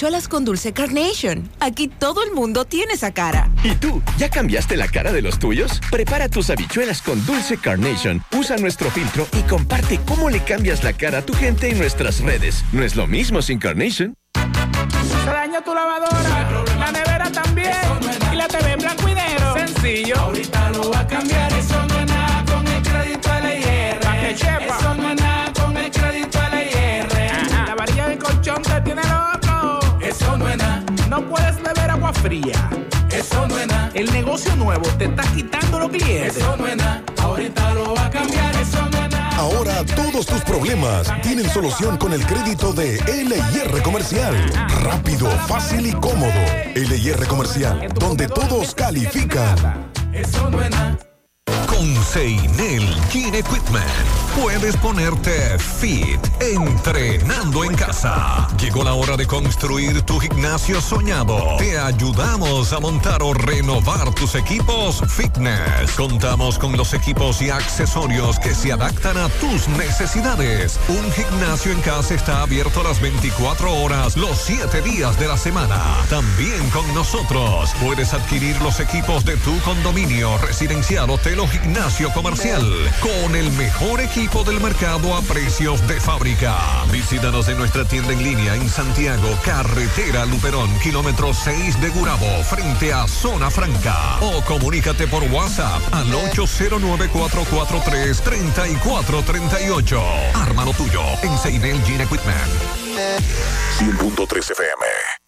Cholas con dulce Carnation. Aquí todo el mundo tiene esa cara. ¿Y tú? ¿Ya cambiaste la cara de los tuyos? Prepara tus habichuelas con dulce Carnation. Usa nuestro filtro y comparte cómo le cambias la cara a tu gente en nuestras redes. No es lo mismo sin Carnation. Se dañó tu lavadora, la nevera también. y la TV en blanco y negro. Sencillo. No puedes beber agua fría. Eso no es nada. El negocio nuevo te está quitando los clientes. Eso no es nada. Ahorita lo va a cambiar. Eso no es nada. Ahora todos tus problemas tienen solución con el crédito de LIR Comercial. Rápido, fácil y cómodo. LIR Comercial, donde todos califican. Eso no es nada. Con Seinel Gym Equipment puedes ponerte fit entrenando en casa. Llegó la hora de construir tu gimnasio soñado. Te ayudamos a montar o renovar tus equipos fitness. Contamos con los equipos y accesorios que se adaptan a tus necesidades. Un gimnasio en casa está abierto las 24 horas, los 7 días de la semana. También con nosotros puedes adquirir los equipos de tu condominio, residencial, hotel o gimnasio comercial con el mejor equipo del mercado a precios de fábrica. Visítanos en nuestra tienda en línea en Santiago, carretera Luperón, kilómetro 6 de Gurabo, frente a Zona Franca. O comunícate por WhatsApp al 809-443-3438. Ármalo tuyo en Seidel Gene Equipment. 100.3 FM.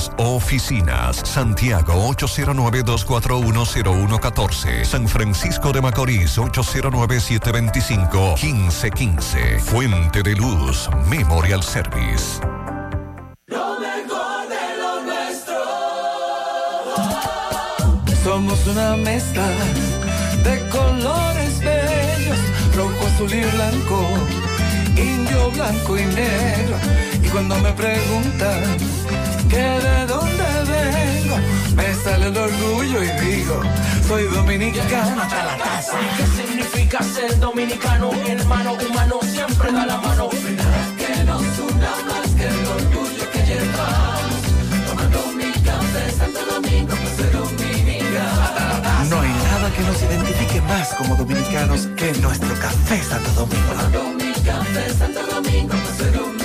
nuestras oficinas. Santiago 809-241-0114. San Francisco de Macorís 809-725-1515. Fuente de Luz Memorial Service. Lo mejor de lo nuestro. Somos una mezcla de colores bellos, rojo, azul y blanco, indio, blanco y negro. Y cuando me preguntan que de dónde vengo, me sale el orgullo y digo, soy dominicano hasta la casa. ¿Qué significa ser dominicano? Hermano humano siempre da la mano. Que nos una más que el orgullo que llevamos, tomando mi café Santo Domingo, pues soy dominicano. No hay nada que nos identifique más como dominicanos que nuestro café Santo Domingo. Tomando mi café Santo Domingo, pues soy dominicano.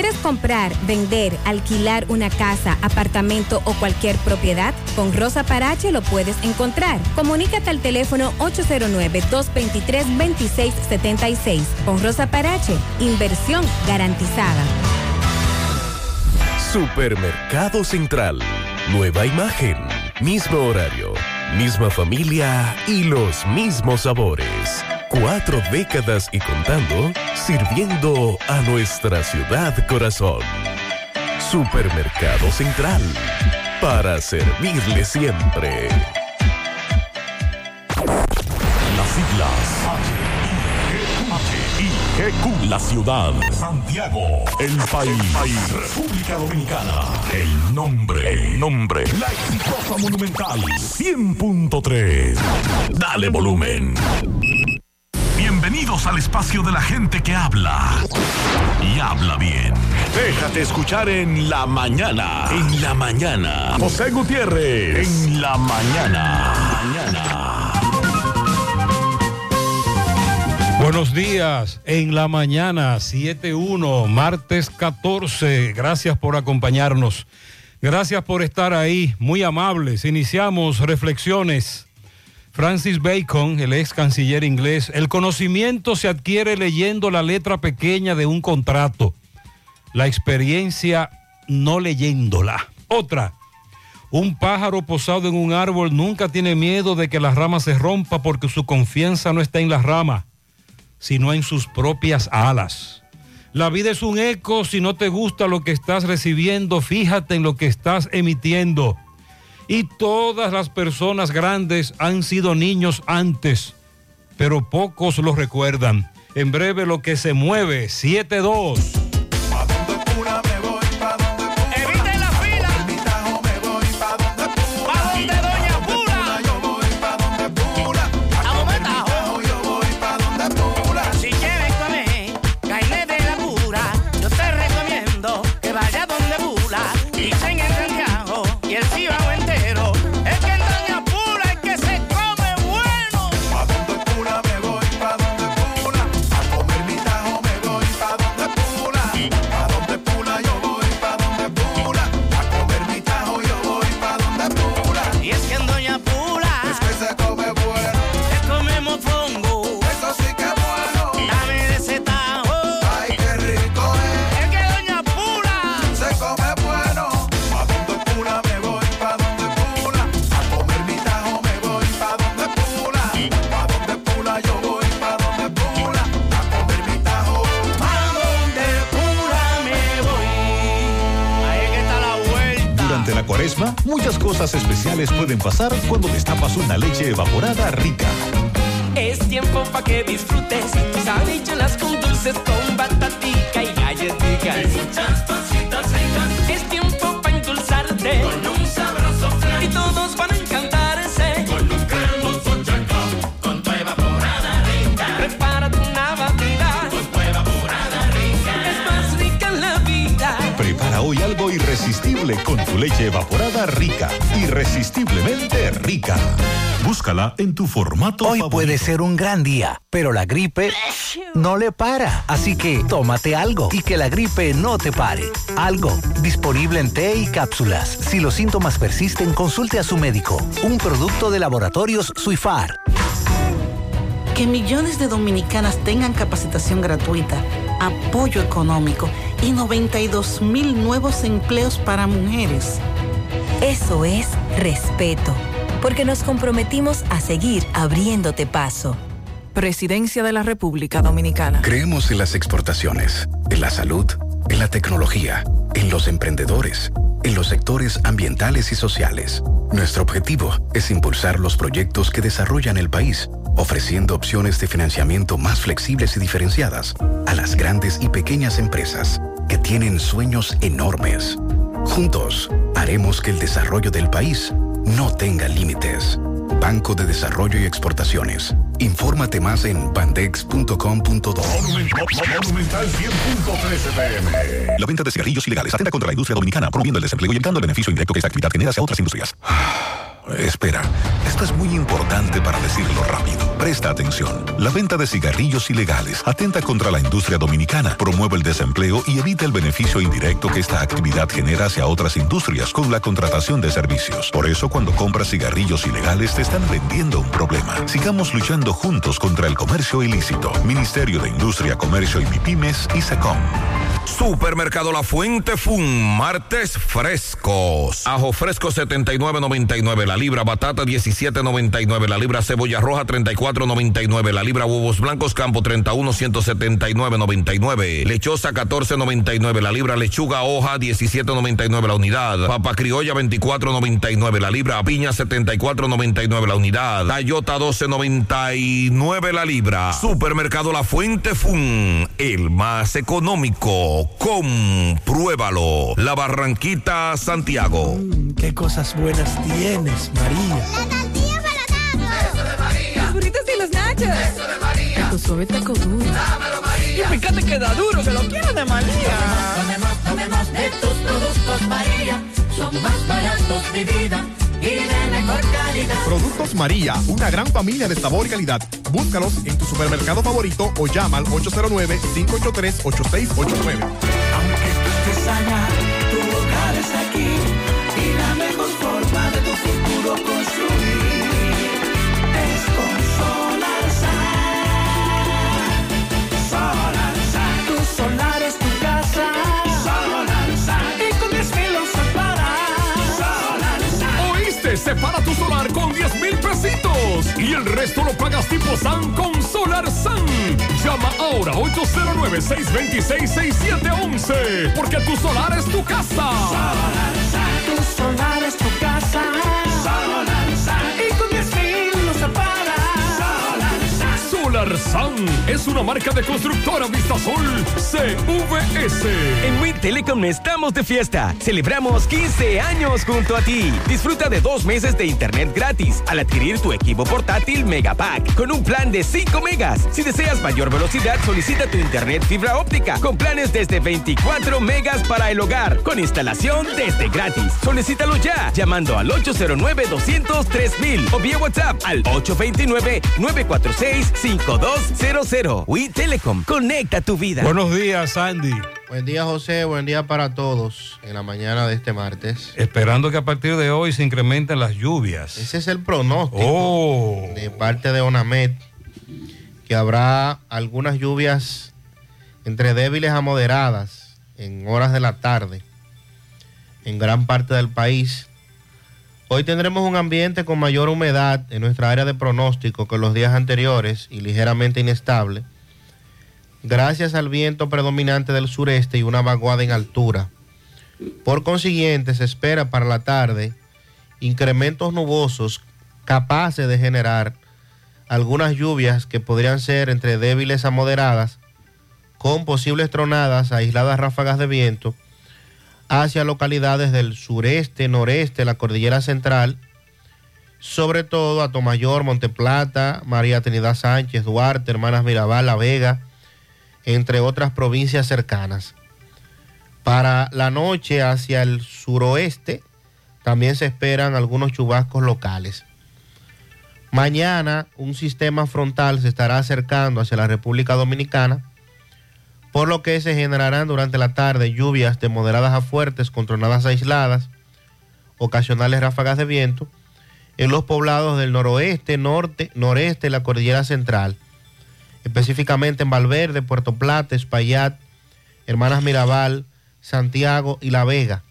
¿Quieres comprar, vender, alquilar una casa, apartamento o cualquier propiedad? Con Rosa Parache lo puedes encontrar. Comunícate al teléfono 809-223-2676. Con Rosa Parache, inversión garantizada. Supermercado Central. Nueva imagen. Mismo horario. Misma familia y los mismos sabores. Cuatro décadas y contando, sirviendo a nuestra ciudad corazón. Supermercado Central. Para servirle siempre. Las siglas HIGQ, la ciudad. Santiago, el país. República Dominicana. El nombre. El nombre. La exitosa monumental. 100.3. Dale volumen. Bienvenidos al espacio de la gente que habla. Y habla bien. Déjate escuchar en la mañana. En la mañana. José Gutiérrez. En la mañana. Mañana. Buenos días, en la mañana 7.1, martes 14. Gracias por acompañarnos. Gracias por estar ahí, muy amables. Iniciamos reflexiones. Francis Bacon, el ex canciller inglés, el conocimiento se adquiere leyendo la letra pequeña de un contrato, la experiencia no leyéndola. Otra, un pájaro posado en un árbol nunca tiene miedo de que la rama se rompa porque su confianza no está en la rama, sino en sus propias alas. La vida es un eco, si no te gusta lo que estás recibiendo, fíjate en lo que estás emitiendo. Y todas las personas grandes han sido niños antes, pero pocos lo recuerdan. En breve lo que se mueve, 7-2. Cosas especiales pueden pasar cuando destapas una leche evaporada rica. Es tiempo pa' que disfrutes Sabrichuelas con dulces con batatica y galletitas con tu leche evaporada rica. Irresistiblemente rica. Búscala en tu formato Hoy puede ser un gran día, pero la gripe no le para. Así que tómate algo y que la gripe no te pare. Algo, disponible en té y cápsulas. Si los síntomas persisten, consulte a su médico. Un producto de laboratorios Suifar. Que millones de dominicanas tengan capacitación gratuita, apoyo económico y 92 mil nuevos empleos para mujeres. Eso es respeto, porque nos comprometimos a seguir abriéndote paso. Presidencia de la República Dominicana. Creemos en las exportaciones, en la salud, en la tecnología, en los emprendedores, en los sectores ambientales y sociales. Nuestro objetivo es impulsar los proyectos que desarrollan el país, ofreciendo opciones de financiamiento más flexibles y diferenciadas a las grandes y pequeñas empresas que tienen sueños enormes. Juntos, haremos que el desarrollo del país no tenga límites. Banco de Desarrollo y Exportaciones. Infórmate más en bandex.com.do. Monumental 100.13 pm. La venta de cigarrillos ilegales atenta contra la industria dominicana, promoviendo el desempleo y evitando el beneficio indirecto que esta actividad genera hacia otras industrias. Espera, esto es muy importante para decirlo rápido. Presta atención. La venta de cigarrillos ilegales atenta contra la industria dominicana, promueve el desempleo y evita el beneficio indirecto que esta actividad genera hacia otras industrias con la contratación de servicios. Por eso, cuando compras cigarrillos ilegales, te están vendiendo un problema. Sigamos luchando juntos contra el comercio ilícito. Ministerio de Industria, Comercio y MIPIMES y. Supermercado La Fuente Fun, martes frescos. Ajo fresco 79.99 la libra, batata 17.99 la libra, cebolla roja 34.99 la libra, huevos blancos campo 31 179.99, lechosa 14.99 la libra, lechuga hoja 17.99 la unidad, papa criolla 24.99 la libra, piña 74.99 la unidad, tayota 12.99 la libra. Supermercado La Fuente Fun, el más económico. Compruébalo. La Barranquita, Santiago. Qué cosas buenas tienes, María. La tortilla para Eso de María. Los burritos y los nachos. Eso de María. Taco suave, taco duro. Dámelo, María. Y fíjate que da duro, que lo quiero de María. Tomemos, tomemos de tus productos, María. Son más baratos de vida. Y de mejor calidad. Productos María, una gran familia de sabor y calidad. Búscalos en tu supermercado favorito o llama al 809-583-8689. Aunque tú estés allá, tu hogar es aquí separa tu solar con 10 mil pesitos y el resto lo pagas tipo SAN con Solar SAN. Llama ahora 809-626-6711 porque tu solar es tu casa. Solar San. Tu solar es tu casa. Es una marca de constructora Vistasol CVS. En Win Telecom estamos de fiesta. Celebramos 15 años junto a ti. Disfruta de dos meses de internet gratis al adquirir tu equipo portátil Megapack con un plan de 5 megas. Si deseas mayor velocidad, solicita tu internet fibra óptica con planes desde 24 megas para el hogar con instalación desde gratis. Solicítalo ya llamando al 809-203 o vía WhatsApp al 829-946-5200. Win Telecom, conecta tu vida. Buenos días, Sandy. Buen día, José. Buen día para todos en la mañana de este martes. Esperando que a partir de hoy se incrementen las lluvias. Ese es el pronóstico Oh. de parte de ONAMED, que habrá algunas lluvias entre débiles a moderadas en horas de la tarde en gran parte del país. Hoy tendremos un ambiente con mayor humedad en nuestra área de pronóstico que los días anteriores y ligeramente inestable, gracias al viento predominante del sureste y una vaguada en altura. Por consiguiente, se espera para la tarde incrementos nubosos capaces de generar algunas lluvias que podrían ser entre débiles a moderadas, con posibles tronadas, aisladas ráfagas de viento hacia localidades del sureste, noreste, la cordillera central, sobre todo a Tomayor, Monteplata, María Trinidad Sánchez, Duarte, Hermanas Mirabal, La Vega, entre otras provincias cercanas. Para la noche hacia el suroeste también se esperan algunos chubascos locales. Mañana un sistema frontal se estará acercando hacia la República Dominicana, por lo que se generarán durante la tarde lluvias de moderadas a fuertes con tronadas aisladas, ocasionales ráfagas de viento, en los poblados del noroeste, norte, noreste la cordillera central, específicamente en Valverde, Puerto Plata, Espaillat, Hermanas Mirabal, Santiago y La Vega.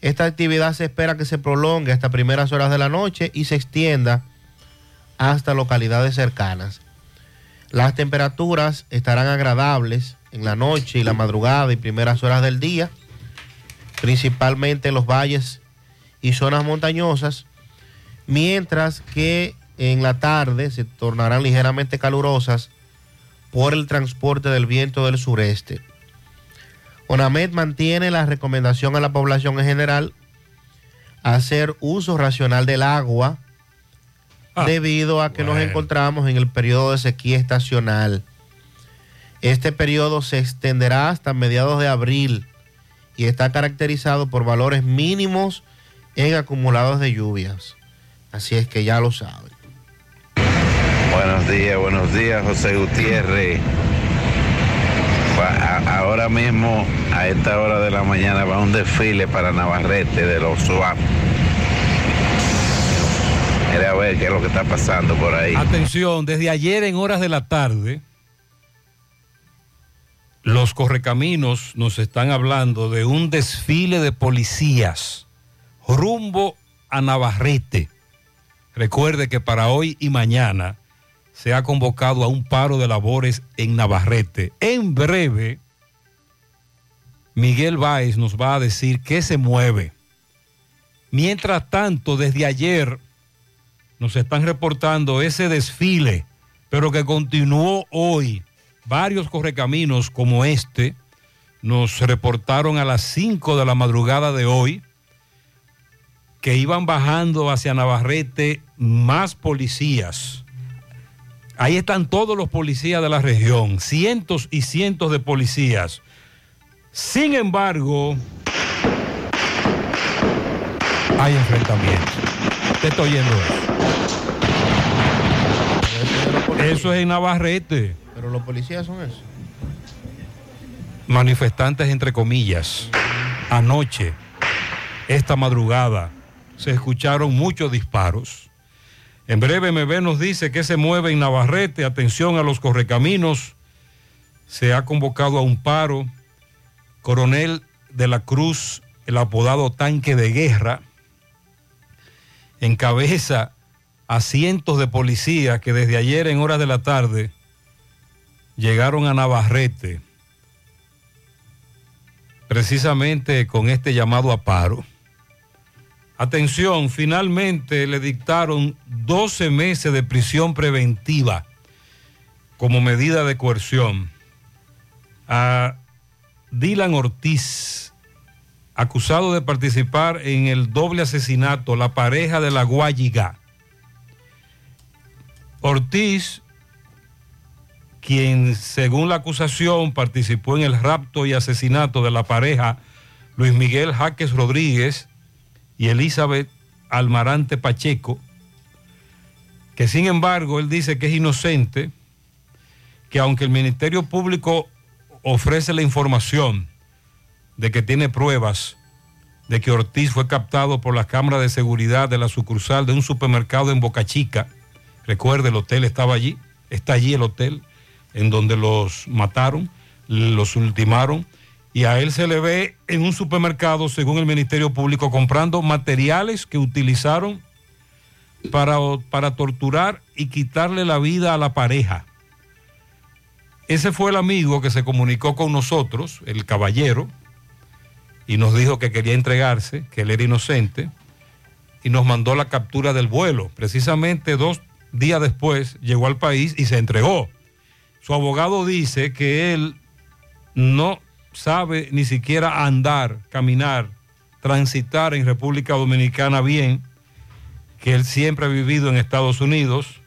Esta actividad se espera que se prolongue hasta primeras horas de la noche y se extienda hasta localidades cercanas. Las temperaturas estarán agradables en la noche y la madrugada y primeras horas del día, principalmente en los valles y zonas montañosas, mientras que en la tarde se tornarán ligeramente calurosas por el transporte del viento del sureste. ONAMED mantiene la recomendación a la población en general hacer uso racional del agua debido a que nos encontramos en el periodo de sequía estacional. Este periodo se extenderá hasta mediados de abril y está caracterizado por valores mínimos en acumulados de lluvias. Así es que ya lo saben. Buenos días, buenos días, José Gutiérrez. Ahora mismo, a esta hora de la mañana, va un desfile para Navarrete de los SWAP. A ver qué es lo que está pasando por ahí. Atención, desde ayer en horas de la tarde, los correcaminos nos están hablando de un desfile de policías rumbo a Navarrete. Recuerde que para hoy y mañana se ha convocado a un paro de labores en Navarrete. En breve, Miguel Báez nos va a decir qué se mueve. Mientras tanto, desde ayer nos están reportando ese desfile, pero que continuó hoy. Varios correcaminos como este nos reportaron a las 5 de la madrugada de hoy que iban bajando hacia Navarrete más policías. Ahí están todos los policías de la región, cientos y cientos de policías. Sin embargo, hay enfrentamientos. Te estoy oyendo eso. Eso es en Navarrete. Pero los policías son eso. Manifestantes entre comillas. Anoche, esta madrugada, se escucharon muchos disparos. En breve MB nos dice que se mueve en Navarrete. Atención a los correcaminos. Se ha convocado a un paro. Coronel de la Cruz, el apodado tanque de guerra. encabeza a cientos de policías que desde ayer en horas de la tarde llegaron a Navarrete precisamente con este llamado a paro. Atención, finalmente le dictaron 12 meses de prisión preventiva como medida de coerción a Dylan Ortiz, acusado de participar en el doble asesinato, la pareja de la Guayiga. Ortiz, quien según la acusación participó en el rapto y asesinato de la pareja Luis Miguel Jaques Rodríguez y Elizabeth Almarante Pacheco, que sin embargo él dice que es inocente, que aunque el Ministerio Público ofrece la información de que tiene pruebas de que Ortiz fue captado por las cámaras de seguridad de la sucursal de un supermercado en Boca Chica. Recuerde, el hotel estaba allí, está allí el hotel en donde los mataron, los ultimaron, y a él se le ve en un supermercado, según el Ministerio Público, comprando materiales que utilizaron para, para torturar y quitarle la vida a la pareja. Ese fue el amigo que se comunicó con nosotros, el caballero, y nos dijo que quería entregarse, que él era inocente, y nos mandó la captura del vuelo. Precisamente dos días después llegó al país y se entregó. Su abogado dice que él no sabe ni siquiera andar, caminar, transitar en República Dominicana bien, que él siempre ha vivido en Estados Unidos,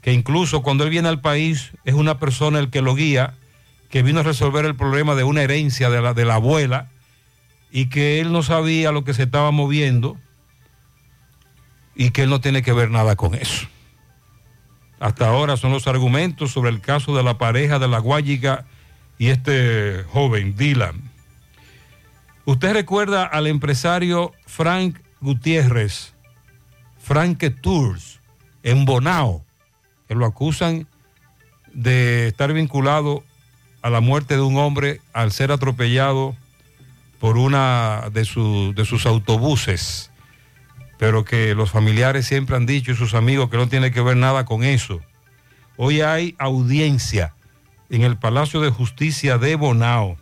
que incluso cuando él viene al país es una persona el que lo guía, que vino a resolver el problema de una herencia de la, de la abuela y que él no sabía lo que se estaba moviendo y que él no tiene que ver nada con eso. Hasta ahora son los argumentos sobre el caso de la pareja de la Guayiga y este joven, Dylan. Usted recuerda al empresario Frank Gutiérrez, Frank Tours, en Bonao, que lo acusan de estar vinculado a la muerte de un hombre al ser atropellado por una de, su- de sus autobuses, pero que los familiares siempre han dicho y sus amigos que no tiene que ver nada con eso. Hoy hay audiencia en el Palacio de Justicia de Bonao.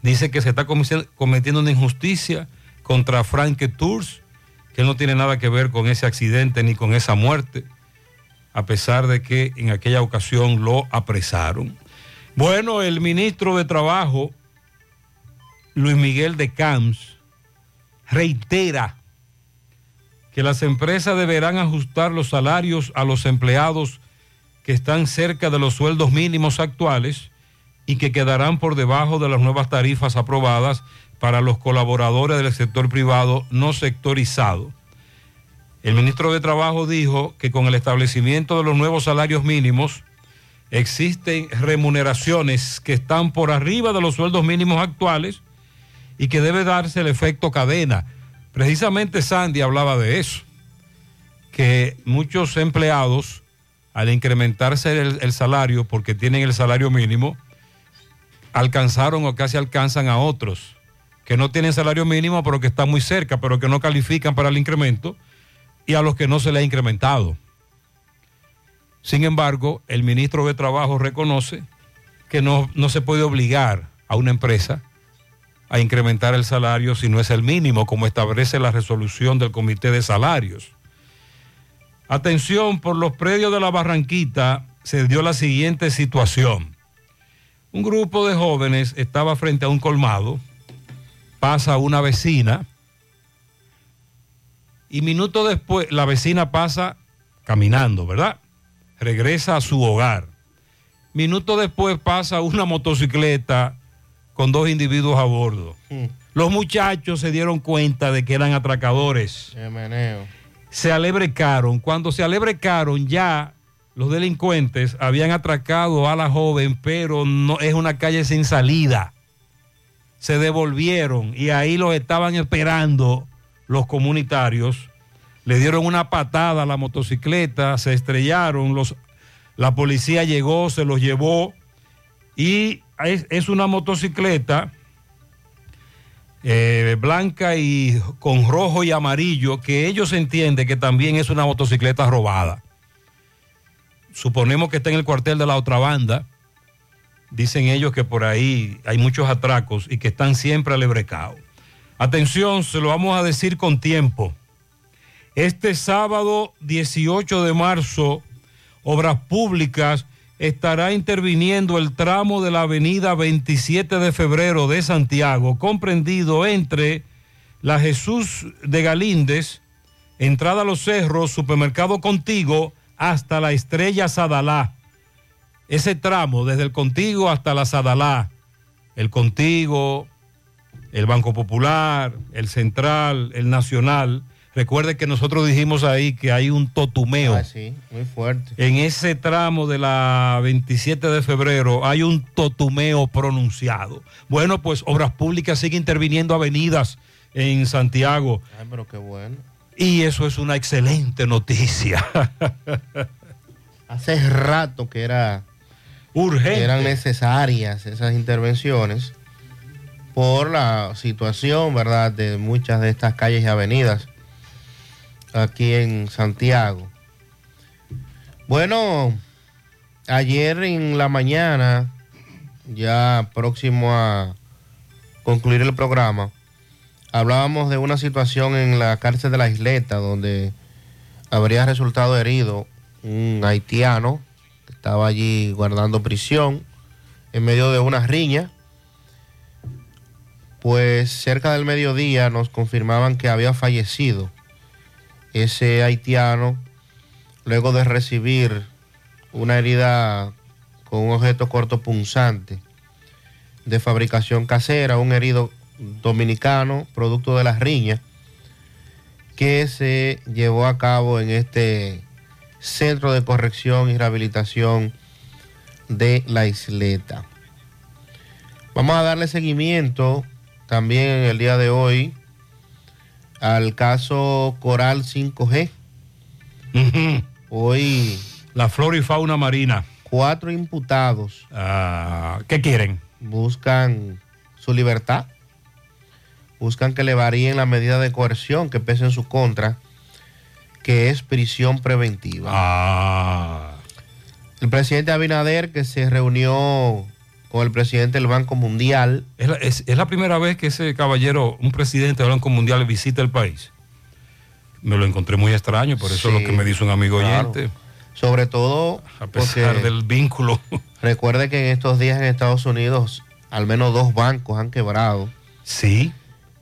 Dice que se está cometiendo una injusticia contra Frank Tours, que no tiene nada que ver con ese accidente ni con esa muerte, a pesar de que en aquella ocasión lo apresaron. Bueno, el ministro de Trabajo, Luis Miguel de Camps, reitera que las empresas deberán ajustar los salarios a los empleados que están cerca de los sueldos mínimos actuales y que quedarán por debajo de las nuevas tarifas aprobadas para los colaboradores del sector privado no sectorizado. El ministro de Trabajo dijo que con el establecimiento de los nuevos salarios mínimos existen remuneraciones que están por arriba de los sueldos mínimos actuales y que debe darse el efecto cadena. Precisamente Sandy hablaba de eso, que muchos empleados al incrementarse el, salario porque tienen el salario mínimo, alcanzaron o casi alcanzan a otros que no tienen salario mínimo pero que están muy cerca, pero que no califican para el incremento y a los que no se le ha incrementado. Sin embargo, el ministro de Trabajo reconoce que no, no se puede obligar a una empresa a incrementar el salario si no es el mínimo, como establece la resolución del Comité de Salarios. Atención, por los predios de la Barranquita se dio la siguiente situación. Un grupo de jóvenes estaba frente a un colmado, pasa una vecina y minutos después la vecina pasa caminando, ¿verdad? Regresa a su hogar. Minutos después pasa una motocicleta con dos individuos a bordo. Los muchachos se dieron cuenta de que eran atracadores. Meneo. Se alebrecaron. Cuando se alebrecaron ya los delincuentes habían atracado a la joven, pero no es una calle sin salida. Se devolvieron y ahí los estaban esperando los comunitarios. Le dieron una patada a la motocicleta, se estrellaron, los, la policía llegó, se los llevó y es, es una motocicleta eh, blanca y con rojo y amarillo, que ellos entienden que también es una motocicleta robada. Suponemos que está en el cuartel de la otra banda. Dicen ellos que por ahí hay muchos atracos y que están siempre alebrecados. Atención, se lo vamos a decir con tiempo. Este sábado 18 de marzo, Obras Públicas estará interviniendo el tramo de la avenida 27 de febrero de Santiago, comprendido entre la Jesús de Galíndez, entrada a los cerros, supermercado Contigo, hasta la Estrella Sadalá. Ese tramo, desde el Contigo hasta la Sadalá, el Contigo, el Banco Popular, el Central, el Nacional. Recuerde que nosotros dijimos ahí que hay un totumeo. Ah, sí, muy fuerte. En ese tramo de la 27 de febrero hay un totumeo pronunciado. Bueno, pues Obras Públicas sigue interviniendo avenidas en Santiago Ay, pero qué bueno. y eso es una excelente noticia. Hace rato que era urgente. Eran necesarias esas intervenciones por la situación, ¿verdad?, de muchas de estas calles y avenidas aquí en Santiago. Bueno, ayer en la mañana, ya próximo a concluir el programa, hablábamos de una situación en la cárcel de la Isleta donde habría resultado herido un haitiano que estaba allí guardando prisión en medio de una riña. Pues cerca del mediodía nos confirmaban que había fallecido ese haitiano luego de recibir una herida con un objeto corto punzante de fabricación casera, un herido dominicano, producto de la riña, que se llevó a cabo en este Centro de Corrección y Rehabilitación de la Isleta. Vamos a darle seguimiento también en el día de hoy al caso Coral 5G. Hoy. La flora y fauna marina. Cuatro imputados. Ah, ¿Qué quieren? Buscan su libertad. Buscan que le varíen la medida de coerción que pese en su contra, que es prisión preventiva. Ah. El presidente Abinader, que se reunió con el presidente del Banco Mundial. Es la, es- es la primera vez que ese caballero, un presidente del Banco Mundial, visita el país. Me lo encontré muy extraño, por eso es lo que me dice un amigo claro. oyente. Sobre todo A pesar porque del vínculo. recuerde que en estos días en Estados Unidos al menos dos bancos han quebrado. Sí.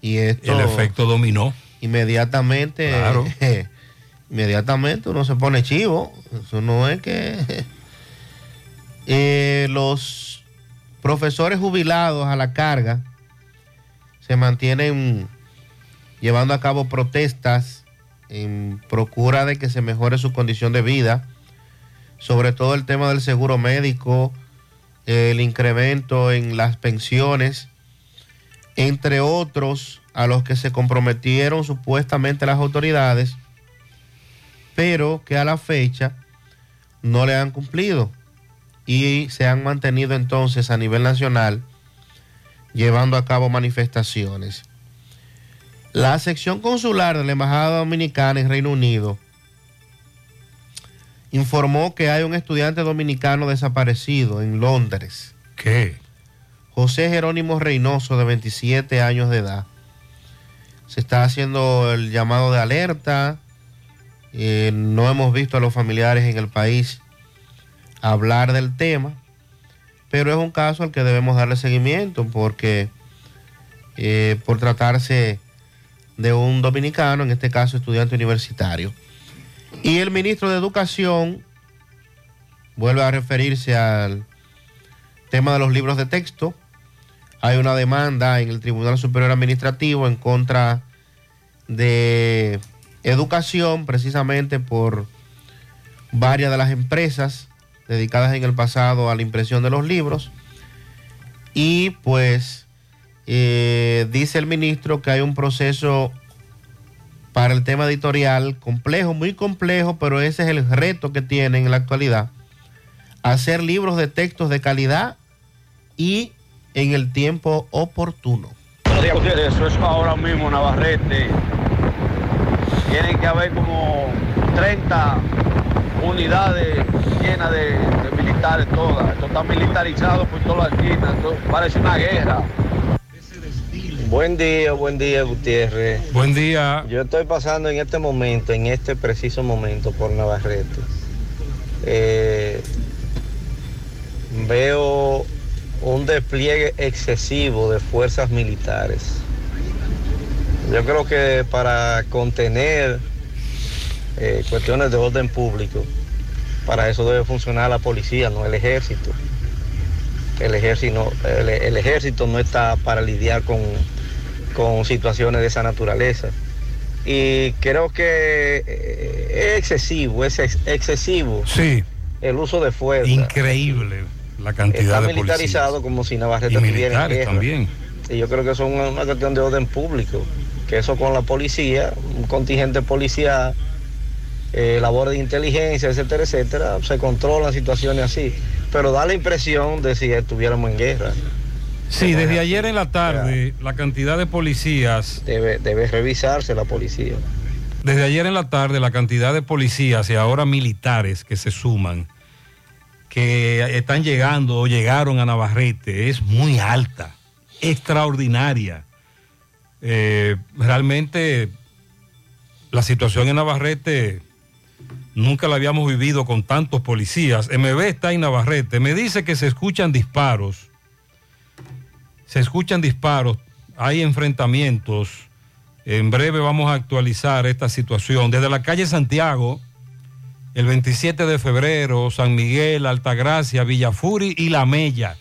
Y esto El efecto dominó. inmediatamente Claro. inmediatamente uno se pone chivo. Eso no es que Eh, los profesores jubilados a la carga se mantienen llevando a cabo protestas en procura de que se mejore su condición de vida, sobre todo el tema del seguro médico, el incremento en las pensiones, entre otros a los que se comprometieron supuestamente las autoridades, pero que a la fecha no le han cumplido y se han mantenido entonces a nivel nacional llevando a cabo manifestaciones. La sección consular de la Embajada Dominicana en Reino Unido informó que hay un estudiante dominicano desaparecido en Londres. ¿Qué? José Jerónimo Reynoso, de 27 años de edad. Se está haciendo el llamado de alerta. Eh, no hemos visto a los familiares en el país hablar del tema, pero es un caso al que debemos darle seguimiento porque eh, por tratarse de un dominicano, en este caso estudiante universitario. Y el ministro de Educación vuelve a referirse al tema de los libros de texto. Hay una demanda en el Tribunal Superior Administrativo en contra de educación, precisamente por varias de las empresas dedicadas en el pasado a la impresión de los libros. Y pues eh, dice el ministro que hay un proceso para el tema editorial complejo, muy complejo, pero ese es el reto que tienen en la actualidad. Hacer libros de textos de calidad y en el tiempo oportuno. Eso es ahora mismo Navarrete. Tienen que haber como 30 unidades llenas de, de militares todas. Esto está militarizado por todas las esquinas. Esto parece una guerra. Buen día, buen día Gutiérrez. Buen día. Yo estoy pasando en este momento, en este preciso momento por Navarrete. Eh, veo un despliegue excesivo de fuerzas militares. Yo creo que para contener eh, cuestiones de orden público, para eso debe funcionar la policía, no el ejército. El ejército, el, el ejército no está para lidiar con, con situaciones de esa naturaleza. Y creo que eh, es excesivo, es ex- excesivo Sí. el uso de fuerza. Increíble la cantidad Está de policías. militarizado como si Navarrete estuviera en guerra. también. Y yo creo que eso es una, una cuestión de orden público. Que eso con la policía, un contingente policial, eh, labores de inteligencia, etcétera, etcétera, se controlan situaciones así. Pero da la impresión de si estuviéramos en guerra. Sí, desde ayer en la tarde, la cantidad de policías. Debe, debe revisarse la policía. Desde ayer en la tarde, la cantidad de policías y ahora militares que se suman, que están llegando o llegaron a Navarrete, es muy alta, extraordinaria. Eh, realmente la situación en Navarrete nunca la habíamos vivido con tantos policías. MB está en Navarrete. Me dice que se escuchan disparos. Se escuchan disparos. Hay enfrentamientos. En breve vamos a actualizar esta situación. Desde la calle Santiago, el 27 de febrero, San Miguel, Altagracia, Villafuri y La Mella.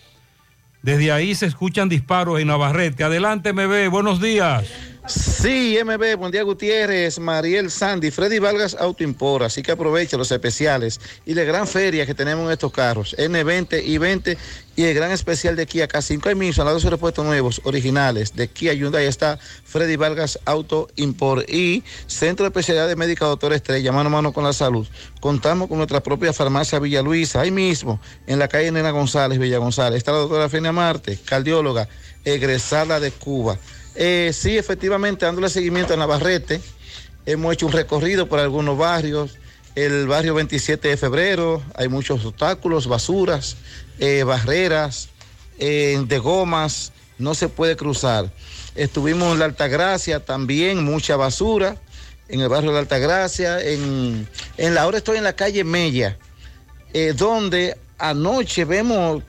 Desde ahí se escuchan disparos en Navarrete. Adelante, MB. Buenos días. Sí, MB, buen día Gutiérrez, Mariel Sandy, Freddy Vargas Autoimpor, así que aproveche los especiales y la gran feria que tenemos en estos carros, N20 y 20 y el gran especial de Kia K5 hay mil, son los dos repuestos nuevos, originales, de Kia Hyundai está Freddy Vargas Auto Import y Centro de Especialidades Médicas Doctor Estrella, mano a mano con la salud. Contamos con nuestra propia farmacia Villa Luisa, ahí mismo, en la calle Nena González, Villa González, está la doctora Fenia Marte, cardióloga, egresada de Cuba. Eh, sí, efectivamente, dándole seguimiento a Navarrete, hemos hecho un recorrido por algunos barrios. El barrio 27 de febrero, hay muchos obstáculos, basuras, eh, barreras eh, de gomas, no se puede cruzar. Estuvimos en la Altagracia, también mucha basura, en el barrio de la Altagracia, en, la ahora estoy en la calle Mella, eh, donde anoche vemos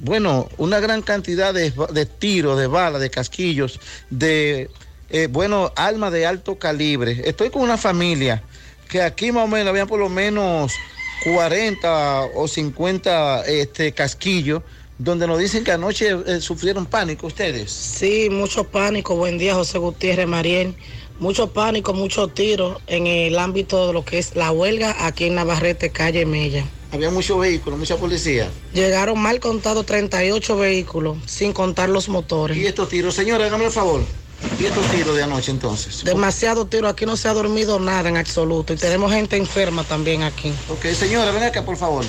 bueno, una gran cantidad de, de tiros, de balas, de casquillos, de, eh, bueno, armas de alto calibre. Estoy con una familia que aquí más o menos habían por lo menos 40 o 50 este, casquillos, donde nos dicen que anoche eh, sufrieron pánico ustedes. Sí, mucho pánico. Buen día, José Gutiérrez Mariel. Mucho pánico, muchos tiros en el ámbito de lo que es la huelga aquí en Navarrete, calle Mella. Había muchos vehículos, mucha policía. Llegaron mal contados 38 vehículos, sin contar los motores. ¿Y estos tiros? Señora, hágame el favor. ¿Y estos tiros de anoche entonces? Demasiado tiro, aquí no se ha dormido nada en absoluto y tenemos gente enferma también aquí. Ok, señora, ven acá por favor.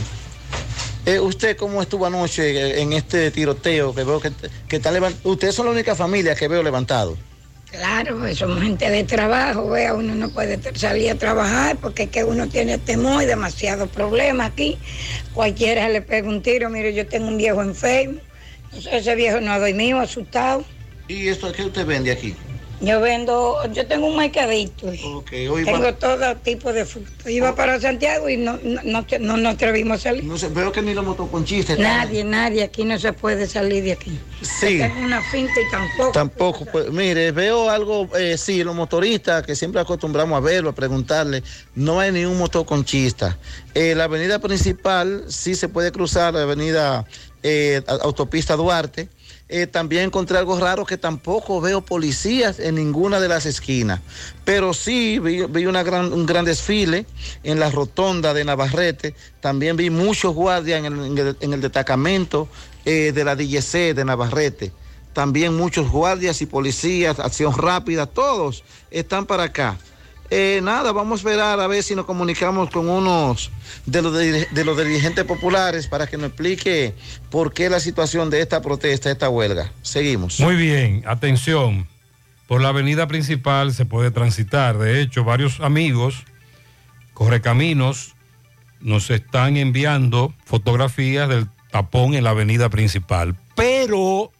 Eh, ¿Usted cómo estuvo anoche en este tiroteo que veo que, que está levantado? Ustedes son la única familia que veo levantado. Claro, pues somos gente de trabajo, vea, uno no puede salir a trabajar porque es que uno tiene temor y demasiados problemas aquí. Cualquiera le pega un tiro, mire, yo tengo un viejo enfermo, ese viejo no ha dormido, asustado. ¿Y esto qué usted vende aquí? Yo vendo, yo tengo un mercadito. hoy tengo va- todo tipo de fruta. Iba para Santiago y no, no, no, no nos atrevimos a salir. No sé, veo que ni los motoconchistas. Nadie, nadie, aquí no se puede salir de aquí. Sí. Yo tengo una finta y tampoco. Tampoco, pues mire, veo algo, eh, sí, los motoristas que siempre acostumbramos a verlo, a preguntarle, no hay ningún motoconchista. Eh, la avenida principal sí se puede cruzar, la avenida eh, autopista Duarte. Eh, también encontré algo raro que tampoco veo policías en ninguna de las esquinas, pero sí vi, vi gran, un gran desfile en la rotonda de Navarrete, también vi muchos guardias en el, en el- en el destacamento eh, de la DGC de Navarrete. También muchos guardias y policías, acción rápida, todos están para acá. Eh, nada, vamos a esperar a ver si nos comunicamos con unos de los, dirigentes populares para que nos explique por qué la situación de esta protesta, esta huelga. Seguimos. Muy bien, atención. Por la avenida principal se puede transitar. De hecho, varios amigos, correcaminos, nos están enviando fotografías del tapón en la avenida principal. Pero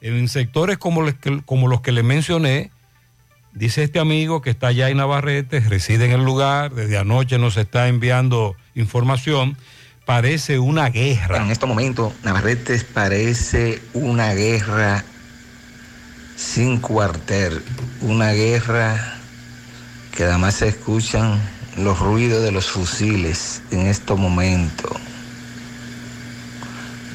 en sectores como los que, como los que le mencioné, dice este amigo que está allá en Navarrete, reside en el lugar, desde anoche nos está enviando información, parece una guerra. En estos momentos, Navarrete parece una guerra sin cuartel, una guerra que además se escuchan los ruidos de los fusiles en estos momentos.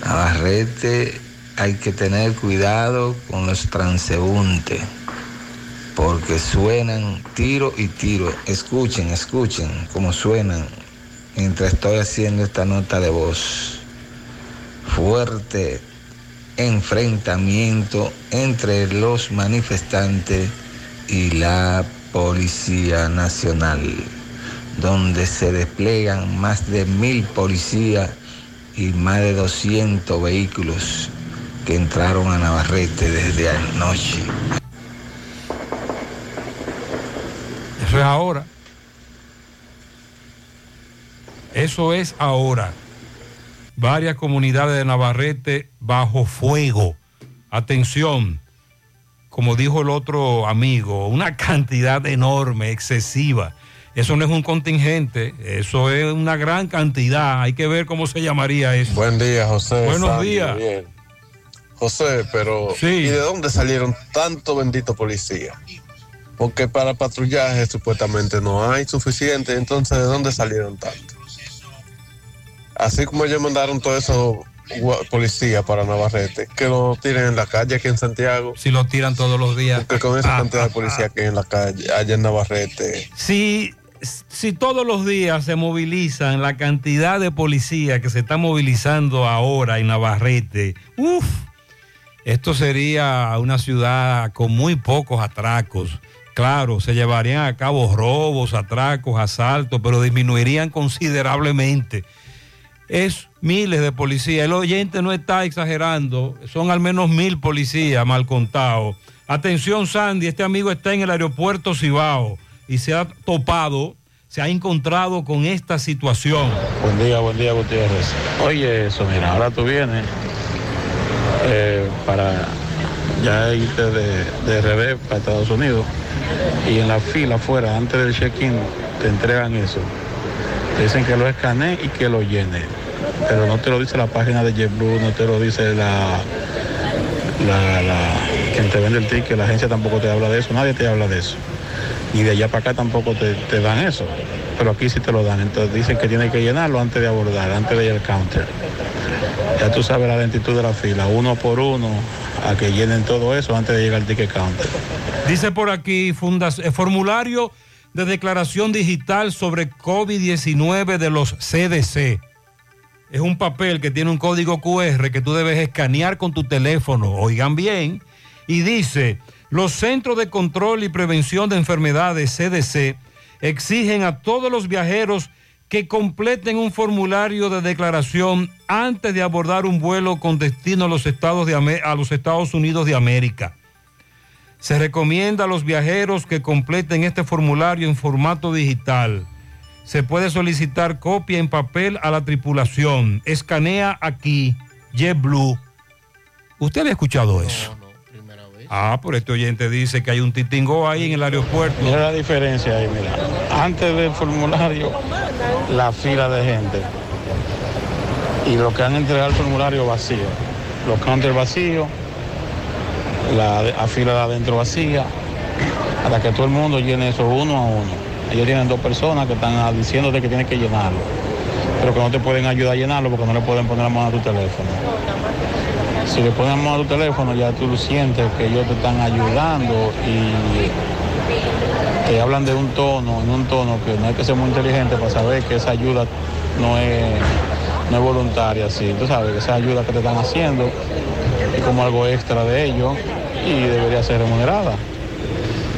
Navarrete hay que tener cuidado con los transeúntes, porque suenan tiro y tiro. Escuchen, escuchen cómo suenan mientras estoy haciendo esta nota de voz. Fuerte enfrentamiento entre los manifestantes y la Policía Nacional, donde se despliegan más de mil policías y más de 200 vehículos que entraron a Navarrete desde anoche. Eso es ahora. Eso es ahora. Varias comunidades de Navarrete bajo fuego. Atención, como dijo el otro amigo, una cantidad enorme, excesiva. Eso no es un contingente, eso es una gran cantidad. Hay que ver cómo se llamaría eso. Buen día, José. Buenos Sandy, días. bien. José, pero ¿y de dónde salieron tanto bendito policía? Porque para patrullaje supuestamente no hay suficiente, entonces ¿de dónde salieron tanto? Así como ellos mandaron todos esos policías para Navarrete, que lo tiren en la calle aquí en Santiago. Si lo tiran todos los días. Porque con esa Ah, cantidad ah, de policía que hay en la calle, allá en Navarrete, Si, si todos los días se movilizan la cantidad de policías que se está movilizando ahora en Navarrete, uff, esto sería una ciudad con muy pocos atracos. Claro, se llevarían a cabo robos, atracos, asaltos, pero disminuirían considerablemente. Es miles de policías. El oyente no está exagerando. Son al menos mil policías mal contados. Atención, Sandy. Este amigo está en el aeropuerto Cibao y se ha topado, se ha encontrado con esta situación. Buen día, buen día, Gutiérrez. Oye, eso, mira, ahora tú vienes eh, para ya irte de, de revés para Estados Unidos y en la fila afuera, antes del check-in, te entregan eso. Te dicen que lo escanee y que lo llene. Pero no te lo dice la página de JetBlue, no te lo dice la, la, la- quien te vende el ticket, la agencia tampoco te habla de eso, nadie te habla de eso. Y de allá para acá tampoco te, te dan eso. Pero aquí sí te lo dan. Entonces dicen que tienes que llenarlo antes de abordar, antes de ir al counter. Ya tú sabes la lentitud de la fila, uno por uno, a que llenen todo eso antes de llegar al ticket counter. Dice por aquí, fundas- eh, formulario de declaración digital sobre COVID-19 de los CDC. Es un papel que tiene un código QR que tú debes escanear con tu teléfono, oigan bien, y dice, los Centros de Control y Prevención de Enfermedades CDC exigen a todos los viajeros que completen un formulario de declaración antes de abordar un vuelo con destino a los Estados, de Amé- a los Estados Unidos de América. Se recomienda a los viajeros que completen este formulario en formato digital. Se puede solicitar copia en papel a la tripulación. Escanea aquí, JetBlue. ¿Usted había escuchado eso? Ah, por este oyente dice que hay un titingo ahí en el aeropuerto. Mira la diferencia ahí, mira. Antes del formulario, la fila de gente. Y lo que han entregado el formulario vacío. Los counters vacíos, la, la fila de adentro vacía, hasta que todo el mundo llene eso uno a uno. Ellos tienen dos personas que están diciéndote que tienes que llenarlo, pero que no te pueden ayudar a llenarlo porque no le pueden poner la mano a tu teléfono. Si le mano a tu teléfono, ya tú sientes que ellos te están ayudando y te hablan de un tono, en un tono que no hay que ser muy inteligente para saber que esa ayuda no es, no es voluntaria, sí. Tú sabes que esa ayuda que te están haciendo es como algo extra de ellos y debería ser remunerada.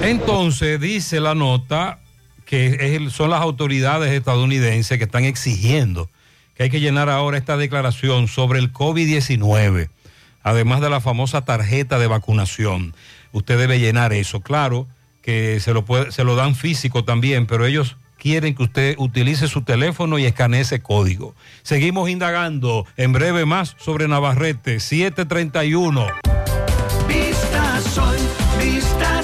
Entonces dice la nota, que son las autoridades estadounidenses que están exigiendo que hay que llenar ahora esta declaración sobre el COVID-19, además de la famosa tarjeta de vacunación. Usted debe llenar eso. Claro que se lo, se lo dan físico también, pero ellos quieren que usted utilice su teléfono y escanee ese código. Seguimos indagando en breve más sobre Navarrete 731. Vista Sol, Vista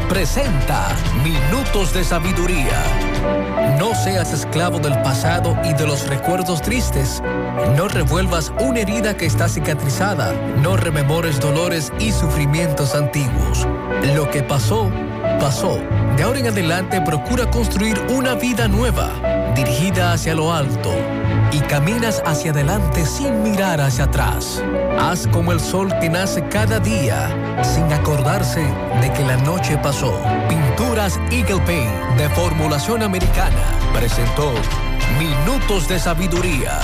presenta Minutos de Sabiduría. No seas esclavo del pasado y de los recuerdos tristes. No revuelvas una herida que está cicatrizada. No rememores dolores y sufrimientos antiguos. Lo que pasó, pasó. De ahora en adelante procura construir una vida nueva, dirigida hacia lo alto. Y caminas hacia adelante sin mirar hacia atrás. Haz como el sol que nace cada día, sin acordarse de que la noche pasó. Pinturas Eagle Paint de formulación americana presentó Minutos de Sabiduría.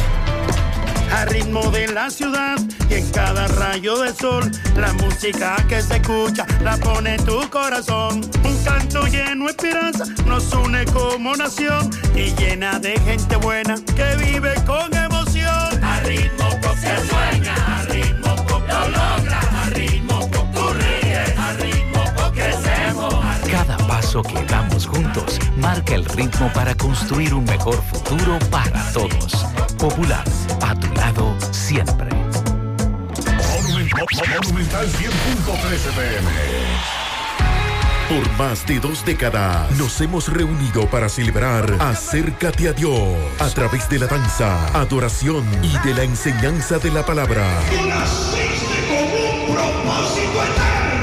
A ritmo de la ciudad y en cada rayo de sol, la música que se escucha la pone tu corazón. Un canto lleno de esperanza nos une como nación y llena de gente buena que vive con emoción. A ritmo que sueña, a ritmo lo logra, a ritmo tú ríes, a ritmo crecemos. Cada paso que damos juntos marca el ritmo para construir un mejor futuro para todos. Popular, a tu lado siempre. Monumental 100.13 pm. Por más de dos décadas nos hemos reunido para celebrar Acércate a Dios a través de la danza, adoración y de la enseñanza de la palabra.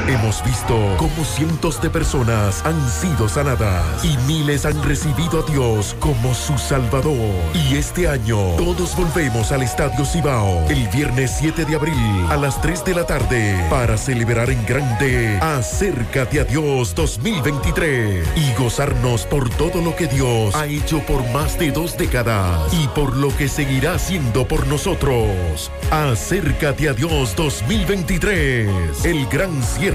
Hemos visto cómo cientos de personas han sido sanadas y miles han recibido a Dios como su Salvador. Y este año todos volvemos al Estadio Cibao el viernes 7 de abril a las 3 de la tarde para celebrar en grande Acércate a Dios 2023 y gozarnos por todo lo que Dios ha hecho por más de dos décadas y por lo que seguirá haciendo por nosotros. Acércate a Dios 2023, el gran cierre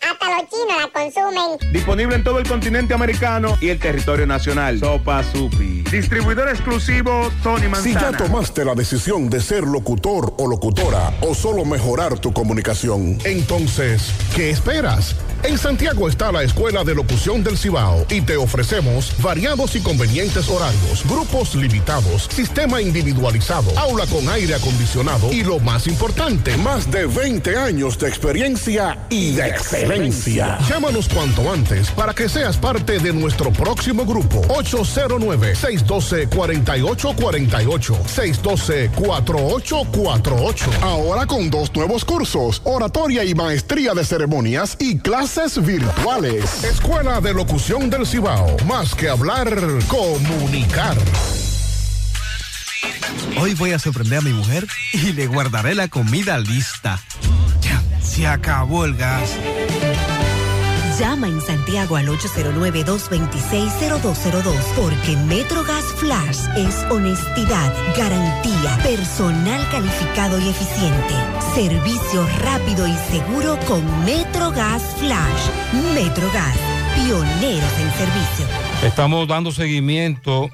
Hasta los chinos la consumen. Disponible en todo el continente americano y el territorio nacional. Sopa Supi. Distribuidor exclusivo Tony Si Manzana. ya tomaste la decisión de ser locutor o locutora o solo mejorar tu comunicación, entonces, ¿qué esperas? En Santiago está la Escuela de Locución del Cibao y te ofrecemos variados y convenientes horarios, grupos limitados, sistema individualizado, aula con aire acondicionado y lo más importante, más de 20 años de experiencia y de excelencia. Llámanos cuanto antes para que seas parte de nuestro próximo grupo 809-612-4848, 612-4848. Ahora con dos nuevos cursos, oratoria y maestría de ceremonias y clases virtuales. Escuela de Locución del Cibao. Más que hablar, comunicar. Hoy voy a sorprender a mi mujer y le guardaré la comida lista. Ya, se acabó el gas. Llama en Santiago al 809-226-0202 porque Metrogas Flash es honestidad, garantía, personal calificado y eficiente, servicio rápido y seguro con Metrogas Flash. Metrogas, pioneros en servicio. Estamos dando seguimiento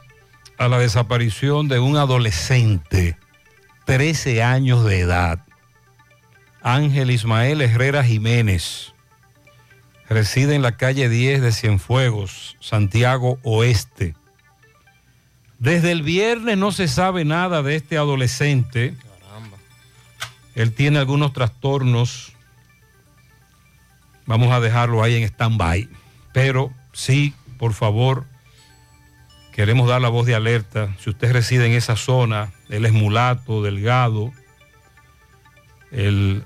a la desaparición de un adolescente, 13 años de edad, Ángel Ismael Herrera Jiménez. Reside en la calle 10 de Cienfuegos, Santiago Oeste. Desde el viernes no se sabe nada de este adolescente. Él tiene algunos trastornos. Vamos a dejarlo ahí en stand-by. Pero sí, por favor, queremos dar la voz de alerta. Si usted reside en esa zona, él es mulato, delgado, el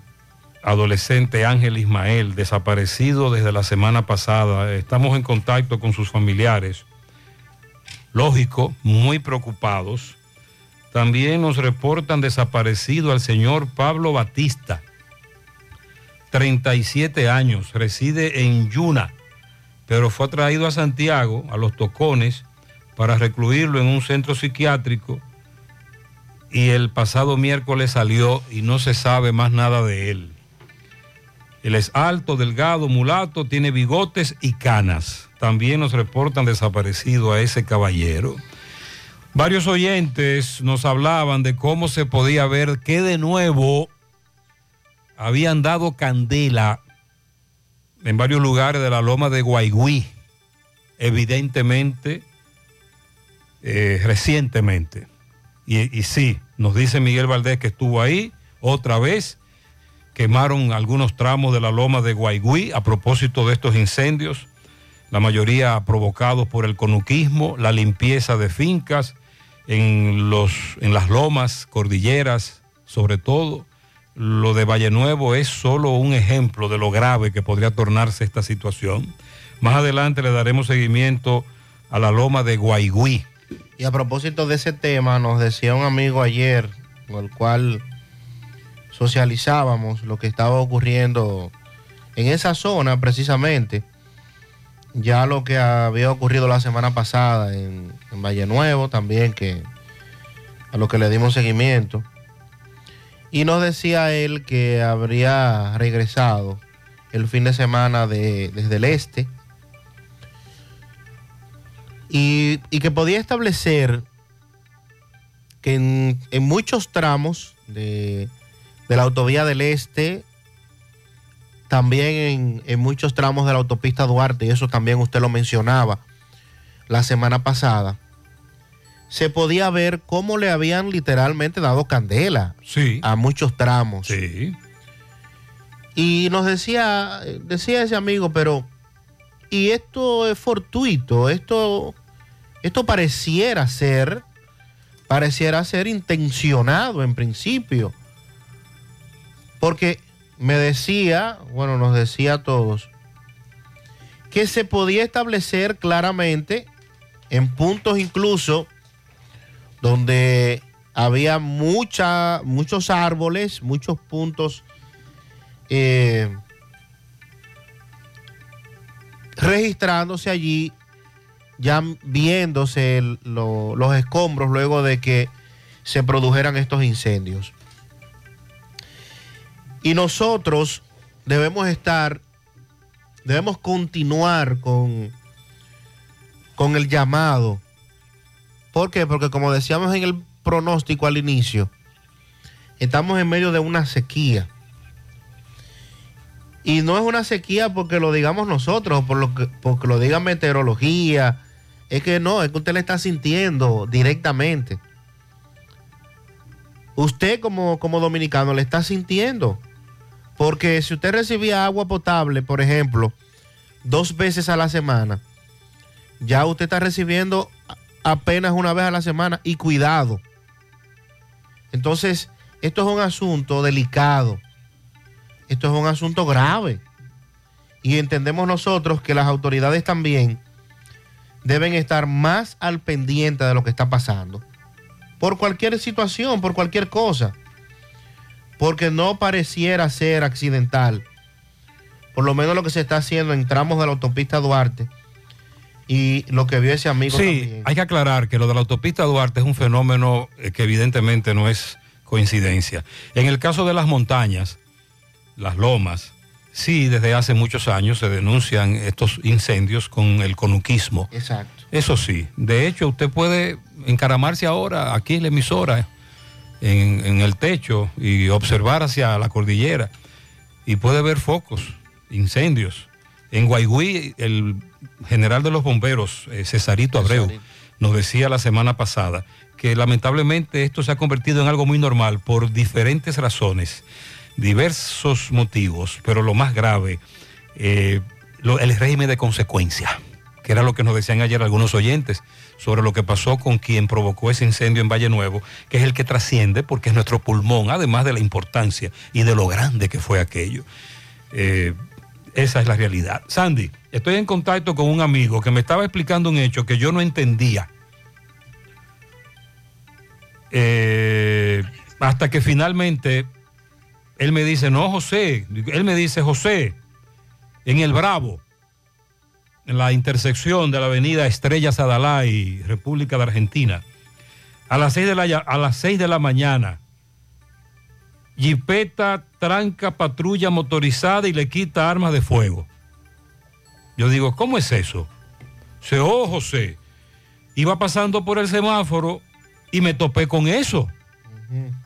adolescente Ángel Ismael, desaparecido desde la semana pasada. Estamos en contacto con sus familiares. Lógico, muy preocupados. También nos reportan desaparecido al señor Pablo Batista, 37 años, reside en Yuna, pero fue traído a Santiago, a los Tocones, para recluirlo en un centro psiquiátrico y el pasado miércoles salió y no se sabe más nada de él. Él es alto, delgado, mulato, tiene bigotes y canas. También nos reportan desaparecido a ese caballero. Varios oyentes nos hablaban de cómo se podía ver que de nuevo habían dado candela en varios lugares de la loma de Guaigüí, evidentemente, eh, recientemente. Y, y sí, nos dice Miguel Valdés que estuvo ahí otra vez quemaron algunos tramos de la loma de Guaigüí a propósito de estos incendios, la mayoría provocados por el conuquismo, la limpieza de fincas en, los, en las lomas, cordilleras, sobre todo. Lo de Valle Nuevo es solo un ejemplo de lo grave que podría tornarse esta situación. Más adelante le daremos seguimiento a la loma de Guaigüí. Y a propósito de ese tema, nos decía un amigo ayer, con el cual socializábamos lo que estaba ocurriendo en esa zona precisamente, ya lo que había ocurrido la semana pasada en, en Valle Nuevo también, que a lo que le dimos seguimiento. Y nos decía él que habría regresado el fin de semana de- desde el este y, y que podía establecer que en, en muchos tramos de, de la autovía del este, también en, en muchos tramos de la autopista Duarte, y eso también usted lo mencionaba la semana pasada, se podía ver cómo le habían literalmente dado candela a muchos tramos. Y nos decía, decía ese amigo, pero, y esto es fortuito, esto, esto pareciera ser, pareciera ser intencionado en principio. Porque me decía, bueno, nos decía a todos, que se podía establecer claramente en puntos incluso donde había muchos árboles, muchos puntos eh, registrándose allí, ya viéndose los escombros luego de que se produjeran estos incendios. Y nosotros debemos estar debemos continuar con, con el llamado. ¿Por qué? Porque como decíamos en el pronóstico al inicio, estamos en medio de una sequía. Y no es una sequía porque lo digamos nosotros, por lo que, porque lo diga meteorología. Es que no, es que usted le está sintiendo directamente. Usted como, como dominicano le está sintiendo. Porque si usted recibía agua potable, por ejemplo, dos veces a la semana, ya usted está recibiendo apenas una vez a la semana y cuidado. Entonces, esto es un asunto delicado. Esto es un asunto grave. Y entendemos nosotros que las autoridades también deben estar más al pendiente de lo que está pasando. Por cualquier situación, por cualquier cosa. Porque no pareciera ser accidental. Por lo menos lo que se está haciendo en tramos de la autopista Duarte y lo que vio ese amigo. Sí, hay que aclarar que lo de la autopista Duarte es un fenómeno eh, que evidentemente no es coincidencia. En el caso de las montañas, las lomas, sí, desde hace muchos años se denuncian estos incendios con el conuquismo. Exacto. Eso sí, de hecho usted puede encaramarse ahora aquí en la emisora, en, en el techo y observar hacia la cordillera. Y puede ver focos, incendios. En Guaigüí, el general de los bomberos, eh, Cesarito Abreu, nos decía la semana pasada que lamentablemente esto se ha convertido en algo muy normal por diferentes razones, diversos motivos, pero lo más grave, eh, lo- el régimen de consecuencia, que era lo que nos decían ayer algunos oyentes sobre lo que pasó con quien provocó ese incendio en Valle Nuevo, que es el que trasciende porque es nuestro pulmón, además de la importancia y de lo grande que fue aquello. Eh, esa es la realidad. Sandy, estoy en contacto con un amigo que me estaba explicando un hecho que yo no entendía. Eh, hasta que finalmente él me dice, no, José, él me dice, José, en el Bravo, en la intersección de la avenida Estrella Sadalá y República de Argentina, a las 6 de la, a las de la mañana, Jipeta tranca patrulla motorizada y le quita armas de fuego. Yo digo, ¿cómo es eso? Se oh, José, iba pasando por el semáforo y me topé con eso.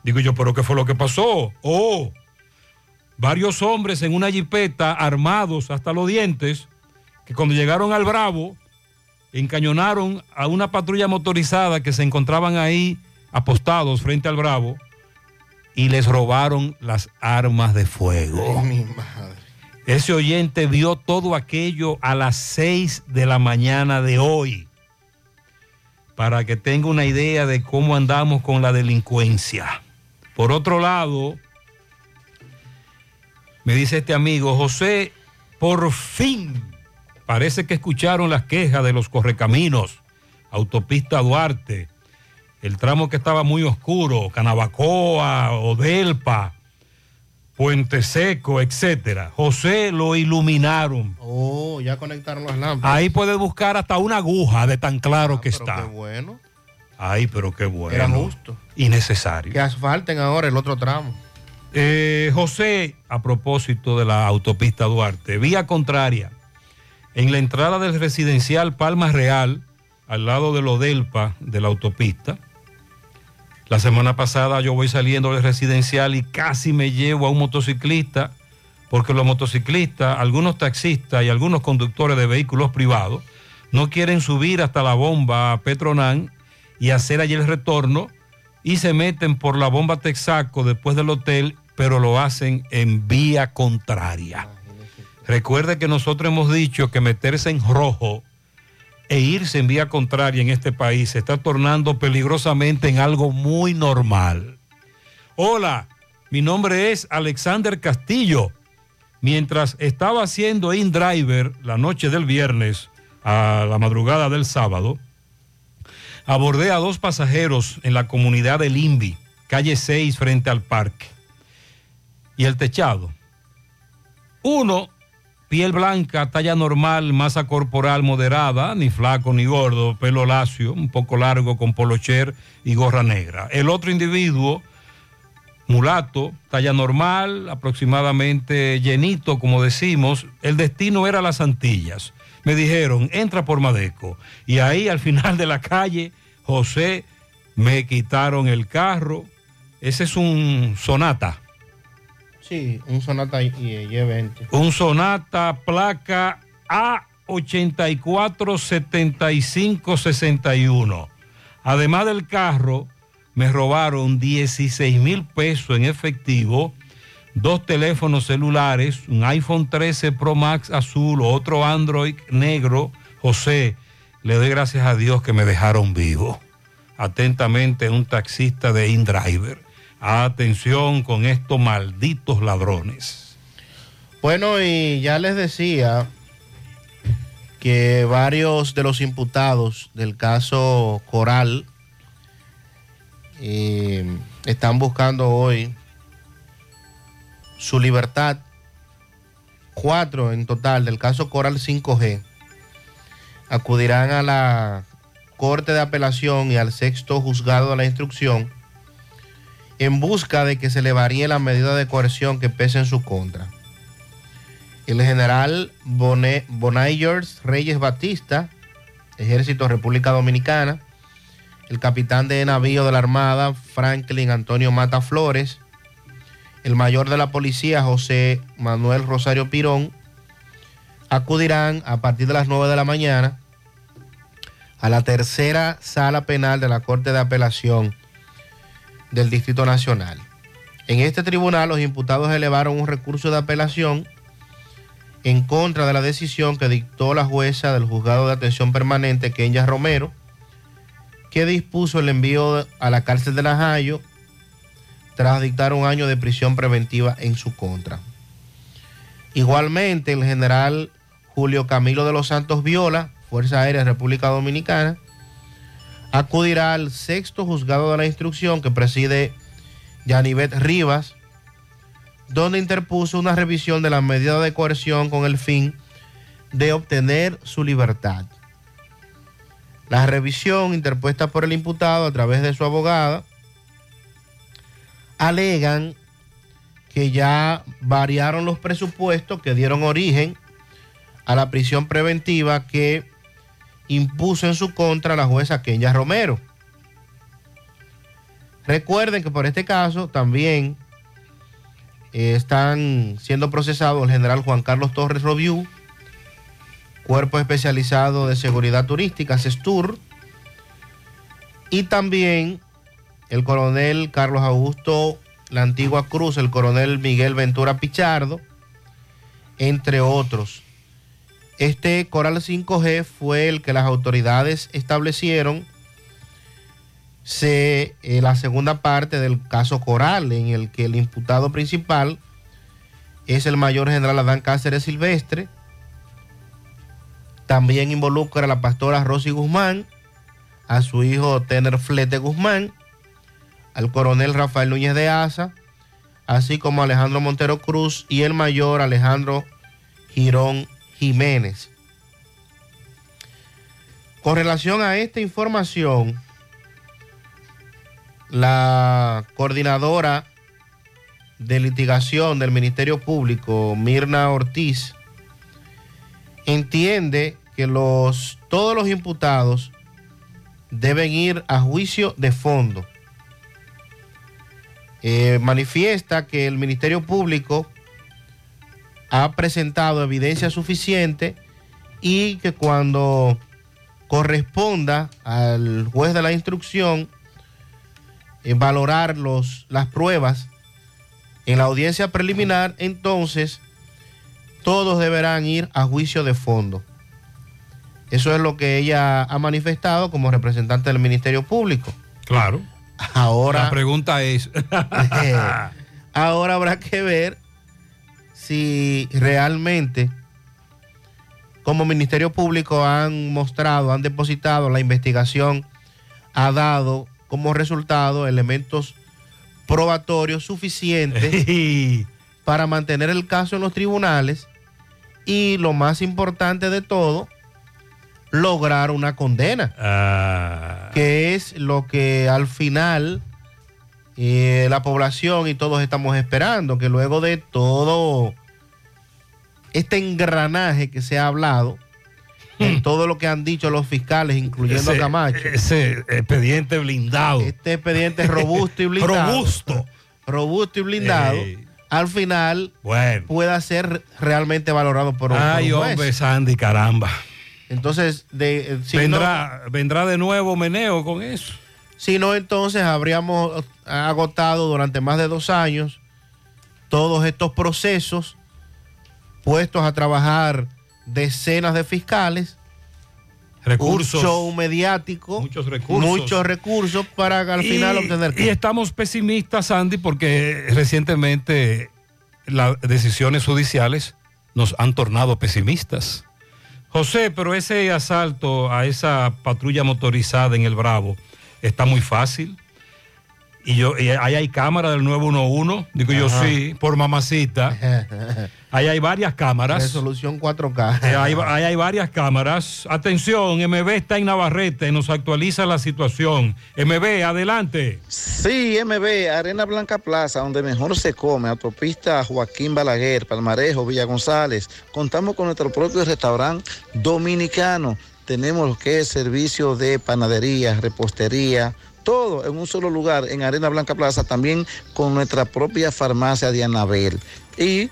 Digo yo, ¿pero qué fue lo que pasó? Oh, varios hombres en una jipeta armados hasta los dientes, que cuando llegaron al Bravo, encañonaron a una patrulla motorizada que se encontraban ahí apostados frente al Bravo y les robaron las armas de fuego. Ese oyente vio todo aquello a las 6 de la mañana de hoy. Para que tenga una idea de cómo andamos con la delincuencia. Por otro lado, me dice este amigo, José, por fin parece que escucharon las quejas de los correcaminos, autopista Duarte, el tramo que estaba muy oscuro, Canabacoa, Odelpa, Puente Seco, etcétera. José lo iluminaron. Oh, ya conectaron las lámparas. Ahí puede buscar hasta una aguja de tan claro que Ah, Pero está. qué bueno. Ay, pero qué bueno. Era justo. Y necesario. Que asfalten ahora el otro tramo. Eh, José, a propósito de la autopista Duarte, vía contraria, en la entrada del residencial Palma Real, al lado del Odelpa de la autopista. La semana pasada yo voy saliendo del residencial y casi me llevo a un motociclista, porque los motociclistas, algunos taxistas y algunos conductores de vehículos privados no quieren subir hasta la bomba Petronán y hacer allí el retorno y se meten por la bomba Texaco después del hotel, pero lo hacen en vía contraria. Recuerde que nosotros hemos dicho que meterse en rojo e irse en vía contraria en este país se está tornando peligrosamente en algo muy normal. Hola, mi nombre es Alexander Castillo. Mientras estaba haciendo InDriver la noche del viernes a la madrugada del sábado, abordé a dos pasajeros en la comunidad del INVI, calle 6 frente al parque. Y el techado. Uno, piel blanca, talla normal, masa corporal moderada, ni flaco ni gordo, pelo lacio, un poco largo con polocher y gorra negra. El otro individuo, mulato, talla normal, aproximadamente llenito, como decimos. El destino era las Antillas. Me dijeron, entra por Madeco. Y ahí al final de la calle, José, me quitaron el carro. Ese es un sonata. Sí, un Sonata y, y 20 Un Sonata placa A847561. Además del carro, me robaron 16 mil pesos en efectivo, dos teléfonos celulares, un iPhone 13 Pro Max azul, otro Android negro. José, le doy gracias a Dios que me dejaron vivo. Atentamente, un taxista de InDriver. Atención con estos malditos ladrones. Bueno, y ya les decía que varios de los imputados del caso Coral eh, están buscando hoy su libertad. Cuatro en total del caso Coral 5G acudirán a la Corte de Apelación y al sexto juzgado de la instrucción en busca de que se le varíe la medida de coerción que pese en su contra. El general Bonayers Reyes Batista, Ejército República Dominicana, el capitán de navío de la Armada, Franklin Antonio Mata Flores, el mayor de la policía, José Manuel Rosario Pirón, acudirán a partir de las 9 de la mañana a la tercera sala penal de la Corte de Apelación del Distrito Nacional. En este tribunal los imputados elevaron un recurso de apelación en contra de la decisión que dictó la jueza del juzgado de atención permanente, Kenya Romero, que dispuso el envío a la cárcel de Najayo tras dictar un año de prisión preventiva en su contra. Igualmente, el general Julio Camilo de los Santos Viola, Fuerza Aérea República Dominicana, acudirá al sexto juzgado de la instrucción que preside Yanivet Rivas, donde interpuso una revisión de la medida de coerción con el fin de obtener su libertad. La revisión interpuesta por el imputado a través de su abogada alegan que ya variaron los presupuestos que dieron origen a la prisión preventiva que impuso en su contra la jueza Kenya Romero. Recuerden que por este caso también eh, están siendo procesados el general Juan Carlos Torres Robiú, Cuerpo Especializado de Seguridad Turística, CESTUR, y también el coronel Carlos Augusto La Antigua Cruz, el coronel Miguel Ventura Pichardo, entre otros. Este Coral 5G fue el que las autoridades establecieron. Se, eh, la segunda parte del caso Coral, en el que el imputado principal es el mayor general Adán Cáceres Silvestre, también involucra a la pastora Rosy Guzmán, a su hijo Tener Flete Guzmán, al coronel Rafael Núñez de Asa, así como a Alejandro Montero Cruz y el mayor Alejandro Girón Jiménez. Con relación a esta información, la coordinadora de litigación del Ministerio Público, Mirna Ortiz, entiende que los, todos los imputados deben ir a juicio de fondo. Eh, manifiesta que el Ministerio Público ha presentado evidencia suficiente y que cuando corresponda al juez de la instrucción eh, valorar los, las pruebas en la audiencia preliminar, entonces todos deberán ir a juicio de fondo. Eso es lo que ella ha manifestado como representante del Ministerio Público. Claro. Ahora. La pregunta es. ahora habrá que ver si realmente, como Ministerio Público han mostrado, han depositado, la investigación ha dado como resultado elementos probatorios suficientes para mantener el caso en los tribunales y lo más importante de todo, lograr una condena, Ah. que es lo que al final eh, la población y todos estamos esperando que luego de todo este engranaje que se ha hablado, en todo lo que han dicho los fiscales, incluyendo Ese- a Camacho. Ese expediente blindado. Este expediente robusto y blindado. Robusto. Robusto y blindado. Al final Bueno. pueda ser realmente valorado por un, por Ay, un juez. hombre, Sandy, caramba. Entonces, de, eh, si vendrá, vendrá de nuevo meneo con eso. Si no, entonces habríamos agotado durante más de dos años todos estos procesos puestos a trabajar decenas de fiscales. Recursos. Un show mediático. Muchos recursos. Muchos recursos para al final obtener. Y estamos pesimistas, Sandy, porque recientemente las decisiones judiciales nos han tornado pesimistas. José, pero ese asalto a esa patrulla motorizada en el Bravo está muy fácil. Y yo, y ahí hay cámara del 911, digo yo sí, por mamacita. Ahí hay varias cámaras. Resolución 4K. Eh, ahí, va- ahí hay varias cámaras. Atención, MB está en Navarrete, nos actualiza la situación. MB, adelante. Sí, MB, Arena Blanca Plaza, donde mejor se come, autopista Joaquín Balaguer, Palmarejo, Villa González. Contamos con nuestro propio restaurante dominicano. Tenemos lo que es servicio de panadería, repostería, todo en un solo lugar, en Arena Blanca Plaza, también con nuestra propia farmacia de Anabel. Y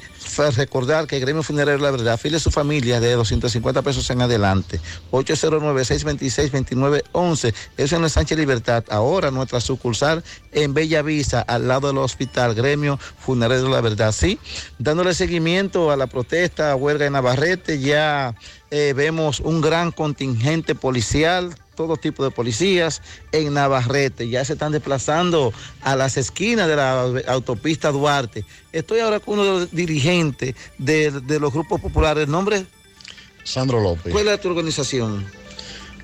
recordar que el Gremio Funerario La Verdad afile a su familia de 250 pesos en adelante. 809-626-2911. Eso en el Sánchez Libertad. Ahora nuestra sucursal en Bella Vista, al lado del hospital Gremio Funerario La Verdad. Sí, dándole seguimiento a la protesta, huelga en Navarrete, ya eh, vemos un gran contingente policial todo tipo de policías en Navarrete. Ya se están desplazando a las esquinas de la autopista Duarte. Estoy ahora con uno de los dirigentes de, de los grupos populares. ¿El nombre? Sandro López. ¿Cuál es tu organización?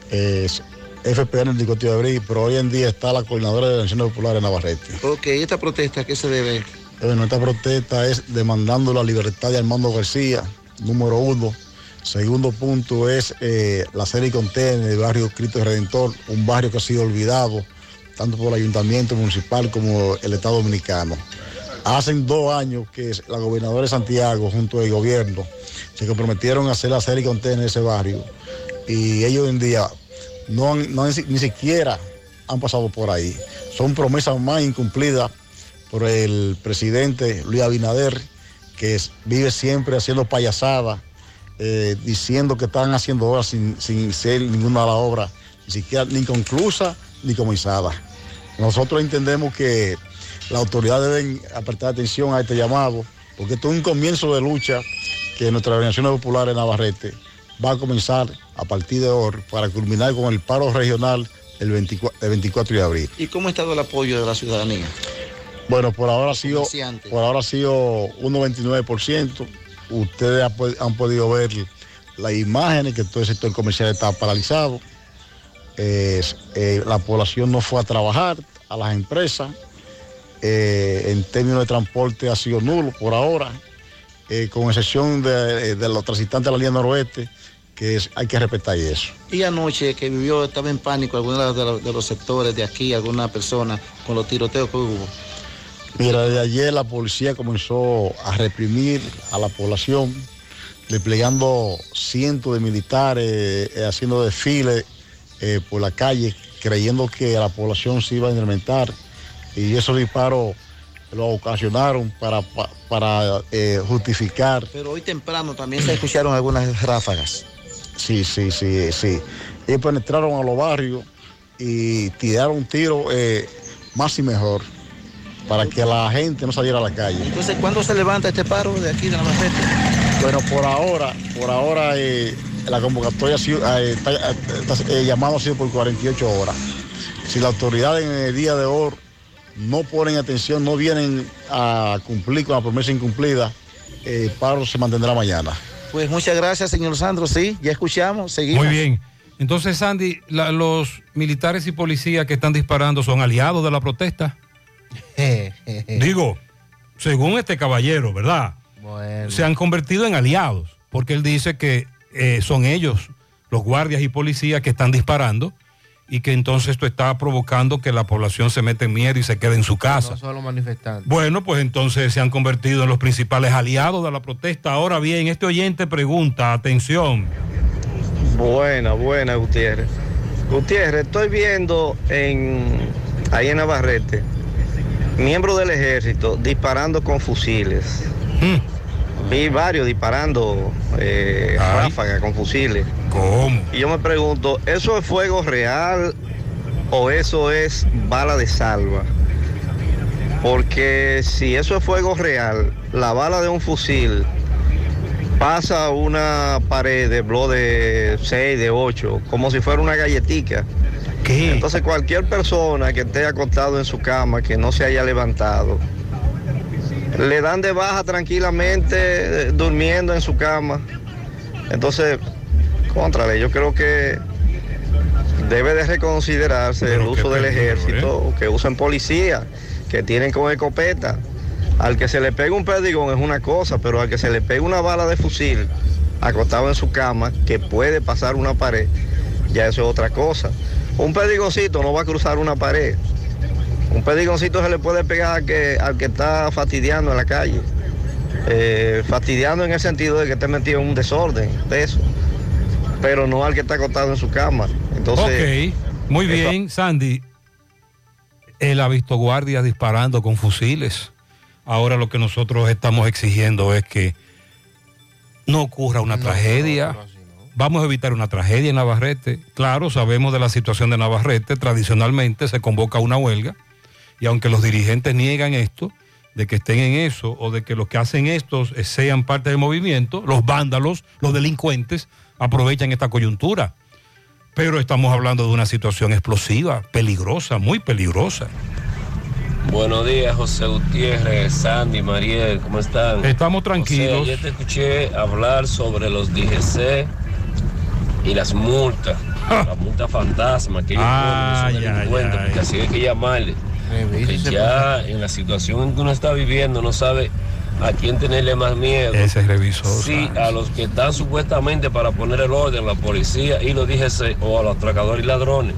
Es FPN en Dicotío de Abril, pero hoy en día está la coordinadora de la Nación Popular en Navarrete. Ok, ¿esta protesta a qué se debe? Bueno, esta protesta es demandando la libertad de Armando García, número uno. Segundo punto es eh, la serie contenedor del barrio Cristo Redentor, un barrio que ha sido olvidado tanto por el ayuntamiento municipal como el Estado Dominicano. Hace dos años que la gobernadora de Santiago junto al gobierno se comprometieron a hacer la serie contenedor en ese barrio y ellos hoy en día no, ni siquiera han pasado por ahí. Son promesas más incumplidas por el presidente Luis Abinader, que vive siempre haciendo payasadas, eh, diciendo que están haciendo obras sin, sin ser ninguna de las obras, ni siquiera ni conclusa ni comenzada. Nosotros entendemos que las autoridades deben prestar atención a este llamado, porque esto es un comienzo de lucha que nuestra Organización Popular en Navarrete va a comenzar a partir de hoy para culminar con el paro regional el 24, el 24 de abril. ¿Y cómo ha estado el apoyo de la ciudadanía? Bueno, por ahora ha sido, por ahora ha sido un 99%. Ustedes han podido ver las imágenes que todo el sector comercial está paralizado. Eh, la población no fue a trabajar a las empresas. Eh, en términos de transporte ha sido nulo por ahora, eh, con excepción de, los transitantes de la línea noroeste, que es- hay que respetar eso. Y anoche que vivió, estaba en pánico algunos de de los sectores de aquí, alguna persona con los tiroteos que hubo. Mira, desde ayer la policía comenzó a reprimir a la población, desplegando cientos de militares, eh, haciendo desfiles eh, por la calle, creyendo que la población se iba a incrementar. Y esos disparos lo ocasionaron para, pa- para eh, justificar. Pero hoy temprano también se escucharon algunas ráfagas. Sí, sí, sí, sí. Ellos penetraron a los barrios y tiraron un tiro más y mejor para que la gente no saliera a la calle. Entonces, ¿cuándo se levanta este paro de aquí de Navarrete? Bueno, por ahora, por ahora eh, la convocatoria ha sido, eh, está, está- eh, llamado ha sido por 48 horas. Si la autoridad en el día de hoy no ponen atención, no vienen a cumplir con la promesa incumplida, eh, el paro se mantendrá mañana. Pues muchas gracias, señor Sandro. Sí, ya escuchamos, seguimos. Muy bien. Entonces, Sandy, la- los militares y policías que están disparando son aliados de la protesta. Digo, según este caballero, ¿verdad? Bueno. Se han convertido en aliados, porque él dice que eh, son ellos, los guardias y policías que están disparando y que entonces esto está provocando que la población se mete en miedo y se quede en su casa. No solo manifestantes. Bueno, pues entonces se han convertido en los principales aliados de la protesta. Ahora bien, este oyente pregunta, atención. Buena, buena, Gutiérrez. Gutiérrez, estoy viendo en ahí en Navarrete miembros del ejército disparando con fusiles. Vi varios disparando eh, ráfagas con fusiles. ¿Cómo? Y yo me pregunto, ¿eso es fuego real o eso es bala de salva? Porque si eso es fuego real, la bala de un fusil pasa una pared de blo de 6, de 8, como si fuera una galletica. ¿Qué? Entonces cualquier persona que esté acostado en su cama, que no se haya levantado, le dan de baja tranquilamente eh, durmiendo en su cama. Entonces, contrale, yo creo que debe de reconsiderarse el uso del ejército, que usen policía, que tienen con escopeta. Al que se le pega un perdigón es una cosa, pero al que se le pega una bala de fusil acostado en su cama, que puede pasar una pared, ya eso es otra cosa. Un perdigoncito no va a cruzar una pared. Un perdigoncito se le puede pegar al que, al que está fastidiando en la calle. Eh, fastidiando en el sentido de que esté metido en un desorden de eso. Pero no al que está acostado en su cama. Entonces, ok, muy bien, Sandy. Él ha visto guardias disparando con fusiles. Ahora lo que nosotros estamos exigiendo es que no ocurra una tragedia. Vamos a evitar una tragedia en Navarrete. Claro, sabemos de la situación de Navarrete. Tradicionalmente se convoca una huelga. Y aunque los dirigentes niegan esto, de que estén en eso o de que los que hacen esto sean parte del movimiento, los vándalos, los delincuentes, aprovechan esta coyuntura. Pero estamos hablando de una situación explosiva, peligrosa, muy peligrosa. Buenos días, José Gutiérrez, Sandy, Mariel, ¿cómo están? Estamos tranquilos. José, ayer te escuché hablar sobre los DGC y las multas, las multas fantasmas que ellos Ay, ponen, delincuentes, ay. porque así hay que llamarle. Porque ya en la situación en que uno está viviendo no sabe a quién tenerle más miedo. Ese revisor. Sí, a los que están supuestamente para poner el orden, la policía y los DGC, o a los atracadores y ladrones.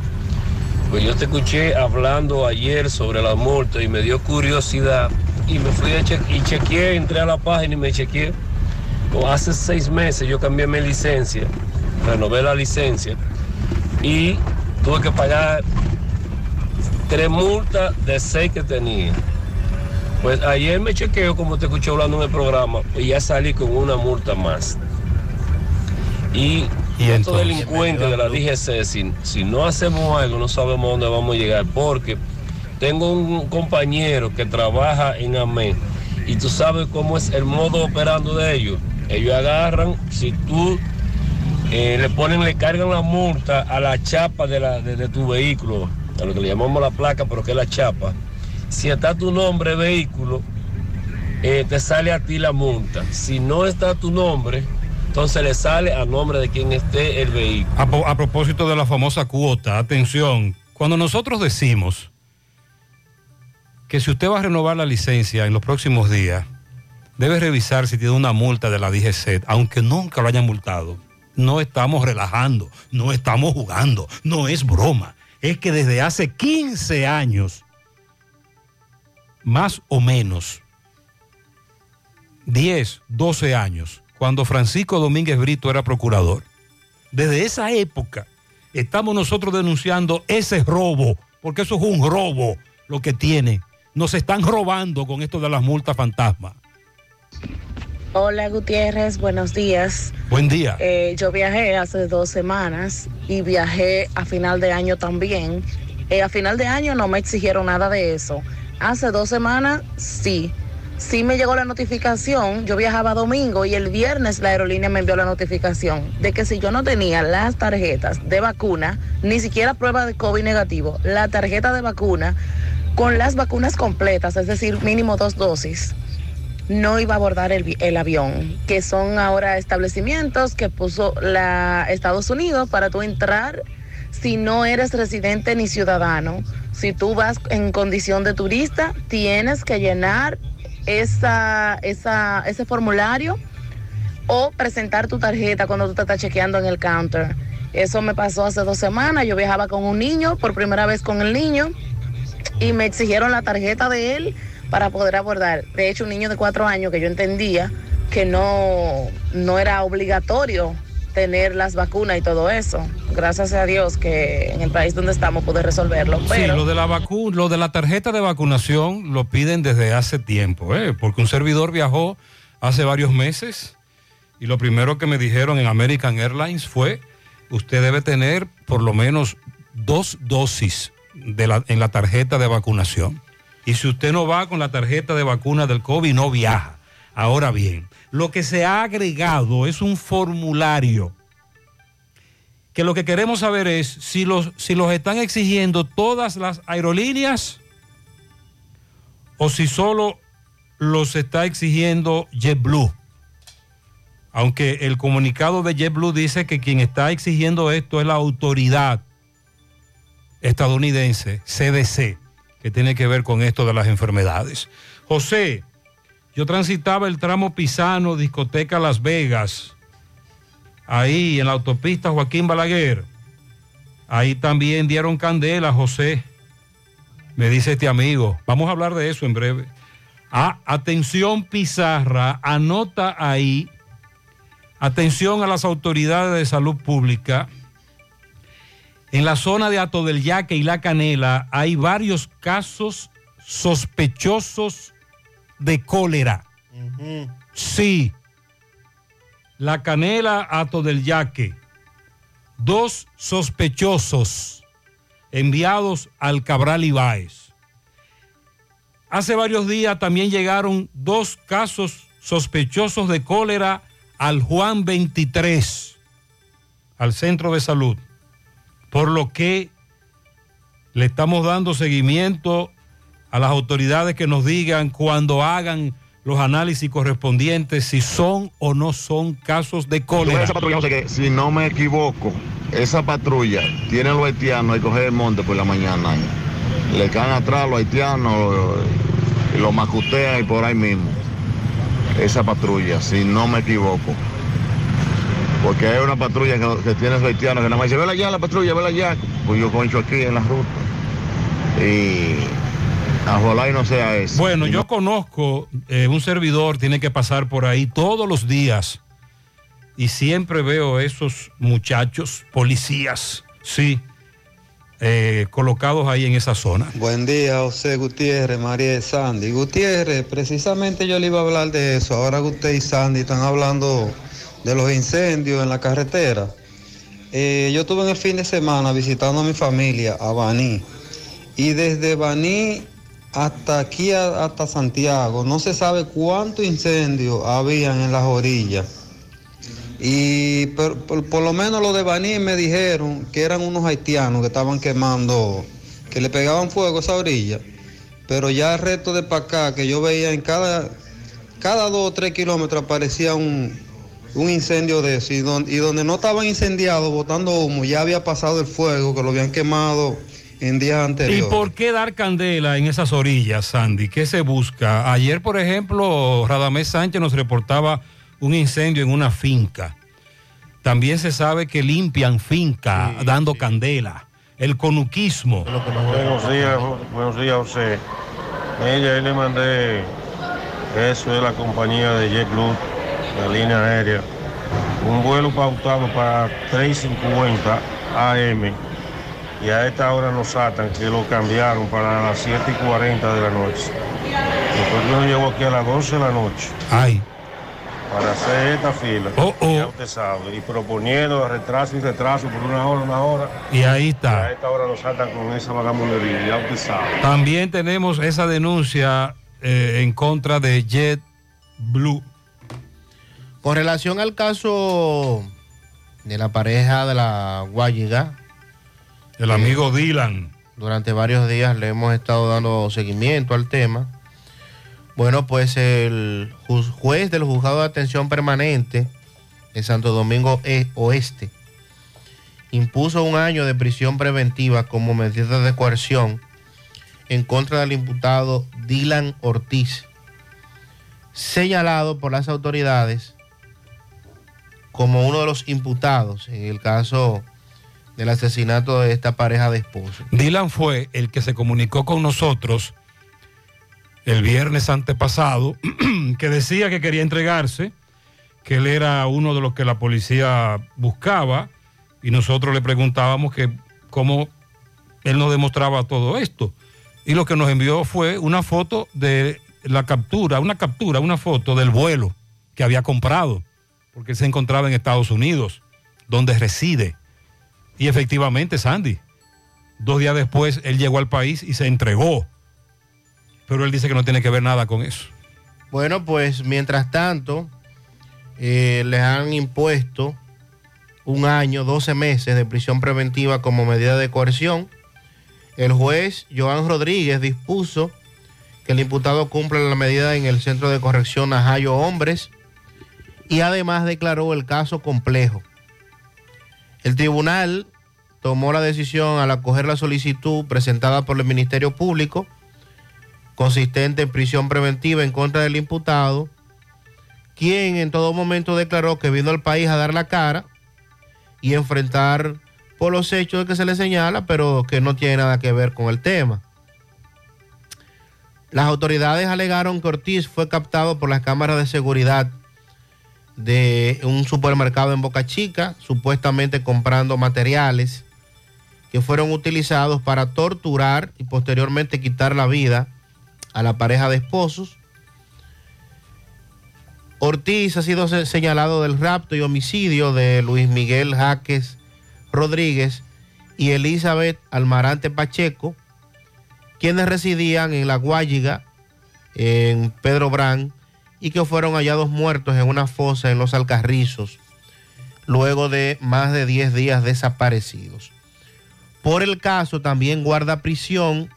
Pues yo te escuché hablando ayer sobre la multa y me dio curiosidad y me fui a che y chequeé, entré a la página y me chequeé. O hace seis meses yo cambié mi licencia, renové la licencia y tuve que pagar tres multas de seis que tenía. Pues ayer me chequeo, como te escuché hablando en el programa, y ya salí con una multa más. Y, estos delincuentes de la DGC, si, si no hacemos algo, no sabemos dónde vamos a llegar, porque tengo un compañero que trabaja en AME, y tú sabes cómo es el modo operando de ellos. Ellos agarran, si tú eh, le ponen, le cargan la multa a la chapa de, la, de, tu vehículo, a lo que le llamamos la placa, pero que es la chapa. Si está tu nombre vehículo, eh, te sale a ti la multa. Si no está tu nombre, entonces le sale a nombre de quien esté el vehículo. A propósito de la famosa cuota, atención, cuando nosotros decimos que si usted va a renovar la licencia en los próximos días, debe revisar si tiene una multa de la DGC, aunque nunca lo hayan multado. No estamos relajando, no estamos jugando, no es broma. Es que desde hace 15 años, más o menos, 10, 12 años, cuando Francisco Domínguez Brito era procurador, desde esa época estamos nosotros denunciando ese robo, porque eso es un robo lo que tienen. Nos están robando con esto de las multas fantasma. Hola Gutiérrez, buenos días. Buen día. Eh, yo viajé hace dos semanas y viajé a final de año también. Eh, a final de año no me exigieron nada de eso. Hace dos semanas sí. Sí me llegó la notificación, yo viajaba domingo y el viernes la aerolínea me envió la notificación de que si yo no tenía las tarjetas de vacuna, ni siquiera prueba de COVID negativo, la tarjeta de vacuna con las vacunas completas, es decir, mínimo dos dosis, no iba a abordar el, el avión, que son ahora establecimientos que puso la Estados Unidos para tú entrar si no eres residente ni ciudadano. Si tú vas en condición de turista, tienes que llenar esa, esa, ese formulario o presentar tu tarjeta cuando tú te estás chequeando en el counter. Eso me pasó hace dos semanas. Yo viajaba con un niño, por primera vez con el niño, y me exigieron la tarjeta de él para poder abordar. De hecho, un niño de cuatro años que yo entendía que no, no era obligatorio tener las vacunas y todo eso. Gracias a Dios que en el país donde estamos pude resolverlo. Pero Sí, lo de la vacu lo de la tarjeta de vacunación lo piden desde hace tiempo, ¿eh? porque un servidor viajó hace varios meses y lo primero que me dijeron en American Airlines fue, usted debe tener por lo menos dos dosis de la- en la tarjeta de vacunación. Y si usted no va con la tarjeta de vacuna del COVID, no viaja. Ahora bien, lo que se ha agregado es un formulario que lo que queremos saber es si los, si los están exigiendo todas las aerolíneas o si solo los está exigiendo JetBlue. Aunque el comunicado de JetBlue dice que quien está exigiendo esto es la autoridad estadounidense, CDC, que tiene que ver con esto de las enfermedades. José, yo transitaba el tramo Pisano, discoteca Las Vegas, ahí en la autopista Joaquín Balaguer. Ahí también dieron candela, José. Me dice este amigo. Vamos a hablar de eso en breve. Ah, atención Pizarra, anota ahí. Atención a las autoridades de salud pública. En la zona de Ato del Yaque y La Canela hay varios casos sospechosos de cólera. Sí. La Canela, Ato del Yaque. Dos sospechosos enviados al Cabral Ibáez. Hace varios días también llegaron dos casos sospechosos de cólera al Juan 23, al centro de salud, por lo que le estamos dando seguimiento a las autoridades que nos digan cuando hagan los análisis correspondientes si son o no son casos de cólera. Esa patrulla, José, que si no me equivoco, esa patrulla tiene a los haitianos y coger el monte por la mañana. Le caen atrás los haitianos y los macutean y por ahí mismo. Esa patrulla, si no me equivoco. Porque hay una patrulla que, que tiene haitianos que nada más dice, vela allá la patrulla, vela allá. Pues yo concho aquí en la ruta. Y ojalá y no sea eso. Bueno, yo conozco eh, un servidor, tiene que pasar por ahí todos los días y siempre veo esos muchachos, policías, sí, eh, colocados ahí en esa zona. Buen día, José Gutiérrez, María y Sandy. Gutiérrez, precisamente yo le iba a hablar de eso. Ahora usted y Sandy están hablando de los incendios en la carretera. Eh, yo estuve en el fin de semana visitando a mi familia a Baní. Y desde Baní hasta aquí, hasta Santiago, no se sabe cuántos incendios habían en las orillas. Y por, por- por lo menos los de Baní me dijeron que eran unos haitianos que estaban quemando, que le pegaban fuego a esa orilla. Pero ya el resto de para acá, que yo veía en cada, cada dos o tres kilómetros aparecía un, un incendio de eso. Y, don- y donde no estaban incendiados, botando humo, ya había pasado el fuego, que lo habían quemado en días ¿Y anteriores. por qué dar candela en esas orillas, Sandy? ¿Qué se busca? Ayer, por ejemplo, Radamés Sánchez nos reportaba un incendio en una finca. También se sabe que limpian finca dando candela. El conuquismo. Buenos días, buenos días, José. Ella, ahí le mandé eso de la compañía de JetBlue, la línea aérea. Un vuelo pautado para 3.50 AM y a esta hora nos atan que lo cambiaron para las 7 y 40 de la noche. Yo llevo aquí a las 12 de la noche Ay. para hacer esta fila. Oh, oh. Ya usted sabe. Y proponiendo retraso y retraso por una hora, una hora. Y ahí A está. esta hora nos atan con esa vagamundería, ya usted sabe. También tenemos esa denuncia eh, en contra de JetBlue. Con relación al caso de la pareja de la Guayiga, El amigo Dylan. Durante varios días le hemos estado dando seguimiento al tema. Bueno, pues el ju- juez del juzgado de atención permanente de Santo Domingo E- Oeste impuso un año de prisión preventiva como medida de coerción en contra del imputado Dylan Ortiz, señalado por las autoridades como uno de los imputados en el caso del asesinato de esta pareja de esposos. Dylan fue el que se comunicó con nosotros el viernes antepasado, que decía que quería entregarse, que él era uno de los que la policía buscaba, y nosotros le preguntábamos que cómo él nos demostraba todo esto. Y lo que nos envió fue una foto de la captura, una captura, una foto del vuelo que había comprado, porque él se encontraba en Estados Unidos, donde reside. Y efectivamente, Sandy, dos días después él llegó al país y se entregó. Pero él dice que no tiene que ver nada con eso. Bueno, pues mientras tanto, eh, les han impuesto un año, 12 meses de prisión preventiva como medida de coerción. El juez Joan Rodríguez dispuso que el imputado cumpla la medida en el Centro de Corrección Najayo Hombres y además declaró el caso complejo. El tribunal tomó la decisión al acoger la solicitud presentada por el Ministerio Público, consistente en prisión preventiva en contra del imputado, quien en todo momento declaró que vino al país a dar la cara y enfrentar por los hechos que se le señala, pero que no tiene nada que ver con el tema. Las autoridades alegaron que Ortiz fue captado por las cámaras de seguridad de un supermercado en Boca Chica, supuestamente comprando materiales que fueron utilizados para torturar y posteriormente quitar la vida a la pareja de esposos. Ortiz ha sido señalado del rapto y homicidio de Luis Miguel Jaques Rodríguez y Elizabeth Almarante Pacheco, quienes residían en La Guayiga, en Pedro Brán, y que fueron hallados muertos en una fosa en los Alcarrizos, luego de más de 10 días desaparecidos. Por el caso también guarda prisión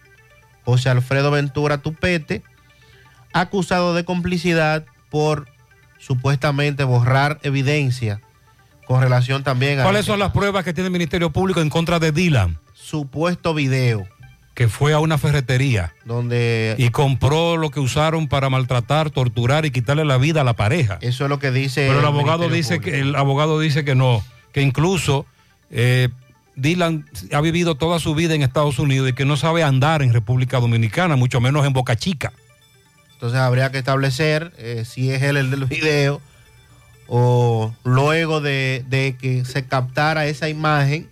José Alfredo Ventura Tupete, acusado de complicidad por supuestamente borrar evidencia con relación también a... ¿Cuáles son las pruebas que tiene el Ministerio Público en contra de Dylan? Supuesto video. Que fue a una ferretería. Donde... Y compró lo que usaron para maltratar, torturar y quitarle la vida a la pareja. Eso es lo que dice... Pero el, abogado dice que el abogado dice que no, que incluso eh, Dylan ha vivido toda su vida en Estados Unidos y que no sabe andar en República Dominicana, mucho menos en Boca Chica. Entonces habría que establecer eh, si es él el del video o luego de, de, que se captara esa imagen,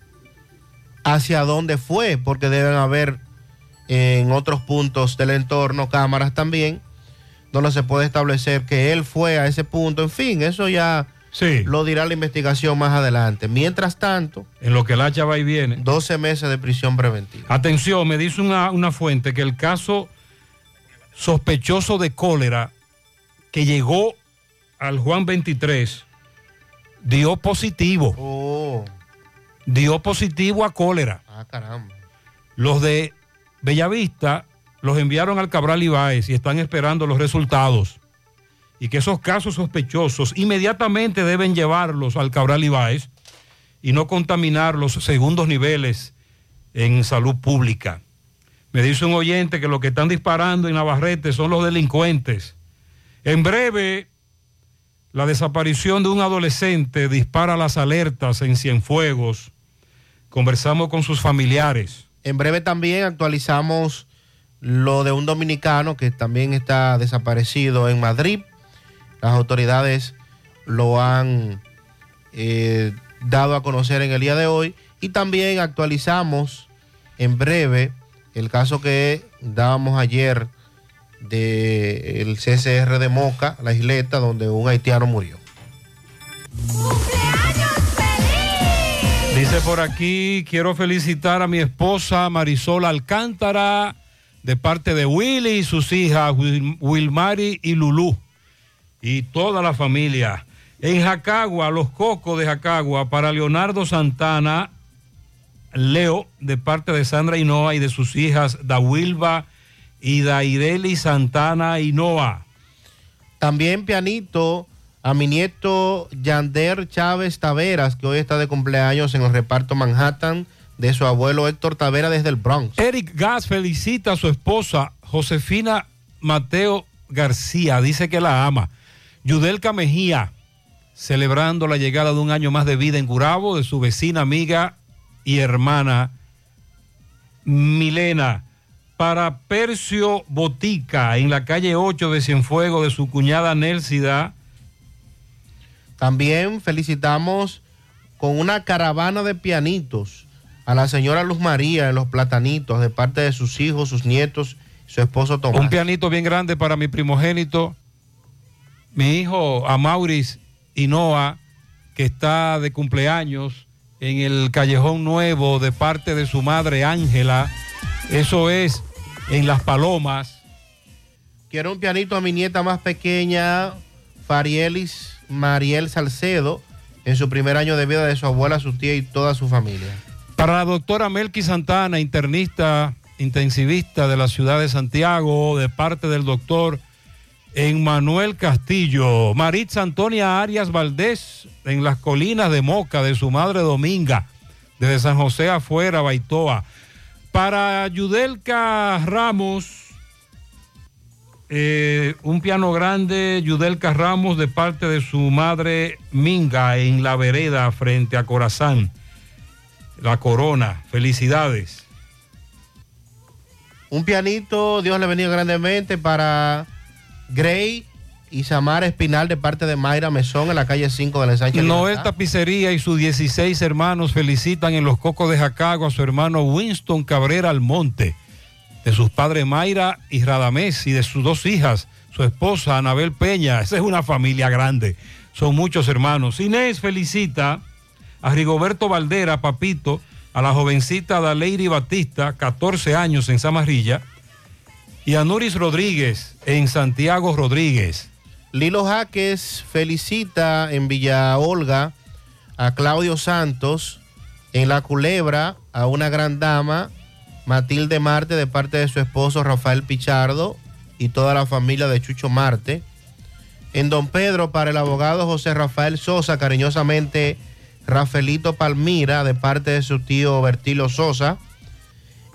hacia dónde fue, porque deben haber en otros puntos del entorno cámaras también, donde se puede establecer que él fue a ese punto. En fin, eso ya sí. lo dirá la investigación más adelante. Mientras tanto, en lo que el hacha va y viene, 12 meses de prisión preventiva. Atención, me dice una, una fuente que el caso sospechoso de cólera que llegó al Juan 23 dio positivo. Oh. Dio positivo a cólera. Ah, caramba. Los de Bellavista los enviaron al Cabral Ibáez y están esperando los resultados. Y que esos casos sospechosos inmediatamente deben llevarlos al Cabral Ibáez y no contaminar los segundos niveles en salud pública. Me dice un oyente que lo que están disparando en Navarrete son los delincuentes. En breve, la desaparición de un adolescente dispara las alertas en Cienfuegos. Conversamos con sus familiares. En breve también actualizamos lo de un dominicano que también está desaparecido en Madrid. Las autoridades lo han eh, dado a conocer en el día de hoy. Y también actualizamos en breve el caso que dábamos ayer del CCR de Moca, la isleta, donde un haitiano murió. Dice por aquí, quiero felicitar a mi esposa Marisol Alcántara de parte de Willy y sus hijas Wil Wilmari y Lulú y toda la familia. En Jacagua, los cocos de Jacagua, para Leonardo Santana, Leo, de parte de Sandra Hinoa y de sus hijas Dawilva y Daireli Santana Hinoa. También pianito a mi nieto Yander Chávez Taveras, que hoy está de cumpleaños en el reparto Manhattan de su abuelo Héctor Tavera desde el Bronx. Eric Gas felicita a su esposa Josefina Mateo García, dice que la ama. Yudelka Mejía, celebrando la llegada de un año más de vida en Gurabo de su vecina amiga y hermana Milena. Para Percio Botica, en la calle 8 de Cienfuego, de su cuñada Nelsida. También felicitamos con una caravana de pianitos a la señora Luz María en los platanitos de parte de sus hijos, sus nietos, su esposo Tomás. Un pianito bien grande para mi primogénito, mi hijo Amauris Hinoa, que está de cumpleaños en el Callejón Nuevo de parte de su madre Ángela. Eso es en Las Palomas. Quiero un pianito a mi nieta más pequeña, Farielis Mariel Salcedo, en su primer año de vida de su abuela, su tía y toda su familia. Para la doctora Melqui Santana, internista intensivista de la ciudad de Santiago, de parte del doctor Emmanuel Castillo. Maritza Antonia Arias Valdés, en las colinas de Moca, de su madre Dominga, desde San José afuera, Baitoa. Para Yudelka Ramos, eh, un piano grande, Yudelka Ramos, de parte de su madre Minga, en la vereda frente a Corazán. La corona, felicidades. Un pianito, Dios le bendiga grandemente para Gray y Samara Espinal de parte de Mayra Mesón en la calle 5 de la ensanche. Noel Tapicería y sus 16 hermanos felicitan en los Cocos de Jacago a su hermano Winston Cabrera Almonte, de sus padres Mayra y Radamés y de sus dos hijas, su esposa Anabel Peña. Esa es una familia grande, son muchos hermanos. Inés felicita a Rigoberto Valdera, Papito, a la jovencita Daleiri Batista, 14 años en Zamarrilla, y a Nuris Rodríguez en Santiago Rodríguez. Lilo Jaques felicita en Villa Olga a Claudio Santos, en La Culebra a una gran dama, Matilde Marte, de parte de su esposo Rafael Pichardo y toda la familia de Chucho Marte. En Don Pedro para el abogado José Rafael Sosa, cariñosamente Rafaelito Palmira, de parte de su tío Bertilo Sosa.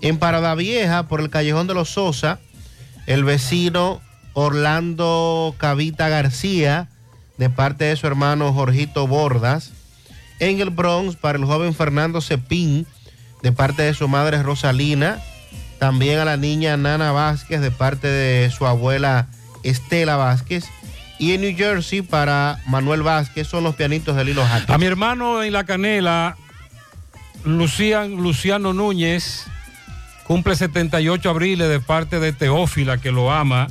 En Parada Vieja, por el Callejón de los Sosa, el vecino Orlando Cavita García, de parte de su hermano Jorgito Bordas. En el Bronx, para el joven Fernando Cepín, de parte de su madre Rosalina. También a la niña Nana Vázquez, de parte de su abuela Estela Vázquez. Y en New Jersey, para Manuel Vázquez, son los pianitos de Lilo Jaques. A mi hermano en La Canela, Lucian, Luciano Núñez, cumple 78 abriles de parte de Teófila, que lo ama.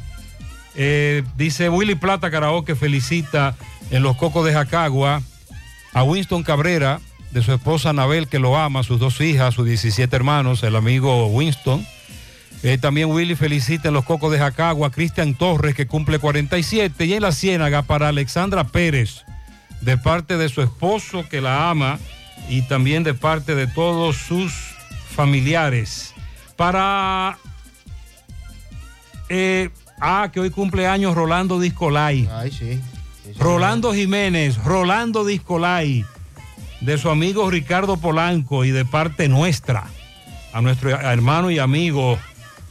Eh, dice Willy Plata Karaoke felicita en los Cocos de Jacagua a Winston Cabrera, de su esposa Anabel, que lo ama, sus dos hijas, sus 17 hermanos, el amigo Winston. Eh, también Willy felicita en los Cocos de Jacagua a Cristian Torres, que cumple 47. Y en la Ciénaga para Alexandra Pérez, de parte de su esposo, que la ama, y también de parte de todos sus familiares. Para. eh, ah, que hoy cumple años Rolando Discolay. Ay, sí. Rolando Jiménez, Rolando Discolay, de su amigo Ricardo Polanco y de parte nuestra, a nuestro hermano y amigo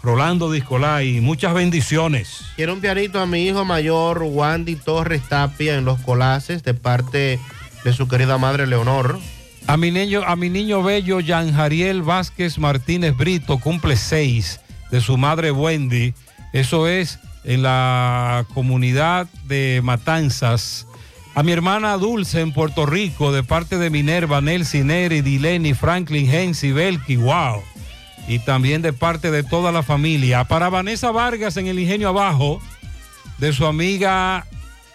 Rolando Discolay. Muchas bendiciones. Quiero un pianito a mi hijo mayor, Wandy Torres Tapia, en los Colaces, de parte de su querida madre Leonor. A mi niño, a mi niño bello, Jan Jariel Vázquez Martínez Brito, cumple seis, de su madre Wendy. Eso es en la comunidad de Matanzas. A mi hermana Dulce en Puerto Rico, de parte de Minerva, Nelcy Neri, Dileni, Franklin, Hensi, Belki, wow. Y también de parte de toda la familia. Para Vanessa Vargas en el Ingenio Abajo, de su amiga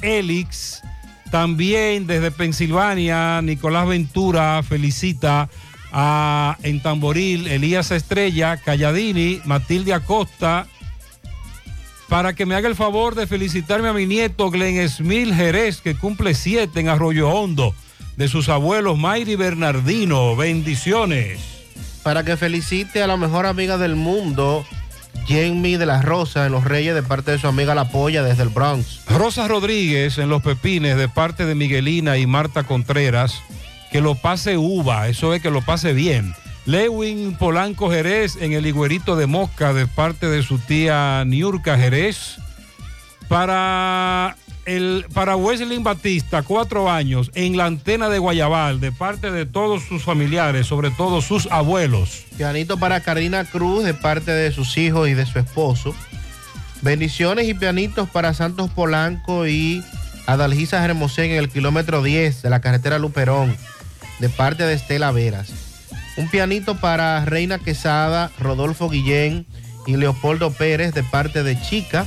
Elix. También desde Pensilvania, Nicolás Ventura felicita a en Tamboril Elías Estrella, Calladini, Matilde Acosta, para que me haga el favor de felicitarme a mi nieto Glenn Smil Jerez, que cumple siete en Arroyo Hondo, de sus abuelos Mayri Bernardino. Bendiciones. Para que felicite a la mejor amiga del mundo, Jamie de la Rosa, en Los Reyes, de parte de su amiga La Polla, desde el Bronx. Rosa Rodríguez en Los Pepines, de parte de Miguelina y Marta Contreras, que lo pase uva, eso es que lo pase bien. Lewin Polanco Jerez en el Higuerito de Mosca, de parte de su tía Niurka Jerez. Para el, para Wesley Batista, cuatro años, en la antena de Guayabal, de parte de todos sus familiares, sobre todo sus abuelos. Pianito para Karina Cruz, de parte de sus hijos y de su esposo. Bendiciones y pianitos para Santos Polanco y Adalgisa Hermosén en el kilómetro 10 de la carretera Luperón, de parte de Estela Veras. Un pianito para Reina Quesada, Rodolfo Guillén y Leopoldo Pérez, de parte de Chica.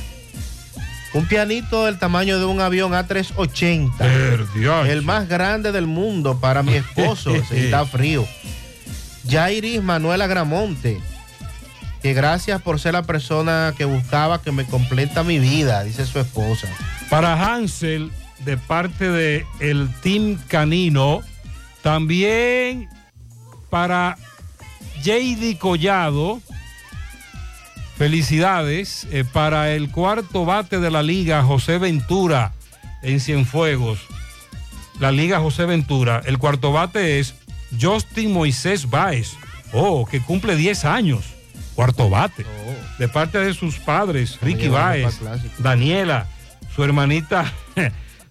Un pianito del tamaño de un avión A380. El más grande del mundo para mi esposo. si está frío. Jairis Manuela Gramonte. Que gracias por ser la persona que buscaba que me completa mi vida, dice su esposa. Para Hansel, de parte de el Team Canino. También para JD Collado. Felicidades eh, para el cuarto bate de la liga, José Ventura, en Cienfuegos. La liga José Ventura. El cuarto bate es Justin Moisés Báez. Oh, que cumple 10 años. Cuarto bate. De parte de sus padres, Ricky Báez, Daniela, su hermanita,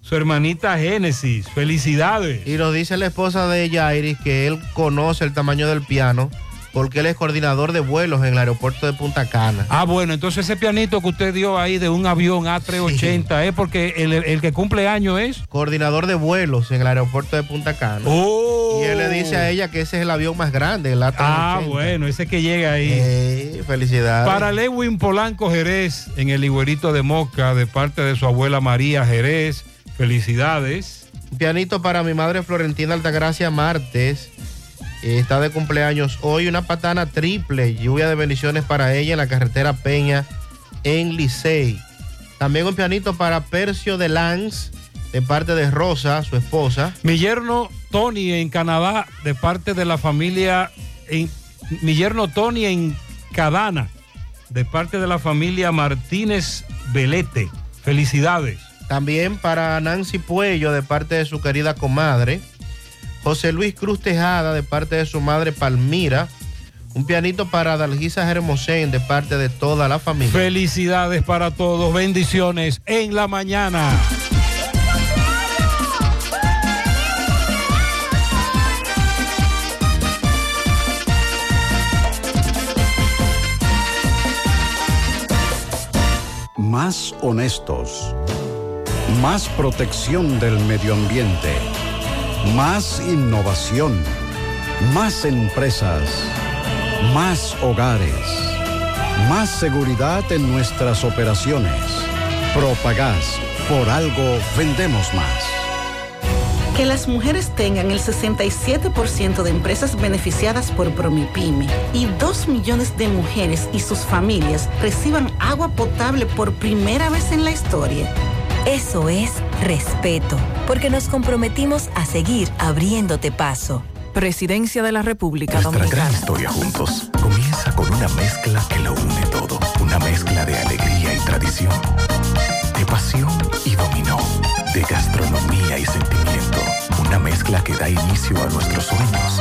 su hermanita Génesis. Felicidades. Y nos dice la esposa de Jairis que él conoce el tamaño del piano porque él es coordinador de vuelos en el aeropuerto de Punta Cana. Ah, bueno, entonces ese pianito que usted dio ahí de un avión A380 es porque el, el que cumple año es. Coordinador de vuelos en el aeropuerto de Punta Cana. Oh. Y él le dice a ella que ese es el avión más grande, el A380. Ah, bueno, ese que llega ahí. Eh, felicidades. Para Lewin Polanco Jerez, en el Higuerito de Moca, de parte de su abuela María Jerez. Felicidades. Un pianito para mi madre Florentina Altagracia Martes. Eh, Está de cumpleaños hoy una patana triple, lluvia de bendiciones para ella en la carretera Peña en Licey. También un pianito para Percio de Lance de parte de Rosa, su esposa. Mi yerno Tony en Canadá, de parte de la familia. En, mi yerno Tony en Cadana, de parte de la familia Martínez Velete. Felicidades. También para Nancy Puello de parte de su querida comadre. José Luis Cruz Tejada de parte de su madre Palmira. Un pianito para Dalgisa Hermosén de parte de toda la familia. Felicidades para todos. Bendiciones en la mañana. Más honestos. Más protección del medio ambiente. Más innovación. Más empresas. Más hogares. Más seguridad en nuestras operaciones. Propagás. Por algo vendemos más. Que las mujeres tengan el 67% de empresas beneficiadas por Promipyme y 2 millones de mujeres y sus familias reciban agua potable por primera vez en la historia. Eso es respeto, porque nos comprometimos a seguir abriéndote paso. Presidencia de la República Nuestra gran historia juntos comienza con una mezcla que lo une todo. Una mezcla de alegría y tradición, de pasión y dominó, de gastronomía y sentimiento. Una mezcla que da inicio a nuestros sueños,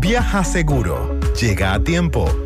Viaja seguro. Llega a tiempo.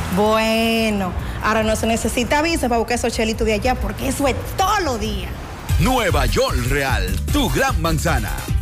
Bueno, ahora no se necesita visa para buscar esos chelitos de allá porque eso es todos los días. Nueva York Real, tu gran manzana.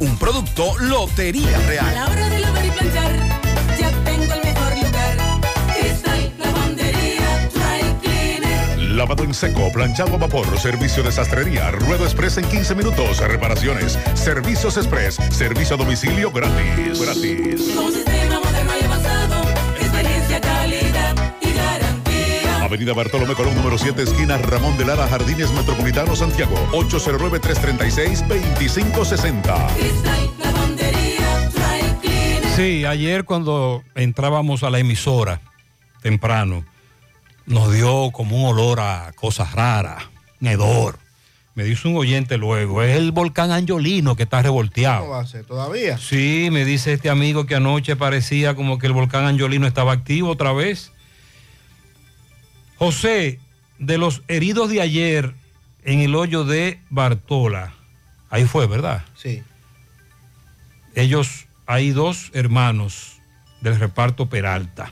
Un producto Lotería Real. A la hora de lavar y planchar, ya tengo el mejor lugar. Cristal, lavandería, dry cleaner. Lavado en seco, planchado a vapor, servicio de sastrería, ruedo express en 15 minutos, reparaciones, servicios express, servicio a domicilio gratis. Gratis. Con un sistema Avenida Bartolomé Colón, número 7, esquina Ramón de Lara, Jardines Metropolitano, Santiago. 809-336-2560. Cristal, lavandería, dry cleaner. Sí, ayer cuando entrábamos a la emisora temprano, nos dio como un olor a cosas raras, un hedor. Me dice un oyente luego, es el volcán Angiolino que está revolteado. ¿Cómo va a ser? ¿Todavía? Sí, me dice este amigo que anoche parecía como que el volcán Angiolino estaba activo otra vez. José, de los heridos de ayer en el hoyo de Bartola, ahí fue, ¿verdad? Sí. Ellos, hay dos hermanos del reparto Peralta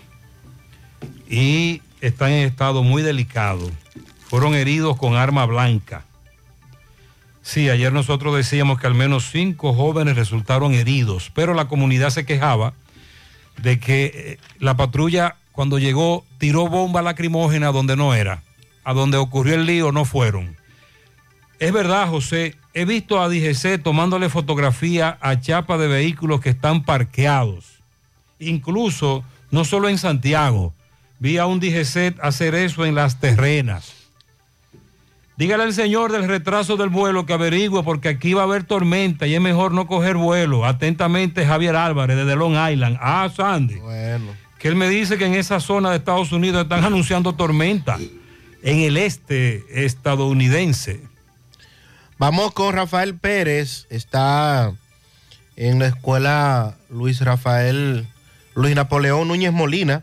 y están en estado muy delicado. Fueron heridos con arma blanca. Sí, ayer nosotros decíamos que al menos cinco jóvenes resultaron heridos, pero la comunidad se quejaba de que eh, la patrulla cuando llegó tiró bomba lacrimógena donde no era. A donde ocurrió el lío no fueron. Es verdad, José, he visto a DGC tomándole fotografía a chapas de vehículos que están parqueados. Incluso, no solo en Santiago, vi a un DGC hacer eso en las terrenas. Dígale al señor del retraso del vuelo que averigüe porque aquí va a haber tormenta y es mejor no coger vuelo. Atentamente Javier Álvarez desde Long Island. Ah, Sandy. Bueno. Que él me dice que en esa zona de Estados Unidos están anunciando tormenta en el este estadounidense. Vamos con Rafael Pérez. Está en la escuela Luis Rafael, Luis Napoleón Núñez Molina.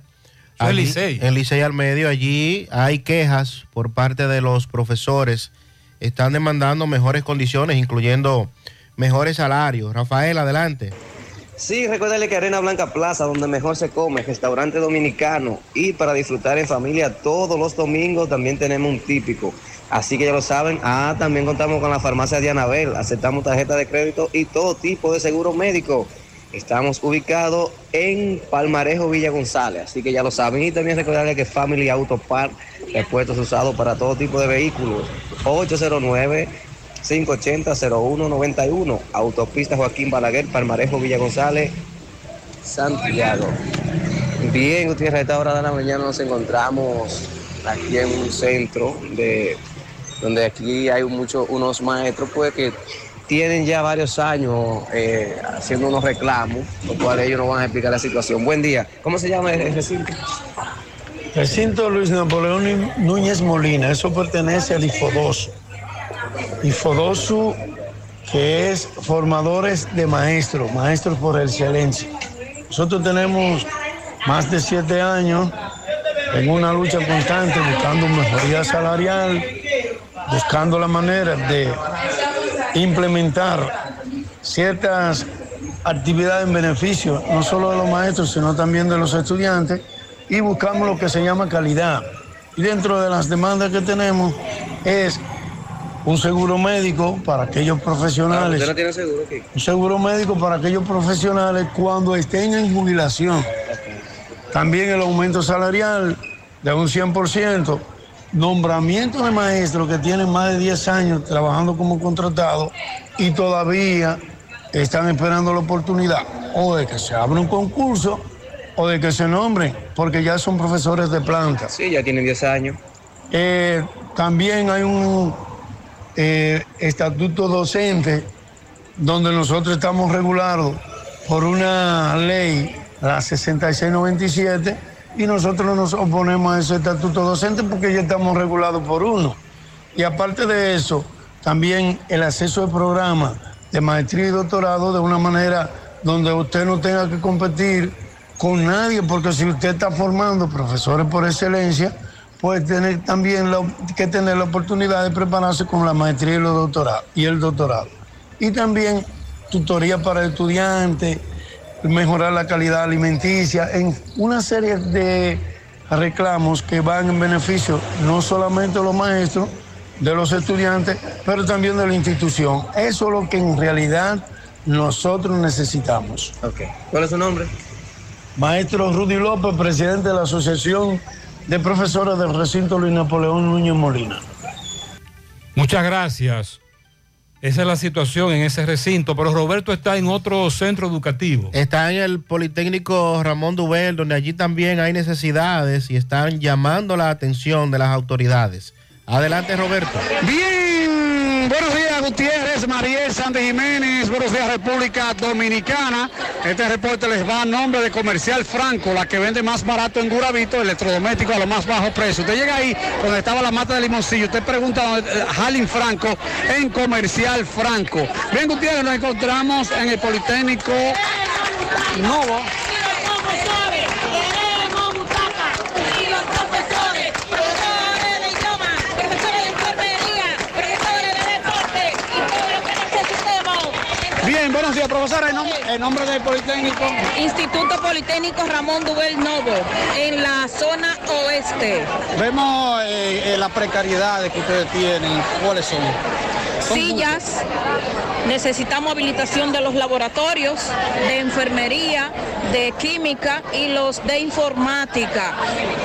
Allí, Licey. En Licey al medio. Allí hay quejas por parte de los profesores. Están demandando mejores condiciones, incluyendo mejores salarios. Rafael, adelante. Sí, recuérdale que Arena Blanca Plaza, donde mejor se come, restaurante dominicano. Y para disfrutar en familia todos los domingos también tenemos un típico. Así que ya lo saben. Ah, también contamos con la farmacia de Anabel. Aceptamos tarjeta de crédito y todo tipo de seguro médico. Estamos ubicados en Palmarejo, Villa González. Así que ya lo saben. Y también recordarle que Family Auto Park, repuestos usados para todo tipo de vehículos. 809 580-0191, Autopista Joaquín Balaguer, Palmarejo, Villa González, Santiago. Bien, Gutiérrez, a esta hora de la mañana nos encontramos aquí en un centro de donde aquí hay muchos unos maestros pues que tienen ya varios años eh, haciendo unos reclamos, los cuales ellos nos van a explicar la situación. Buen día. ¿Cómo se llama el recinto? Recinto Luis Napoleón Núñez Molina, eso pertenece al IFODOSO. IFODOSO, que es formadores de maestros, maestros por excelencia. Nosotros tenemos más de siete años en una lucha constante buscando mejoría salarial, buscando la manera de implementar ciertas actividades en beneficio no solo de los maestros, sino también de los estudiantes y buscamos lo que se llama calidad. Y dentro de las demandas que tenemos es un seguro médico para aquellos profesionales. ¿Usted no tiene seguro aquí? Un seguro médico para aquellos profesionales cuando estén en jubilación. También el aumento salarial de un 100%. Nombramiento de maestros que tienen más de 10 años trabajando como contratados y todavía están esperando la oportunidad o de que se abra un concurso o de que se nombren, porque ya son profesores de planta. Sí, ya tienen 10 años. Eh, también hay un eh, estatuto docente donde nosotros estamos regulados por una ley, la 6697, y nosotros nos oponemos a ese estatuto docente porque ya estamos regulados por uno. Y aparte de eso, también el acceso al programa de maestría y doctorado de una manera donde usted no tenga que competir con nadie, porque si usted está formando profesores por excelencia, puede tener también la- que tener la oportunidad de prepararse con la maestría y, los y el doctorado. Y también tutoría para estudiantes, mejorar la calidad alimenticia, en una serie de reclamos que van en beneficio no solamente de los maestros, de los estudiantes, pero también de la institución. Eso es lo que en realidad nosotros necesitamos. ¿Cuál es su nombre? Maestro Rudy López, presidente de la Asociación de Profesores del Recinto Luis Napoleón Núñez Molina. Muchas gracias. Esa es la situación en ese recinto, pero Roberto está en otro centro educativo. Está en el Politécnico Ramón Dubel, donde allí también hay necesidades y están llamando la atención de las autoridades. Adelante, Roberto. Bien, buenos días Gutiérrez, Mariel Sandy Jiménez, buenos días República Dominicana. Este reporte les va a nombre de Comercial Franco, la que vende más barato en Guravito, electrodoméstico a lo más bajo precio. Usted llega ahí donde estaba la mata de limoncillo, usted pregunta eh, Jalín Franco en Comercial Franco. Bien Gutiérrez, nos encontramos en el Politécnico Novo. Y los profesores, profesores de idioma, profesores de enfermería, profesores de deporte y todo lo que necesitemos. Bien, buenos días, profesora. En, nom- en nombre del Politécnico. Instituto Politécnico Ramón Dubel Novo, en la zona oeste. Vemos eh, eh, las precariedades que ustedes tienen. ¿Cuáles son? Sillas, necesitamos habilitación de los laboratorios, de enfermería, de química y los de informática.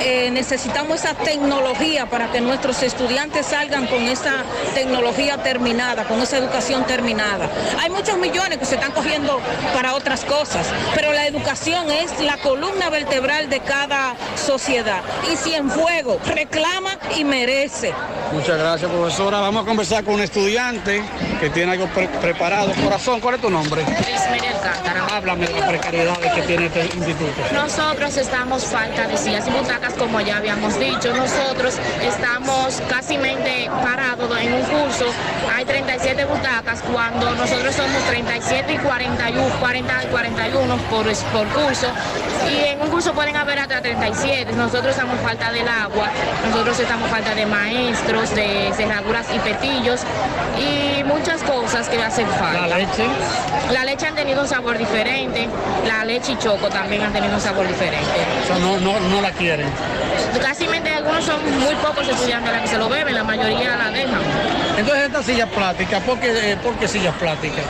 Eh, necesitamos esa tecnología para que nuestros estudiantes salgan con esa tecnología terminada, con esa educación terminada. Hay muchos millones que se están cogiendo para otras cosas, pero la educación es la columna vertebral de cada sociedad. Y Cienfuegos reclama y merece. Muchas gracias, profesora. Vamos a conversar con un estudiante que tiene algo pre- preparado. Corazón, ¿cuál es tu nombre? Alcántara. Háblame de las precariedades que tiene este instituto. Nosotros estamos falta de sillas y butacas, como ya habíamos dicho. Nosotros estamos casi parados en un curso. Hay 37 butacas cuando nosotros somos 37 y 41, 40 y 41 por, por curso. Y en un curso pueden haber hasta 37. Nosotros estamos falta del agua, nosotros estamos falta de maestros, de cerraduras y petillos. Y muchas cosas que hacen falta. ¿La leche? La leche han tenido un sabor diferente, la leche y choco también han tenido un sabor diferente. O sea, no, no, no la quieren. Casi algunos son muy pocos estudiantes los que se lo beben, la mayoría la dejan. Entonces estas sillas plásticas, ¿por qué, eh, por qué sillas plásticas?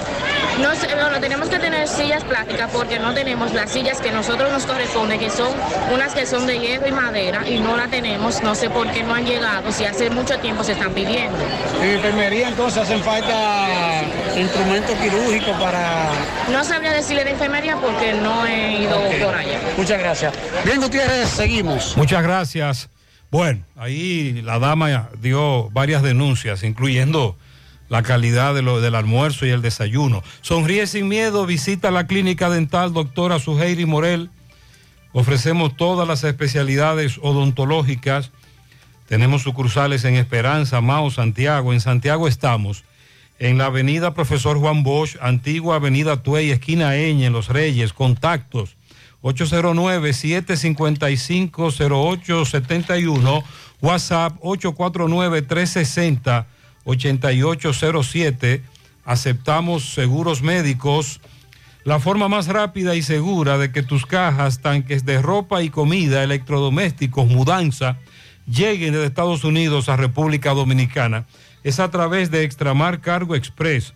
No, sé, no, no, tenemos que tener sillas plásticas porque no tenemos las sillas que nosotros nos corresponde, que son unas que son de hierro y madera, y no la tenemos. No sé por qué no han llegado, si hace mucho tiempo se están pidiendo. En enfermería entonces hacen falta instrumentos quirúrgicos para... No sabría decirle de enfermería porque no he ido por allá. Muchas gracias. Bien, Gutiérrez, seguimos. Muchas gracias. Bueno, ahí la dama dio varias denuncias, incluyendo la calidad de lo- del almuerzo y el desayuno. Sonríe sin miedo, visita la clínica dental doctora Suheiri Morel. Ofrecemos todas las especialidades odontológicas. Tenemos sucursales en Esperanza, Mao, Santiago. En Santiago estamos en la avenida Profesor Juan Bosch, antigua avenida Tuey, esquina Eñe, en Los Reyes. Contactos 809-755-0871, WhatsApp 849-360-8807. Aceptamos seguros médicos. La forma más rápida y segura de que tus cajas, tanques de ropa y comida, electrodomésticos, mudanza, lleguen desde Estados Unidos a República Dominicana es a través de Extramar Cargo Express.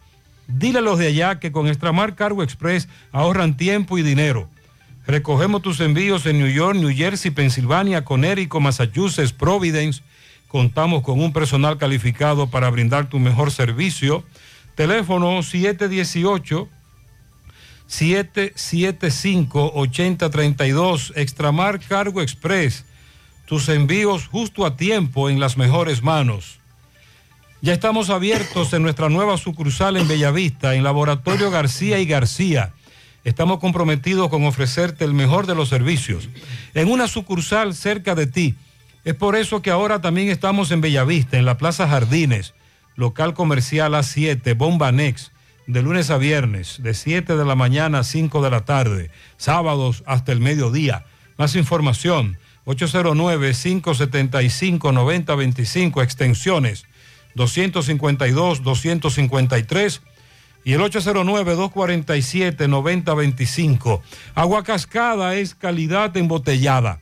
Dile a los de allá que con Extramar Cargo Express ahorran tiempo y dinero. Recogemos tus envíos en New York, New Jersey, Pensilvania, Connecticut, Massachusetts, Providence. Contamos con un personal calificado para brindar tu mejor servicio. Teléfono 718 775-8032, Extramar Cargo Express. Tus envíos justo a tiempo en las mejores manos. Ya estamos abiertos en nuestra nueva sucursal en Bellavista, en Laboratorio García y García. Estamos comprometidos con ofrecerte el mejor de los servicios. En una sucursal cerca de ti. Es por eso que ahora también estamos en Bellavista, en la Plaza Jardines, local comercial A7, Bomba Next de lunes a viernes, de 7 de la mañana a 5 de la tarde, sábados hasta el mediodía. Más información, 809-575-9025, extensiones 252, 253 y el 809-247-9025. Agua Cascada es calidad embotellada.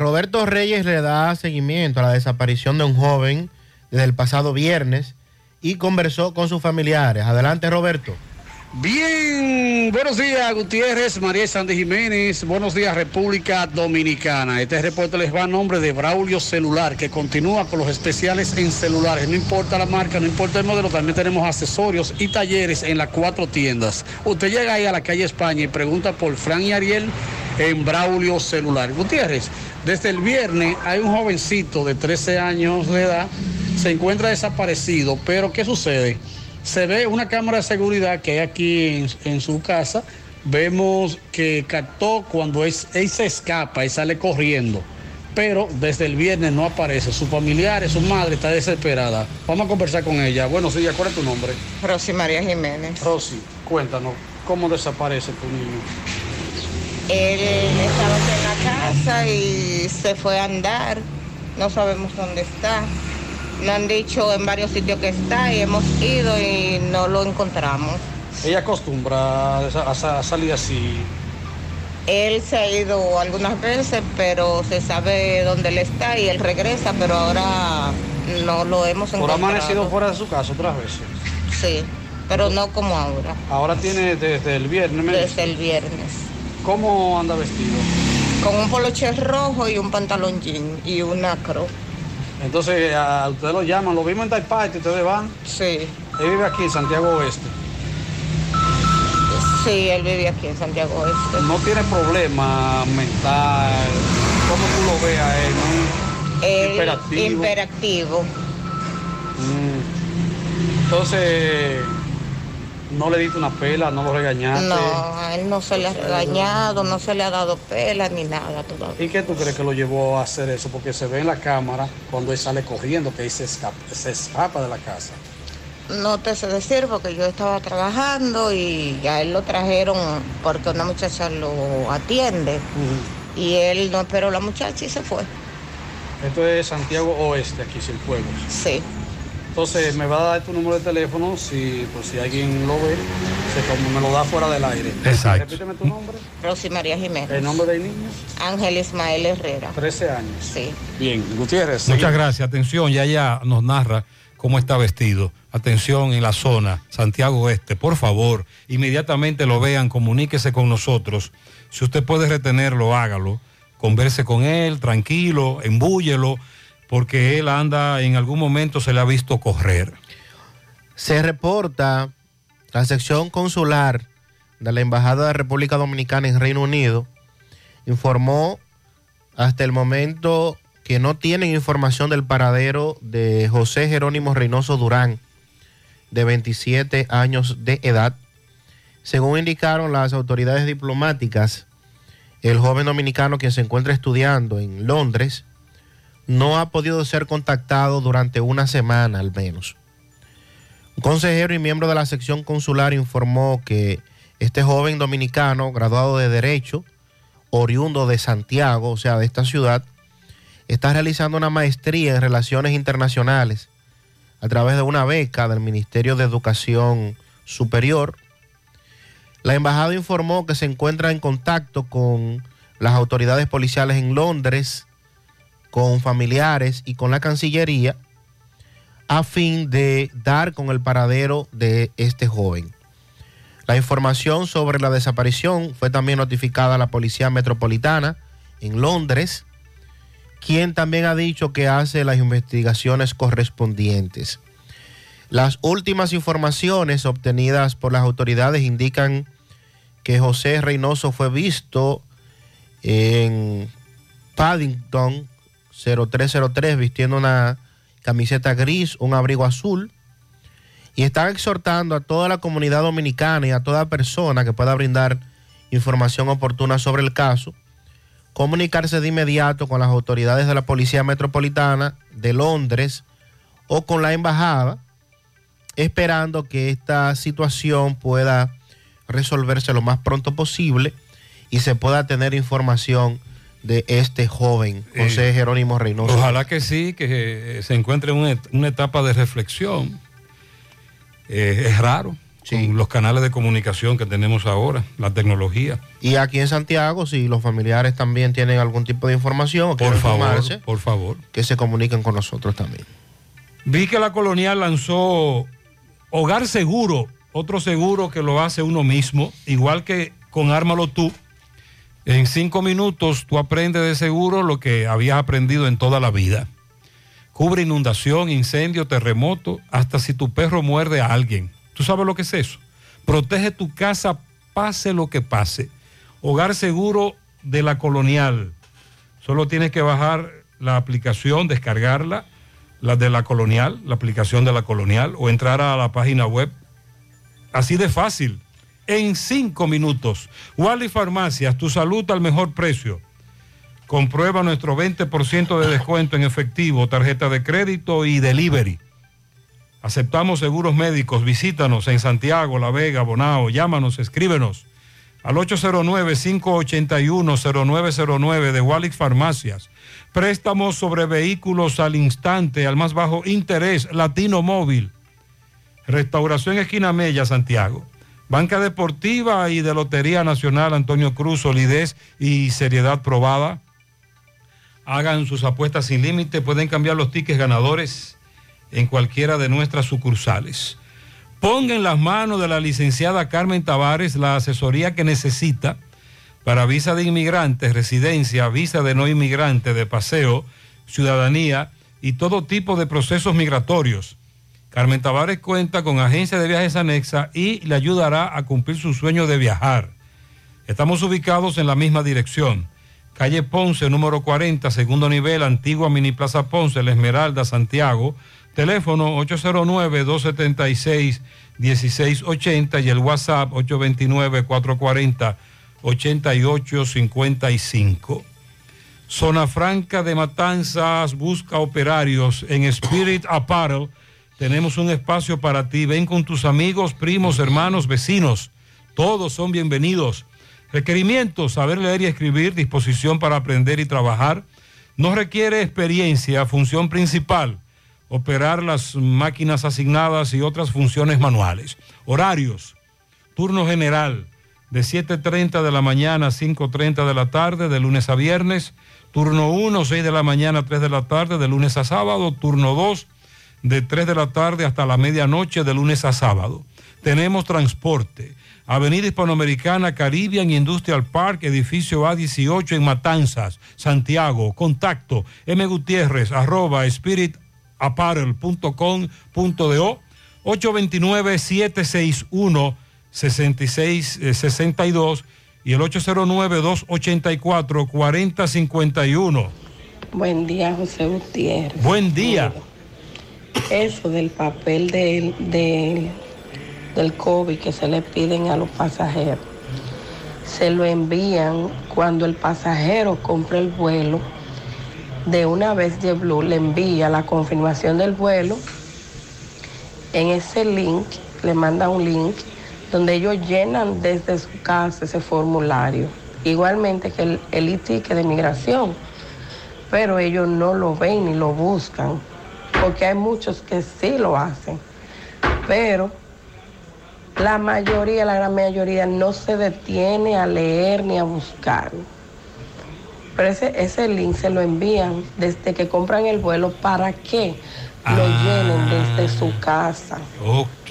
Roberto Reyes le da seguimiento a la desaparición de un joven desde el pasado viernes y conversó con sus familiares. Adelante, Roberto. Bien, buenos días Gutiérrez, María Sandy Jiménez, buenos días República Dominicana. Este reporte les va a nombre de Braulio Celular, que continúa con los especiales en celulares. No importa la marca, no importa el modelo, también tenemos accesorios y talleres en las cuatro tiendas. Usted llega ahí a la calle España y pregunta por Fran y Ariel en Braulio Celular. Gutiérrez, desde el viernes hay un jovencito de 13 años de edad, se encuentra desaparecido, pero ¿qué sucede? Se ve una cámara de seguridad que hay aquí en, en su casa. Vemos que captó cuando él se escapa y sale corriendo. Pero desde el viernes no aparece. Sus familiares, su madre está desesperada. Vamos a conversar con ella. Buenos días, ¿cuál es tu nombre? Rosy María Jiménez. Rosy, cuéntanos, ¿cómo desaparece tu niño? Él estaba en la casa y se fue a andar. No sabemos dónde está. Nos han dicho en varios sitios que está y hemos ido y no lo encontramos. Ella acostumbra a, salir así. Él se ha ido algunas veces, pero se sabe dónde él está y él regresa, pero ahora no lo hemos Por encontrado. amanecido fuera de su casa otras veces. Sí, pero no como ahora. Ahora tiene desde el viernes. me Desde el viernes. ¿Cómo anda vestido? Con un poloche rojo y un pantalón jean y una cruz. Entonces, a ustedes lo llaman, lo vimos en Taipei, ustedes van. Sí. Él vive aquí en Santiago Oeste. Sí, él vive aquí en Santiago Oeste. No tiene problema mental. ¿Cómo tú lo ves a él? Imperativo. imperactivo. Mm. Entonces, no le diste una pela, no lo regañaste. No, a él no se le ha regañado, no se le ha dado pela ni nada todavía. ¿Y qué tú crees que lo llevó a hacer eso? Porque se ve en la cámara cuando él sale corriendo, que ahí se escapa, se escapa de la casa. No te sé decir porque yo estaba trabajando y a él lo trajeron porque una muchacha lo atiende. Y él no esperó a la muchacha y se fue. Esto es Santiago Oeste, aquí sin fuegos. Sí. Entonces me va a dar tu número de teléfono si, por si alguien lo ve, se, como me lo da fuera del aire. Exacto. Repíteme tu nombre. Rosy María Jiménez. El nombre del niño. Ángel Ismael Herrera. 13 años. Sí. Bien, Gutiérrez. Muchas gracias. Atención, ya ya nos narra cómo está vestido. Atención en la zona, Santiago Oeste, por favor, inmediatamente lo vean, comuníquese con nosotros. Si usted puede retenerlo, hágalo. Converse con él, tranquilo, embúyelo, porque él anda, en algún momento se le ha visto correr. Se reporta la sección consular de la Embajada de República Dominicana en Reino Unido informó hasta el momento que no tienen información del paradero de José Jerónimo Reynoso Durán, de 27 años de edad. Según indicaron las autoridades diplomáticas, el joven dominicano que se encuentra estudiando en Londres no ha podido ser contactado durante una semana al menos. Un consejero y miembro de la sección consular informó que este joven dominicano, graduado de Derecho, oriundo de Santiago, o sea, de esta ciudad, está realizando una maestría en Relaciones Internacionales a través de una beca del Ministerio de Educación Superior. La embajada informó que se encuentra en contacto con las autoridades policiales en Londres, con familiares y con la Cancillería a fin de dar con el paradero de este joven. La información sobre la desaparición fue también notificada a la Policía Metropolitana en Londres, quien también ha dicho que hace las investigaciones correspondientes. Las últimas informaciones obtenidas por las autoridades indican que José Reynoso fue visto en Paddington 0303 vistiendo una camiseta gris, un abrigo azul. Y están exhortando a toda la comunidad dominicana y a toda persona que pueda brindar información oportuna sobre el caso, comunicarse de inmediato con las autoridades de la Policía Metropolitana de Londres o con la embajada, esperando que esta situación pueda resolverse lo más pronto posible y se pueda tener información de este joven, José Eh, Jerónimo Reynoso. Ojalá que sí, que eh, se encuentre en una, et- una etapa de reflexión. Eh, es raro con los canales de comunicación que tenemos ahora, la tecnología. Y aquí en Santiago, si los familiares también tienen algún tipo de información Por favor, por favor. que se comuniquen con nosotros también. Vi que la colonial lanzó Hogar Seguro, otro seguro que lo hace uno mismo, igual que con Ármalo tú. En cinco minutos tú aprendes de seguro lo que habías aprendido en toda la vida. Cubre inundación, incendio, terremoto, hasta si tu perro muerde a alguien. ¿Tú sabes lo que es eso? Protege tu casa, pase lo que pase. Hogar seguro de la colonial. Solo tienes que bajar la aplicación, descargarla, la de la colonial, la aplicación de la colonial, o entrar a la página web. Así de fácil. En cinco minutos. Wally Farmacias, tu salud al mejor precio. Comprueba nuestro 20% de descuento en efectivo, tarjeta de crédito y delivery. Aceptamos seguros médicos. Visítanos en Santiago, La Vega, Bonao. Llámanos, escríbenos al 809-581-0909 de Walix Farmacias. Préstamos sobre vehículos al instante, al más bajo interés, Latino Móvil. Restauración Esquina Mella, Santiago. Banca Deportiva y de Lotería Nacional Antonio Cruz, solidez y seriedad probada. Hagan sus apuestas sin límite, pueden cambiar los tickets ganadores en cualquiera de nuestras sucursales. Ponga en las manos de la licenciada Carmen Tavares la asesoría que necesita para visa de inmigrantes, residencia, visa de no inmigrante, de paseo, ciudadanía y todo tipo de procesos migratorios. Carmen Tavares cuenta con agencia de viajes anexa y le ayudará a cumplir su sueño de viajar. Estamos ubicados en la misma dirección. Calle Ponce, número 40, segundo nivel, antigua Mini Plaza Ponce, La Esmeralda, Santiago. Teléfono 1680 y el WhatsApp 829-440-8855. Zona Franca de Matanzas busca operarios en Spirit Apparel. Tenemos un espacio para ti. Ven con tus amigos, primos, hermanos, vecinos. Todos son bienvenidos. Requerimientos, saber leer y escribir, disposición para aprender y trabajar. No requiere experiencia, función principal, operar las máquinas asignadas y otras funciones manuales. Horarios, turno general de 7.30 de la mañana a 5.30 de la tarde, de lunes a viernes. Turno 1, 6 de la mañana a 3 de la tarde, de lunes a sábado. Turno 2, de 3 de la tarde hasta la medianoche, de lunes a sábado. Tenemos transporte. Avenida Hispanoamericana, Caribbean Industrial Park, edificio A18 en Matanzas, Santiago. Contacto M. Gutiérrez, arroba spiritapparel.com.do 829-761-6662 y el 809-284-4051. Buen día, José Gutiérrez. Buen día. Eso del papel del, COVID que se le piden a los pasajeros, se lo envían cuando el pasajero compra el vuelo. De una vez JetBlue le envía la confirmación del vuelo. En ese link, le manda un link donde ellos llenan desde su casa ese formulario. Igualmente que el, el de migración. Pero ellos no lo ven ni lo buscan porque hay muchos que sí lo hacen, pero la mayoría, la gran mayoría no se detiene a leer ni a buscar. Pero ese, ese link se lo envían desde que compran el vuelo para que lo llenen desde su casa, Ok.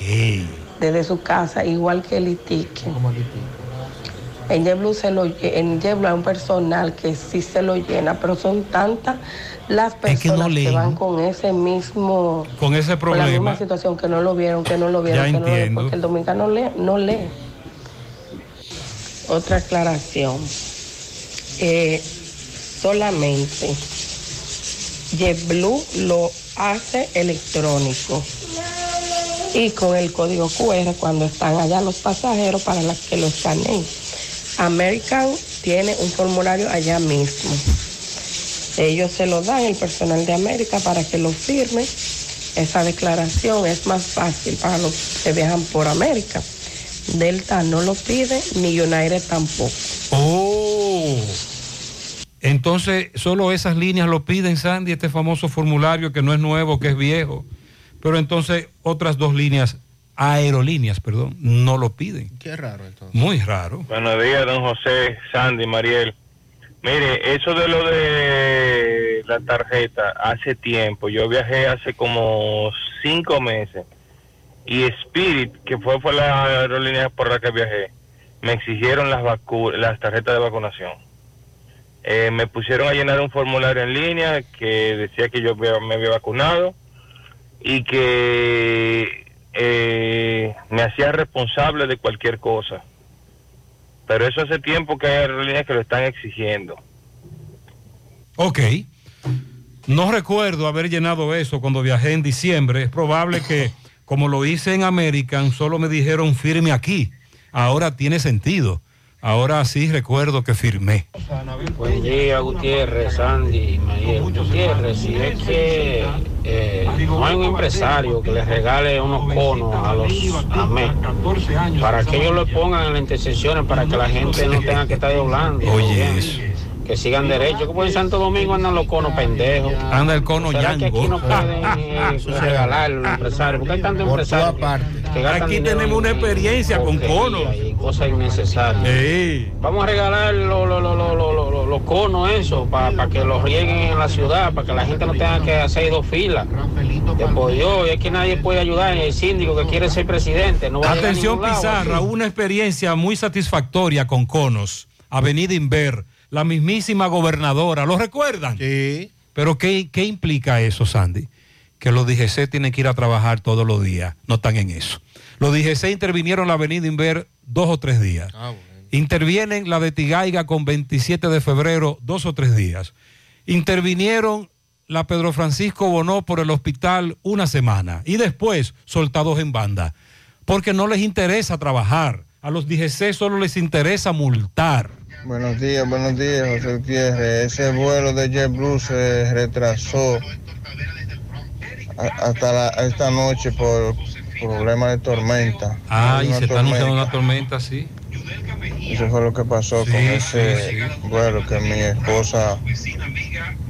desde su casa, igual que el itique. En JetBlue, se lo, en JetBlue hay un personal que sí se lo llena, pero son tantas las que no personas que, van con ese mismo Con ese con la misma problema. situación que no lo vieron, que no lo vieron, Ya que no lo vieron, entiendo. porque el dominicano lee, no lee. Otra aclaración. Eh, solamente JetBlue lo hace electrónico y con el código QR cuando están allá los pasajeros para las que lo escaneen. American tiene un formulario allá mismo. Ellos se lo dan, el personal de América, para que lo firme. Esa declaración es más fácil para los que viajan por América. Delta no lo pide, ni United tampoco. Oh. Entonces, solo esas líneas lo piden, Sandy, este famoso formulario que no es nuevo, que es viejo. Pero entonces otras dos líneas, aerolíneas, perdón, no lo piden. Qué raro entonces. Muy raro. Buenos días, don José, Sandy, Mariel. Mire, eso de lo de la tarjeta, hace tiempo, yo viajé hace como cinco meses y Spirit, que fue, fue la aerolínea por la que viajé, me exigieron las, vacu las tarjetas de vacunación. Eh, me pusieron a llenar un formulario en línea que decía que yo había- me había vacunado y que eh, me hacía responsable de cualquier cosa. Pero eso hace tiempo que hay aerolíneas que lo están exigiendo. Ok. No recuerdo haber llenado eso cuando viajé en diciembre. Es probable que, como lo hice en American, solo me dijeron firme aquí. Ahora tiene sentido. Ahora sí recuerdo que firmé. Buen día, Gutiérrez, Sandy, Mariel. Gutiérrez, si es que eh, no hay un empresario que le regale unos conos a los AME para que ellos lo pongan en las intersecciones para que la gente no tenga que estar doblando. Oye, Que sigan derecho. Como en Santo Domingo andan los conos pendejos. Anda el cono ¿Será que yango. aquí no pueden eh, regalar los empresarios? Porque hay tantos empresarios que, que gastan Aquí tenemos una en- experiencia en con conos. Y cosas innecesarias. Vamos a regalar los conos, eso, para que los rieguen en la ciudad, para que la gente no tenga que hacer dos filas. Que por Dios, es que nadie puede ayudar. El síndico que quiere ser presidente no va a llegar a Atención lado, Pizarra, así. una experiencia muy satisfactoria con Conos, Avenida Inver, la mismísima gobernadora, ¿lo recuerdan? Sí. Pero ¿qué, qué implica eso, Sandy? Que los DGC tienen que ir a trabajar todos los días, no están en eso. Los DGC intervinieron en la Avenida Inver dos o tres días. Intervienen la de Tigaiga con 27 de febrero dos o tres días. Intervinieron la Pedro Francisco Bonó por el hospital una semana y después soltados en banda. porque no les interesa trabajar. A los DGC solo les interesa multar. Buenos días, buenos días, José Gutiérrez. Ese vuelo de JetBlue se retrasó hasta la- esta noche por problemas de tormenta. Ah, y se está anunciando una tormenta, sí. Eso fue lo que pasó con ese vuelo que mi esposa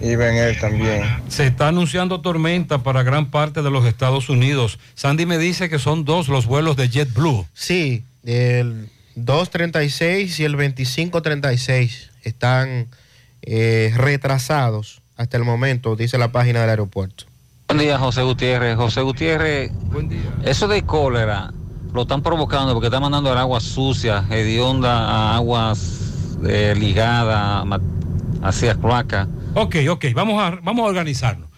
iba en él también. Se está anunciando tormenta para gran parte de los Estados Unidos. Sandy me dice que son dos los vuelos de JetBlue. Sí, el 236 y el 2536 están eh, retrasados hasta el momento, dice la página del aeropuerto. Buen día, José Gutiérrez. José Gutiérrez, eso de cólera lo están provocando porque están mandando el agua sucia, hedionda, a aguas eh, ligadas hacia cloaca. Ok, ok, vamos a, vamos a organizarnos.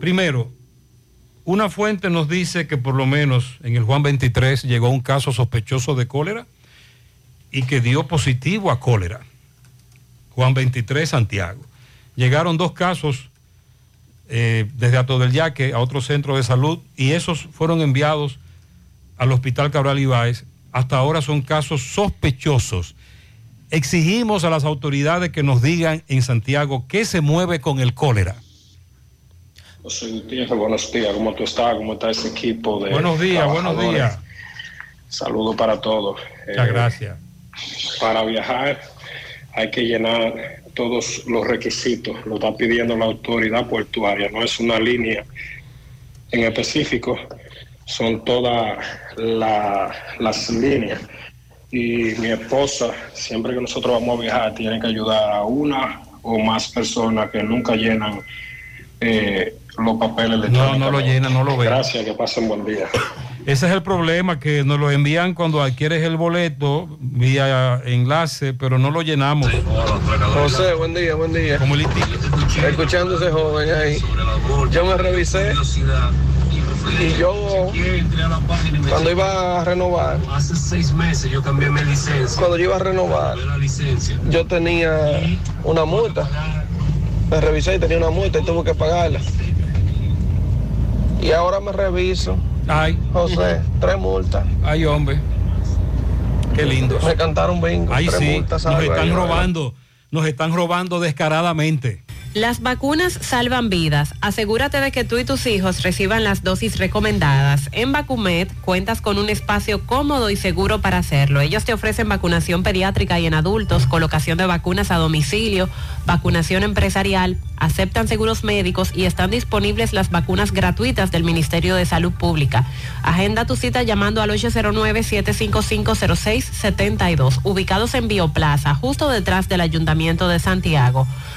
Primero, una fuente nos dice que por lo menos en el Juan 23 llegó un caso sospechoso de cólera y que dio positivo a cólera. Juan 23, Santiago. Llegaron dos casos eh, desde Ato del Yaque a otro centro de salud y esos fueron enviados al Hospital Cabral Ibáez. Hasta ahora son casos sospechosos. Exigimos a las autoridades que nos digan en Santiago qué se mueve con el cólera. José Gutiérrez, buenos días, ¿cómo tú estás? ¿Cómo está ese equipo de Buenos días, buenos días. Saludos para todos. Muchas Eh, gracias. Para viajar hay que llenar todos los requisitos, lo está pidiendo la autoridad portuaria, no es una línea en específico, son todas la- las líneas. Y mi esposa, siempre que nosotros vamos a viajar, tiene que ayudar a una o más personas que nunca llenan eh, los papeles No, no lo llena, no lo ve. Gracias, que pasen buen día. Ese es el problema, que nos lo envían cuando adquieres el boleto vía enlace, pero no lo llenamos. José, buen día, buen día. Como el Escuchando ese joven ahí. Yo me revisé y yo cuando iba a renovar, Hace seis meses yo cambié mi licencia. cuando yo iba a renovar, yo tenía una multa. Me revisé y tenía una multa y tuve que pagarla. Y ahora me reviso. Ay. José, tres multas. Ay, hombre. Qué lindo. Me cantaron bingo. Ay, tres sí, multas, nos están robando, nos están robando descaradamente. Las vacunas salvan vidas. Asegúrate de que tú y tus hijos reciban las dosis recomendadas. En Vacumet cuentas con un espacio cómodo y seguro para hacerlo. Ellos te ofrecen vacunación pediátrica y en adultos, colocación de vacunas a domicilio, vacunación empresarial, aceptan seguros médicos y están disponibles las vacunas gratuitas del Ministerio de Salud Pública. Agenda tu cita llamando al 809-755-0672, ubicados en Bioplaza, justo detrás del Ayuntamiento de Santiago.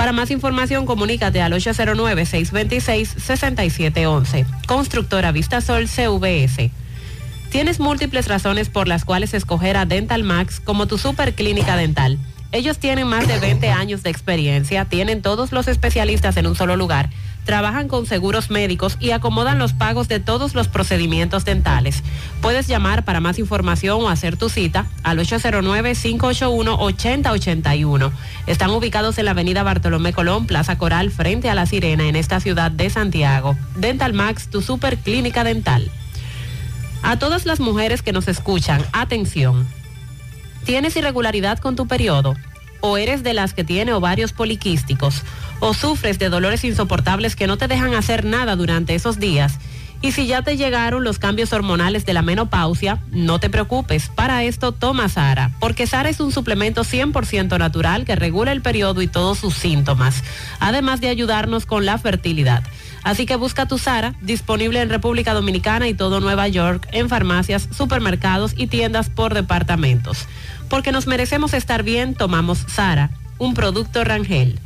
Para más información, comunícate al 809-626-6711. Constructora Vistasol CVS. Tienes múltiples razones por las cuales escoger a Dental Max como tu superclínica dental. Ellos tienen más de 20 años de experiencia, tienen todos los especialistas en un solo lugar, trabajan con seguros médicos y acomodan los pagos de todos los procedimientos dentales. Puedes llamar para más información o hacer tu cita al 809-581-8081. Están ubicados en la avenida Bartolomé Colón, Plaza Coral, frente a La Sirena, en esta ciudad de Santiago. Dental Max, tu superclínica dental. A todas las mujeres que nos escuchan, atención. ¿Tienes irregularidad con tu periodo? ¿O eres de las que tiene ovarios poliquísticos? ¿O sufres de dolores insoportables que no te dejan hacer nada durante esos días? Y si ya te llegaron los cambios hormonales de la menopausia, no te preocupes. Para esto toma Sara, porque Sara es un suplemento 100% natural que regula el periodo y todos sus síntomas, además de ayudarnos con la fertilidad. Así que busca tu Sara, disponible en República Dominicana y todo Nueva York, en farmacias, supermercados y tiendas por departamentos. Porque nos merecemos estar bien, tomamos Sara, un producto Rangel.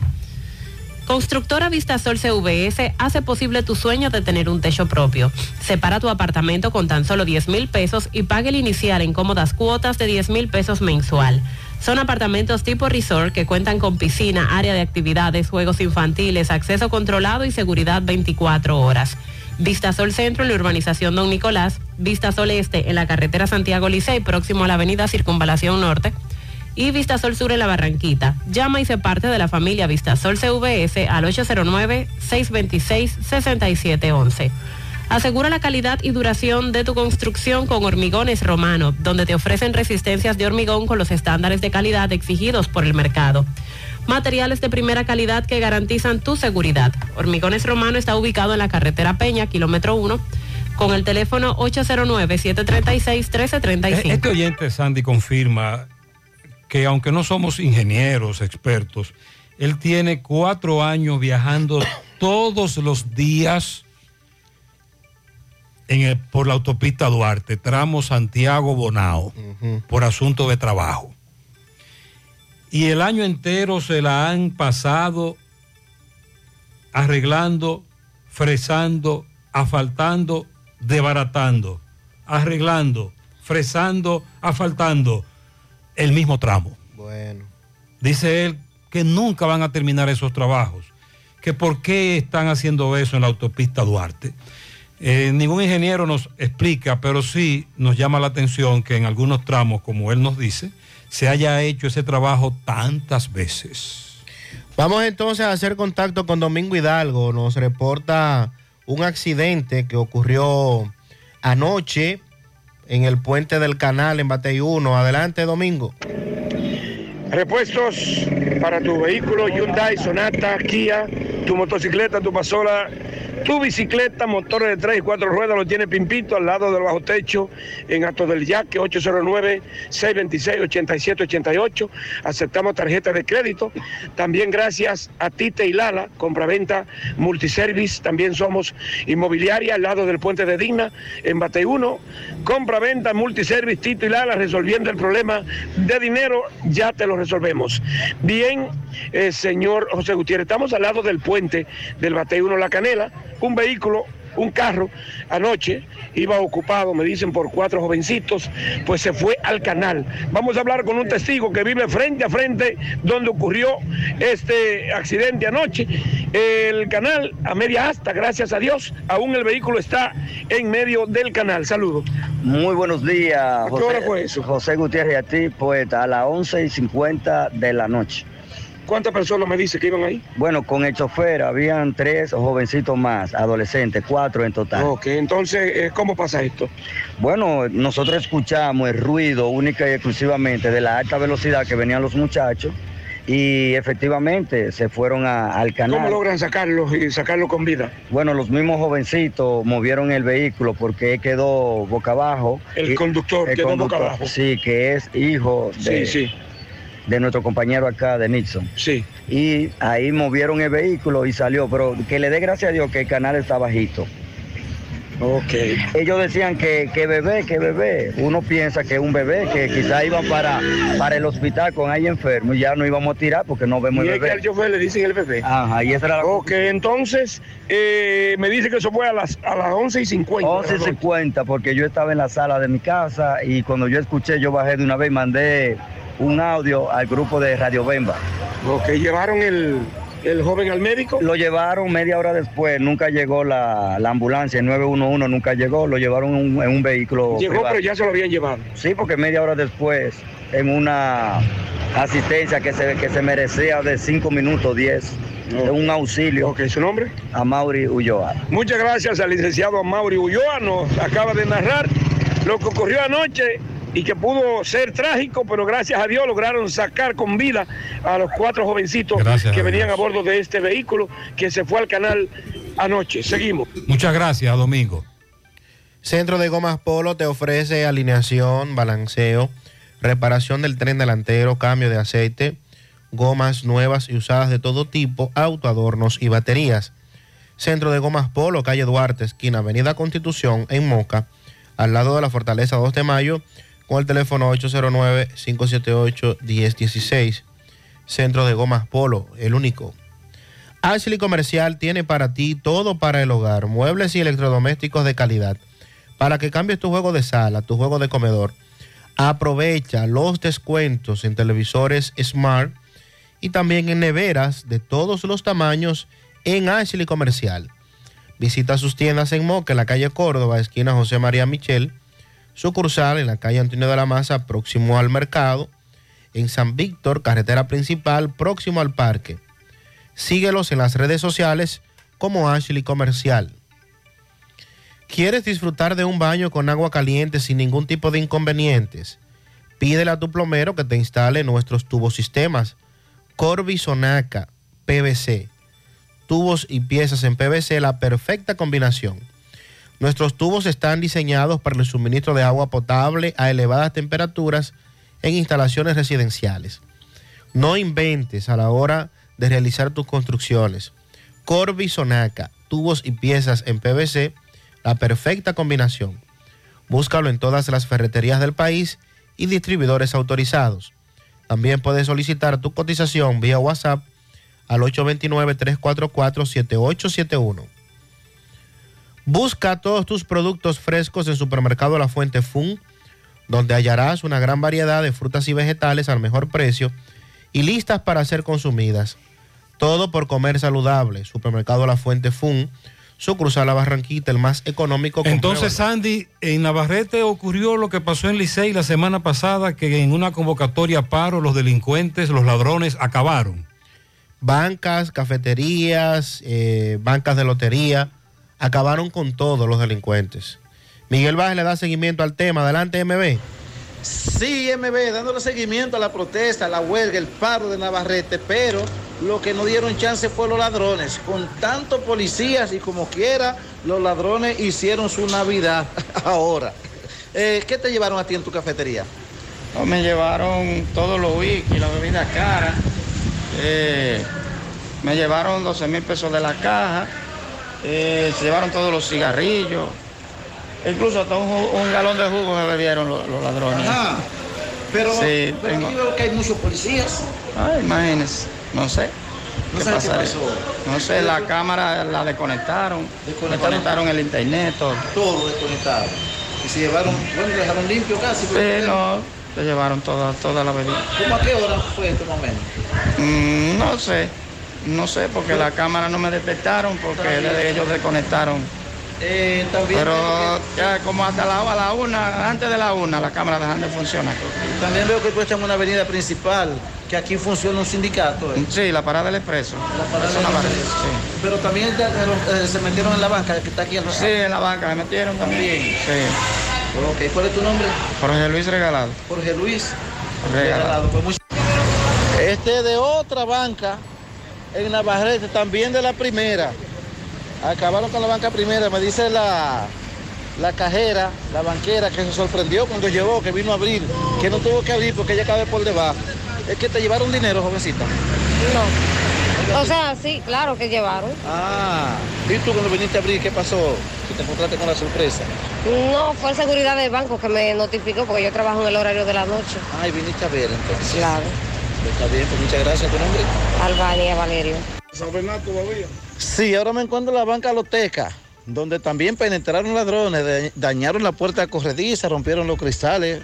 Constructora Vistasol CVS hace posible tu sueño de tener un techo propio. Separa tu apartamento con tan solo 10 mil pesos y pague el inicial en cómodas cuotas de 10 mil pesos mensual. Son apartamentos tipo resort que cuentan con piscina, área de actividades, juegos infantiles, acceso controlado y seguridad 24 horas. Vistasol Centro en la urbanización Don Nicolás, Vistasol Este en la carretera Santiago Licey, próximo a la avenida Circunvalación Norte y Vistasol Sur en la Barranquita. Llama y se parte de la familia Vistasol CVS al 809-626-6711. Asegura la calidad y duración de tu construcción con Hormigones Romano, donde te ofrecen resistencias de hormigón con los estándares de calidad exigidos por el mercado. Materiales de primera calidad que garantizan tu seguridad. Hormigones Romano está ubicado en la carretera Peña, kilómetro 1, con el teléfono 809-736-1335. Este oyente, Sandy, confirma que aunque no somos ingenieros expertos, él tiene cuatro años viajando todos los días en el- por la autopista Duarte, tramo Santiago Bonao, por asunto de trabajo. Y el año entero se la han pasado arreglando, fresando, asfaltando, desbaratando, arreglando, fresando, asfaltando el mismo tramo. Bueno. Dice él que nunca van a terminar esos trabajos, que por qué están haciendo eso en la autopista Duarte. Eh, ningún ingeniero nos explica, pero sí nos llama la atención que en algunos tramos, como él nos dice, se haya hecho ese trabajo tantas veces. Vamos entonces a hacer contacto con Domingo Hidalgo. Nos reporta un accidente que ocurrió anoche en el puente del canal en Batey 1. Adelante, Domingo. Repuestos para tu vehículo Hyundai, Sonata, Kia, tu motocicleta, tu pasola, tu bicicleta, motores de 3 y 4 ruedas, lo tiene Pimpito al lado del bajo techo en Acto del Yaque, 809-626-8788. Aceptamos tarjeta de crédito. También gracias a Tite y Lala, compraventa multiservice. También somos inmobiliaria al lado del puente de Digna en Bate 1. Compraventa multiservice Tito y Lala, resolviendo el problema de dinero, ya te lo resolvemos. Bien, eh, señor José Gutiérrez, estamos al lado del puente del Bate 1 La Canela, un vehículo un carro anoche iba ocupado, me dicen, por cuatro jovencitos, pues se fue al canal. Vamos a hablar con un testigo que vive frente a frente donde ocurrió este accidente anoche. El canal a media asta, gracias a Dios, aún el vehículo está en medio del canal. Saludos. Muy buenos días, ¿A qué hora fue José, José Gutiérrez a ti, poeta, a las 11 y 50 de la noche. ¿Cuántas personas me dice que iban ahí? Bueno, con el chofer habían tres jovencitos más, adolescentes, cuatro en total. Ok, entonces, eh, ¿cómo pasa esto? Bueno, nosotros escuchamos el ruido única y exclusivamente de la alta velocidad que venían los muchachos y efectivamente se fueron a- al canal. ¿Cómo logran sacarlos y sacarlos con vida? Bueno, los mismos jovencitos movieron el vehículo porque quedó boca abajo. El Y- conductor el quedó boca abajo. Sí, que es hijo de, Sí, sí. De nuestro compañero acá, de Nixon. Sí. Y ahí movieron el vehículo y salió, pero que le dé gracias a Dios que el canal está bajito. Ok. Ellos decían que, que bebé, que bebé. Uno piensa que un bebé, que quizá iban para, para el hospital con alguien enfermo y ya no íbamos a tirar porque no vemos Y el es que bebé. al chofer le dicen el bebé. Ajá, y esa era la Ok, entonces eh, me dice que eso fue a las, a las 11 y 50. 11 y 50 porque yo estaba en la sala de mi casa y cuando yo escuché yo bajé de una vez y mandé un audio al grupo de Radio Bemba. Ok, llevaron el, el joven al médico. Lo llevaron media hora después, nunca llegó la, la ambulancia, el 911 nunca llegó, lo llevaron en un, en un vehículo. Llegó, privado. pero ya se lo habían llevado. Sí, porque media hora después, en una asistencia que se, que se merecía de 5 minutos 10, en un auxilio. Ok, ¿su nombre? A Mauri Ulloa. Muchas gracias al licenciado Mauri Ulloa, nos acaba de narrar lo que ocurrió anoche y que pudo ser trágico, pero gracias a Dios lograron sacar con vida a los cuatro jovencitos Gracias que venían Dios. a bordo de este vehículo que se fue al canal anoche. Seguimos. Muchas gracias, Domingo. Centro de Gomas Polo te ofrece alineación, balanceo, reparación del tren delantero, cambio de aceite, gomas nuevas y usadas de todo tipo, autoadornos y baterías. Centro de Gomas Polo, calle Duarte, esquina Avenida Constitución, en Moca, al lado de la Fortaleza 2 de Mayo, con el teléfono 809-578-1016. Centro de Gomas Polo, el único. Ashley Comercial tiene para ti todo para el hogar, muebles y electrodomésticos de calidad. Para que cambies tu juego de sala, tu juego de comedor, aprovecha los descuentos en televisores Smart y también en neveras de todos los tamaños en Ashley Comercial. Visita sus tiendas en Moca, en la calle Córdoba, esquina José María Michel, sucursal en la calle Antonio de la Maza, próximo al mercado, en San Víctor, carretera principal, próximo al parque. Síguelos en las redes sociales como Ashley Comercial. ¿Quieres disfrutar de un baño con agua caliente sin ningún tipo de inconvenientes? Pídele a tu plomero que te instale nuestros tubos sistemas Corby Sonaca PVC. Tubos y piezas en PVC, la perfecta combinación. Nuestros tubos están diseñados para el suministro de agua potable a elevadas temperaturas en instalaciones residenciales. No inventes a la hora de realizar tus construcciones. Corby Sonaca, tubos y piezas en PVC, la perfecta combinación. Búscalo en todas las ferreterías del país y distribuidores autorizados. También puedes solicitar tu cotización vía WhatsApp al 829-344-7871. Busca todos tus productos frescos en Supermercado La Fuente Fun, donde hallarás una gran variedad de frutas y vegetales al mejor precio y listas para ser consumidas. Todo por comer saludable. Supermercado La Fuente Fun, sucursal La Barranquita, el más económico. Entonces, Sandy, en Navarrete ocurrió lo que pasó en Licey la semana pasada, que en una convocatoria a paro los delincuentes, los ladrones acabaron. Bancas, cafeterías, eh, bancas de lotería, acabaron con todos los delincuentes. Miguel Baje le da seguimiento al tema. Adelante, MB. Sí, MB, dándole seguimiento a la protesta, a la huelga, el paro de Navarrete, pero lo que no dieron chance fue los ladrones. Con tantos policías y como quiera, los ladrones hicieron su Navidad ahora. Eh, ¿Qué te llevaron a ti en tu cafetería? No, me llevaron todos los whisky, la bebida cara. Eh, me llevaron 12 mil pesos de la caja. Eh, se llevaron todos los cigarrillos. Incluso hasta un, galón de jugo me bebieron los, los ladrones. Ajá. Pero, Sí, pero tengo- aquí veo que hay muchos policías. Ay, imagínense, no sé. No ¿Qué pasó. No sé, la cámara la desconectaron. Desconectaron el internet, todo. Todo desconectado. Y se llevaron, bueno, dejaron limpio casi. Sí, no, se llevaron toda, toda la bebida. ¿Cómo a qué hora fue este momento? Mm, no sé, no sé, porque la cámara no me detectaron, porque ellos desconectaron. Eh, también, Pero ya como hasta la, a la una, antes de la una, la cámara dejan de funcionar. también veo que tú estás en una avenida principal, que aquí funciona un sindicato. ¿eh? Sí, la parada del expreso. La parada del Expreso. sí. Pero también ya, eh, se metieron en la banca que está aquí al Sí, en la banca me metieron también. Sí. Ok, ¿cuál es tu nombre? Jorge Luis Regalado. Jorge Luis. Regalado. Pues much- Este de otra banca en Navarrete, también de la primera. Acabaron con la banca primera, me dice la, la cajera, la banquera, que se sorprendió cuando llegó, que vino a abrir, que no tuvo que abrir porque ella cabe por debajo. Es que te llevaron dinero, jovencita. No. O sea, sí, claro que llevaron. Ah, ¿y tú cuando viniste a abrir, qué pasó? Que te encontraste con la sorpresa. No, fue seguridad del banco que me notificó porque yo trabajo en el horario de la noche. Ay, viniste a ver entonces. Claro. Está bien, pues muchas gracias. ¿Tu nombre? Albania Valerio. San Bernardo todavía. Sí, ahora me encuentro en la banca Loteca, donde también penetraron ladrones, da- dañaron la puerta corrediza, rompieron los cristales,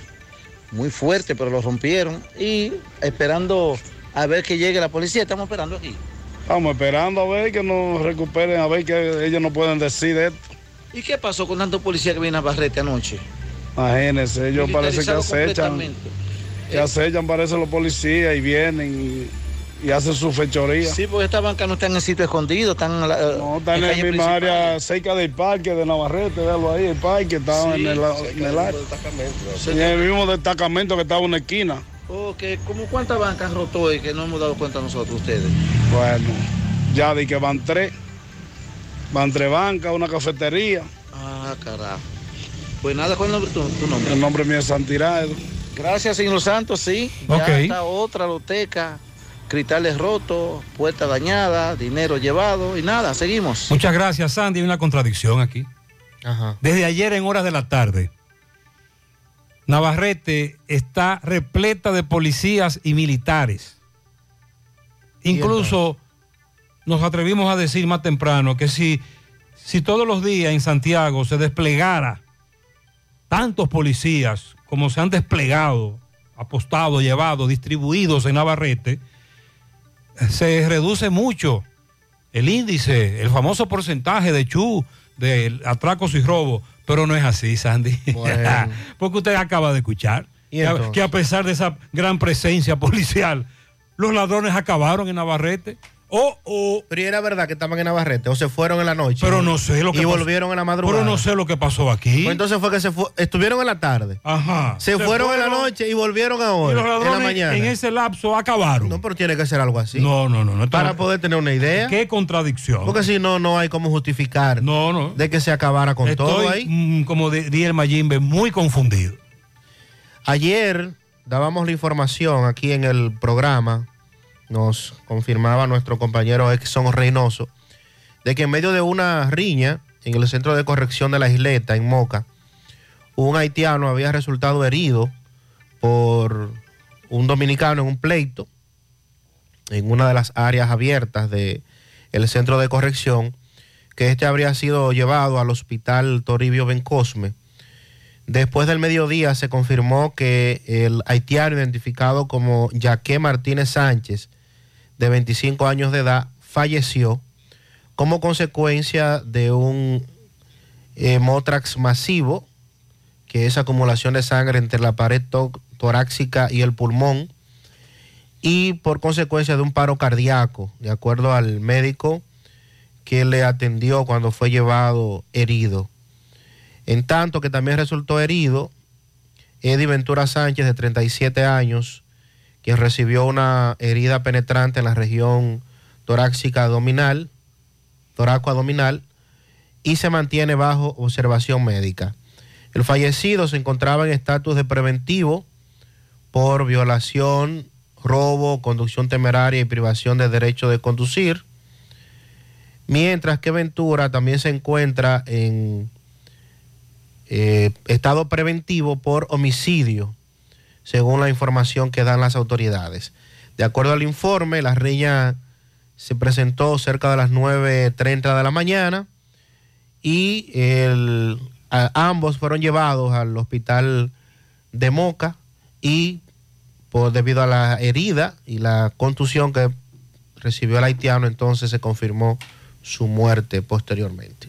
muy fuerte, pero los rompieron. Y esperando a ver que llegue la policía, estamos esperando aquí. Estamos esperando a ver que nos recuperen, a ver que ellos no pueden decir de esto. ¿Y qué pasó con tantos policías que vienen a Barrete anoche? Imagínense, ellos parece que acechan, completamente. que acechan, parece los policías y vienen y, y hacen su fechoría. Sí, porque esta banca no está en el sitio escondido, están en la, No, está en, en la misma área cerca del parque de Navarrete, véalo ahí, el parque estaba Sí, en el, en el área. En el mismo destacamento que estaba en una esquina. Ok, ¿cómo cuántas bancas rotó hoy que no hemos dado cuenta nosotros, ustedes? Bueno, ya di que van tres. Van tres bancas, una cafetería. Ah, carajo. Pues nada, ¿cuál es tu, tu nombre? El nombre mío es Santirado. Gracias, señor Santos, sí. Ya Ok. está otra loteca, cristales rotos, puerta dañada, dinero llevado y nada, seguimos. Muchas gracias, Sandy. Hay una contradicción aquí. Desde ayer en horas de la tarde, Navarrete está repleta de policías y militares. Incluso nos atrevimos a decir más temprano que si, si todos los días en Santiago se desplegara tantos policías como se han desplegado, apostado, llevado, distribuidos en Navarrete, se reduce mucho el índice, el famoso porcentaje de chu, de atracos y robos, pero no es así, Sandy. Bueno. Porque usted acaba de escuchar ¿Y que a- entonces? que a pesar de esa gran presencia policial, los ladrones acabaron en Navarrete. O, o, Pero ¿y era verdad que estaban en Navarrete o se fueron en la noche. pero no sé lo que Y pasó. volvieron en la madrugada. Pero no sé lo que pasó aquí. Pues entonces fue que se fue, estuvieron en la tarde. Ajá. Se, fueron, en la noche y volvieron y ahora, los en la mañana. en ese lapso acabaron. No, pero tiene que ser algo así. No, no, no. no Para poder tener una idea. Qué contradicción. Porque si no, no hay cómo justificar no, no. de que se acabara con todo ahí. mm, como diría el Mayimbe, muy confundido. Ayer dábamos la información aquí en el programa, nos confirmaba nuestro compañero Exxon Reynoso, de que en medio de una riña en el centro de corrección de la isleta, en Moca, un haitiano había resultado herido por un dominicano en un pleito en una de las áreas abiertas del centro de corrección, que este habría sido llevado al hospital Toribio Bencosme. Después del mediodía se confirmó que el haitiano identificado como Jaque Martínez Sánchez, de 25 años de edad, falleció como consecuencia de un hemótrax masivo, que es acumulación de sangre entre la pared to- torácica y el pulmón, y por consecuencia de un paro cardíaco, de acuerdo al médico que le atendió cuando fue llevado herido. En tanto que también resultó herido Eddie Ventura Sánchez, de 37 años, quien recibió una herida penetrante en la región torácica abdominal, toraco abdominal, y se mantiene bajo observación médica. El fallecido se encontraba en estatus de preventivo por violación, robo, conducción temeraria y privación de derecho de conducir, mientras que Ventura también se encuentra en eh, estado preventivo por homicidio, según la información que dan las autoridades. De acuerdo al informe, la riña se presentó cerca de las 9.30 de la mañana y ambos fueron llevados al hospital de Moca y por, debido a la herida y la contusión que recibió el haitiano, entonces se confirmó su muerte posteriormente.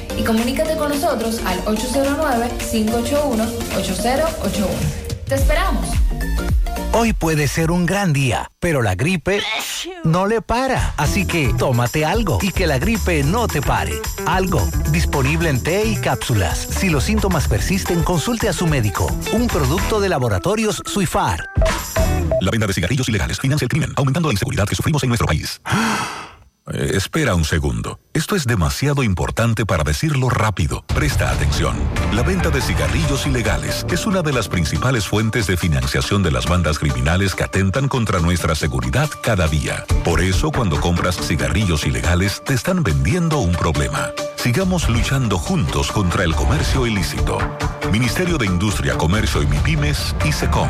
y comunícate con nosotros al 809-581-8081. ¡Te esperamos! Hoy puede ser un gran día, pero la gripe no le para. Así que tómate algo y que la gripe no te pare. Algo, disponible en té y cápsulas. Si los síntomas persisten, consulte a su médico. Un producto de laboratorios Suifar. La venta de cigarrillos ilegales financia el crimen, aumentando la inseguridad que sufrimos en nuestro país. Eh, espera un segundo. Esto es demasiado importante para decirlo rápido. Presta atención. La venta de cigarrillos ilegales es una de las principales fuentes de financiación de las bandas criminales que atentan contra nuestra seguridad cada día. Por eso, cuando compras cigarrillos ilegales, te están vendiendo un problema. Sigamos luchando juntos contra el comercio ilícito. Ministerio de Industria, Comercio y MIPIMES y SECOM.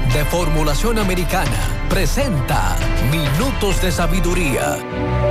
de formulación americana presenta Minutos de Sabiduría.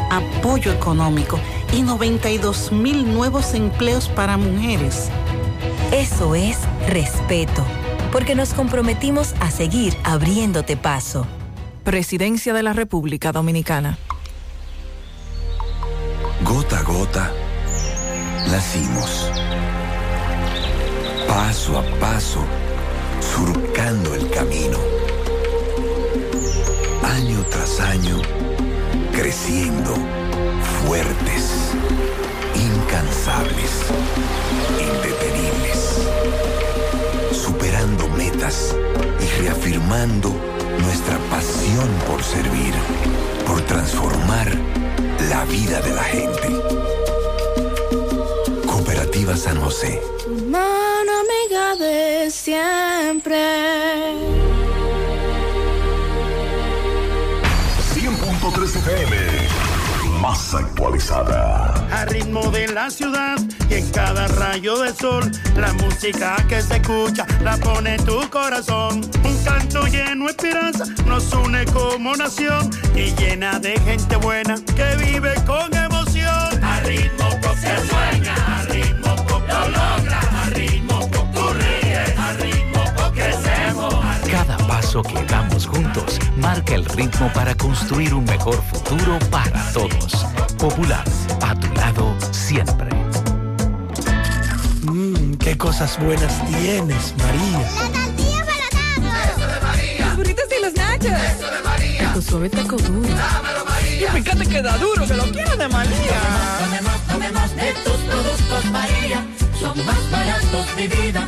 apoyo económico y 92 mil nuevos empleos para mujeres. Eso es respeto, porque nos comprometimos a seguir abriéndote paso. Presidencia de la República Dominicana. Gota a gota, nacimos. Paso a paso, surcando el camino. Año tras año, creciendo, fuertes, incansables, indetenibles, superando metas y reafirmando nuestra pasión por servir, por transformar la vida de la gente. Cooperativa San José. Mano amiga de siempre. FM. Más actualizada. a ritmo de la ciudad y en cada rayo de sol la música que se escucha la pone en tu corazón un canto lleno de esperanza nos une como nación y llena de gente buena que vive con emoción ritmo Paso que damos juntos marca el ritmo para construir un mejor futuro para todos. Popular, a tu lado siempre. Mmm, qué cosas buenas tienes María Los burritos y los nachos. Eso de María. Taco suave, taco duro. Dámelo, María. Y fíjate que da duro, que lo quiero de María. Tomemos, tomemos de tus productos, María. Son más baratos, mi vida.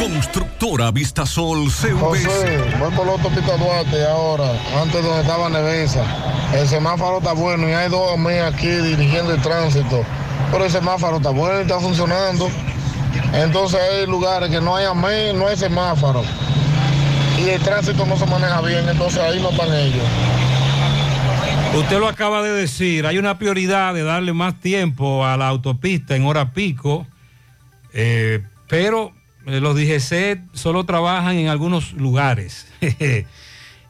Constructora Vistasol CV. José, voy por la autopista Duarte ahora, antes donde estaba Nevesa. El semáforo está bueno y hay dos a mí aquí dirigiendo el tránsito. Pero el semáforo está bueno y está funcionando. Entonces hay lugares que no hay amén, no hay semáforo. Y el tránsito no se maneja bien, entonces ahí no están ellos. Usted lo acaba de decir, hay una prioridad de darle más tiempo a la autopista en hora pico, eh, pero los DGC solo trabajan en algunos lugares.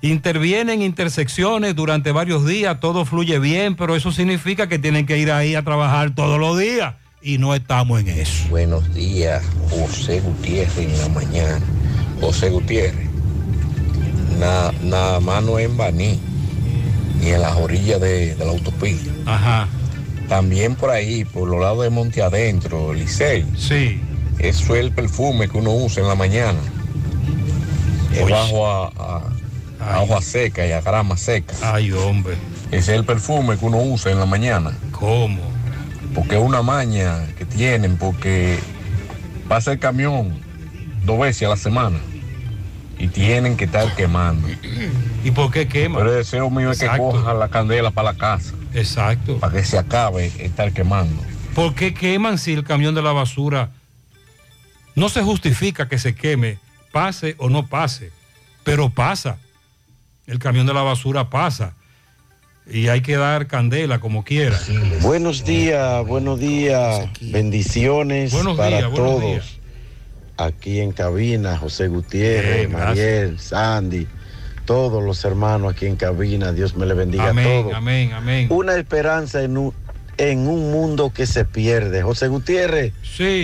Intervienen intersecciones durante varios días, todo fluye bien, pero eso significa que tienen que ir ahí a trabajar todos los días y no estamos en eso. Buenos días, José Gutiérrez en la mañana. José Gutiérrez, na- nada más no en Baní, ni en las orillas de, de la autopista. Ajá. También por ahí, por los lados de Monte Adentro, Licey. Sí. Eso es el perfume que uno usa en la mañana. Es bajo a, a- a hoja seca y a grama seca. Ay, hombre. Ese es el perfume que uno usa en la mañana. ¿Cómo? Porque es una maña que tienen, porque pasa el camión dos veces a la semana y tienen que estar quemando. ¿Y por qué quema? Pero el deseo mío es que Exacto. cojan la candela para la casa. Exacto. Para que se acabe estar quemando. ¿Por qué queman si el camión de la basura no se justifica que se queme, pase o no pase? Pero pasa. El camión de la basura pasa. Y hay que dar candela como quiera. Buenos días, buenos días, bendiciones Buenos para días, todos. días. Aquí en cabina, José Gutiérrez, Bien, gracias. Mariel, Sandy, todos los hermanos aquí en cabina, Dios me le bendiga a Amén, todos. amén, amén. Una esperanza en un, en un mundo que se pierde. José Gutiérrez,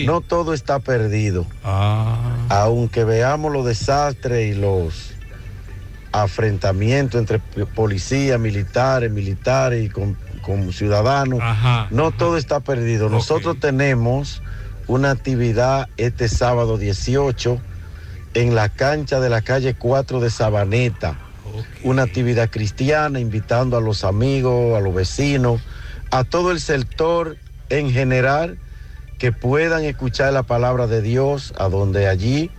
no todo está perdido. Ah. Aunque veamos los desastres y los afrentamientos entre policías, militares, militares y con, con ciudadanos, no todo está perdido. Nosotros tenemos una actividad este sábado 18 en la cancha de la calle 4 de Sabaneta. Una actividad cristiana invitando a los amigos, a los vecinos, a todo el sector en general que puedan escuchar la palabra de Dios, a donde allí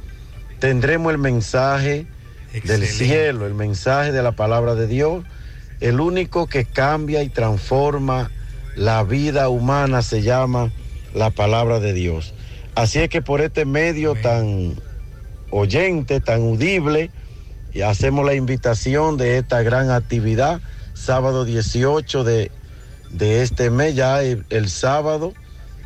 tendremos el mensaje del cielo, el mensaje de la palabra de Dios. El único que cambia y transforma la vida humana se llama la palabra de Dios. Así es que por este medio tan oyente, tan audible, y hacemos la invitación de esta gran actividad, sábado 18 de, de este mes, ya el, el sábado,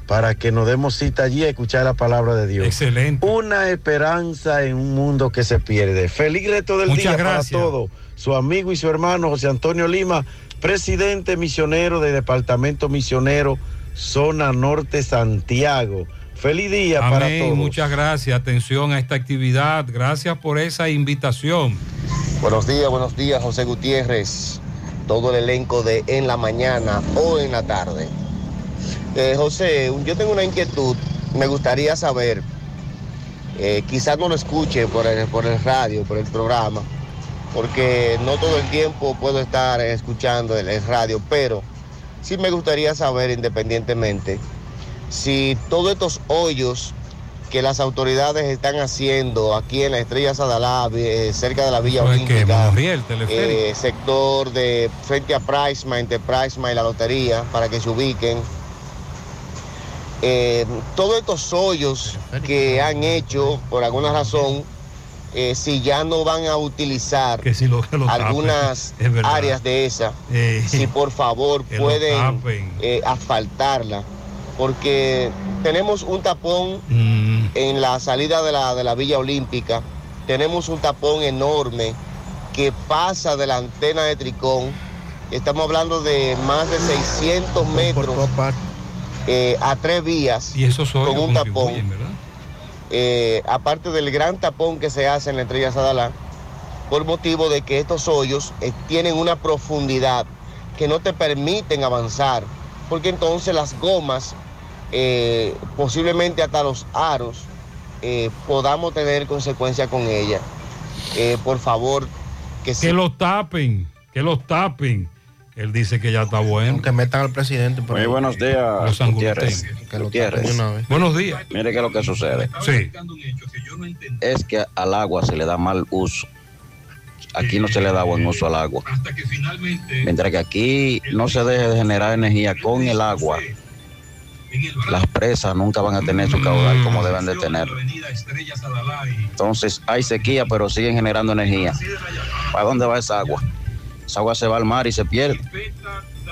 para que nos demos cita allí a escuchar la palabra de Dios. Excelente. Una esperanza en un mundo que se pierde. Feliz resto del Muchas día gracias. para todos. Su amigo y su hermano José Antonio Lima, presidente misionero del Departamento Misionero, Zona Norte Santiago. Feliz día para todos. muchas gracias. Atención a esta actividad. Gracias por esa invitación. Buenos días, buenos días, José Gutiérrez. Todo el elenco de En la Mañana o en la tarde. Eh, José, yo tengo una inquietud. Me gustaría saber, eh, quizás no lo escuche por el, por el radio, por el programa, porque no todo el tiempo puedo estar escuchando el, el radio, pero sí me gustaría saber independientemente si todos estos hoyos que las autoridades están haciendo aquí en la Estrella Sadalá, eh, cerca de la Villa Olímpica, eh, sector de frente a Prisma, entre Prisma y la lotería, para que se ubiquen. Eh, todos estos hoyos que han hecho, por alguna razón, eh, si ya no van a utilizar Que si lo, que lo tapen, algunas áreas de esa, Eh, si por favor pueden eh, asfaltarla, porque tenemos un tapón en la salida de la, de la Villa Olímpica, tenemos un tapón enorme que pasa de la antena de Tricón, estamos hablando de más de 600 metros eh, a tres vías Y hoyos con un tapón. eh, aparte del gran tapón que se hace en la estrella Sadalá, por motivo de que estos hoyos eh, tienen una profundidad que no te permiten avanzar, porque entonces las gomas, eh, posiblemente hasta los aros, eh, podamos tener consecuencias con ellas. Eh, por favor, que Que los tapen, que los tapen. Él dice que ya está bueno. Que metan al presidente. Muy buenos días, Los Gutiérrez. Que lo Gutiérrez. tapen de una vez. Buenos días. Mire qué es lo que sucede. Sí. Es que al agua se le da mal uso. Aquí no se le da buen uso al agua. Mientras que aquí no se deje de generar energía con el agua, las presas nunca van a tener su caudal como deben de tener. Entonces hay sequía, pero siguen generando energía. ¿Para dónde va esa agua? Esa agua se va al mar y se pierde.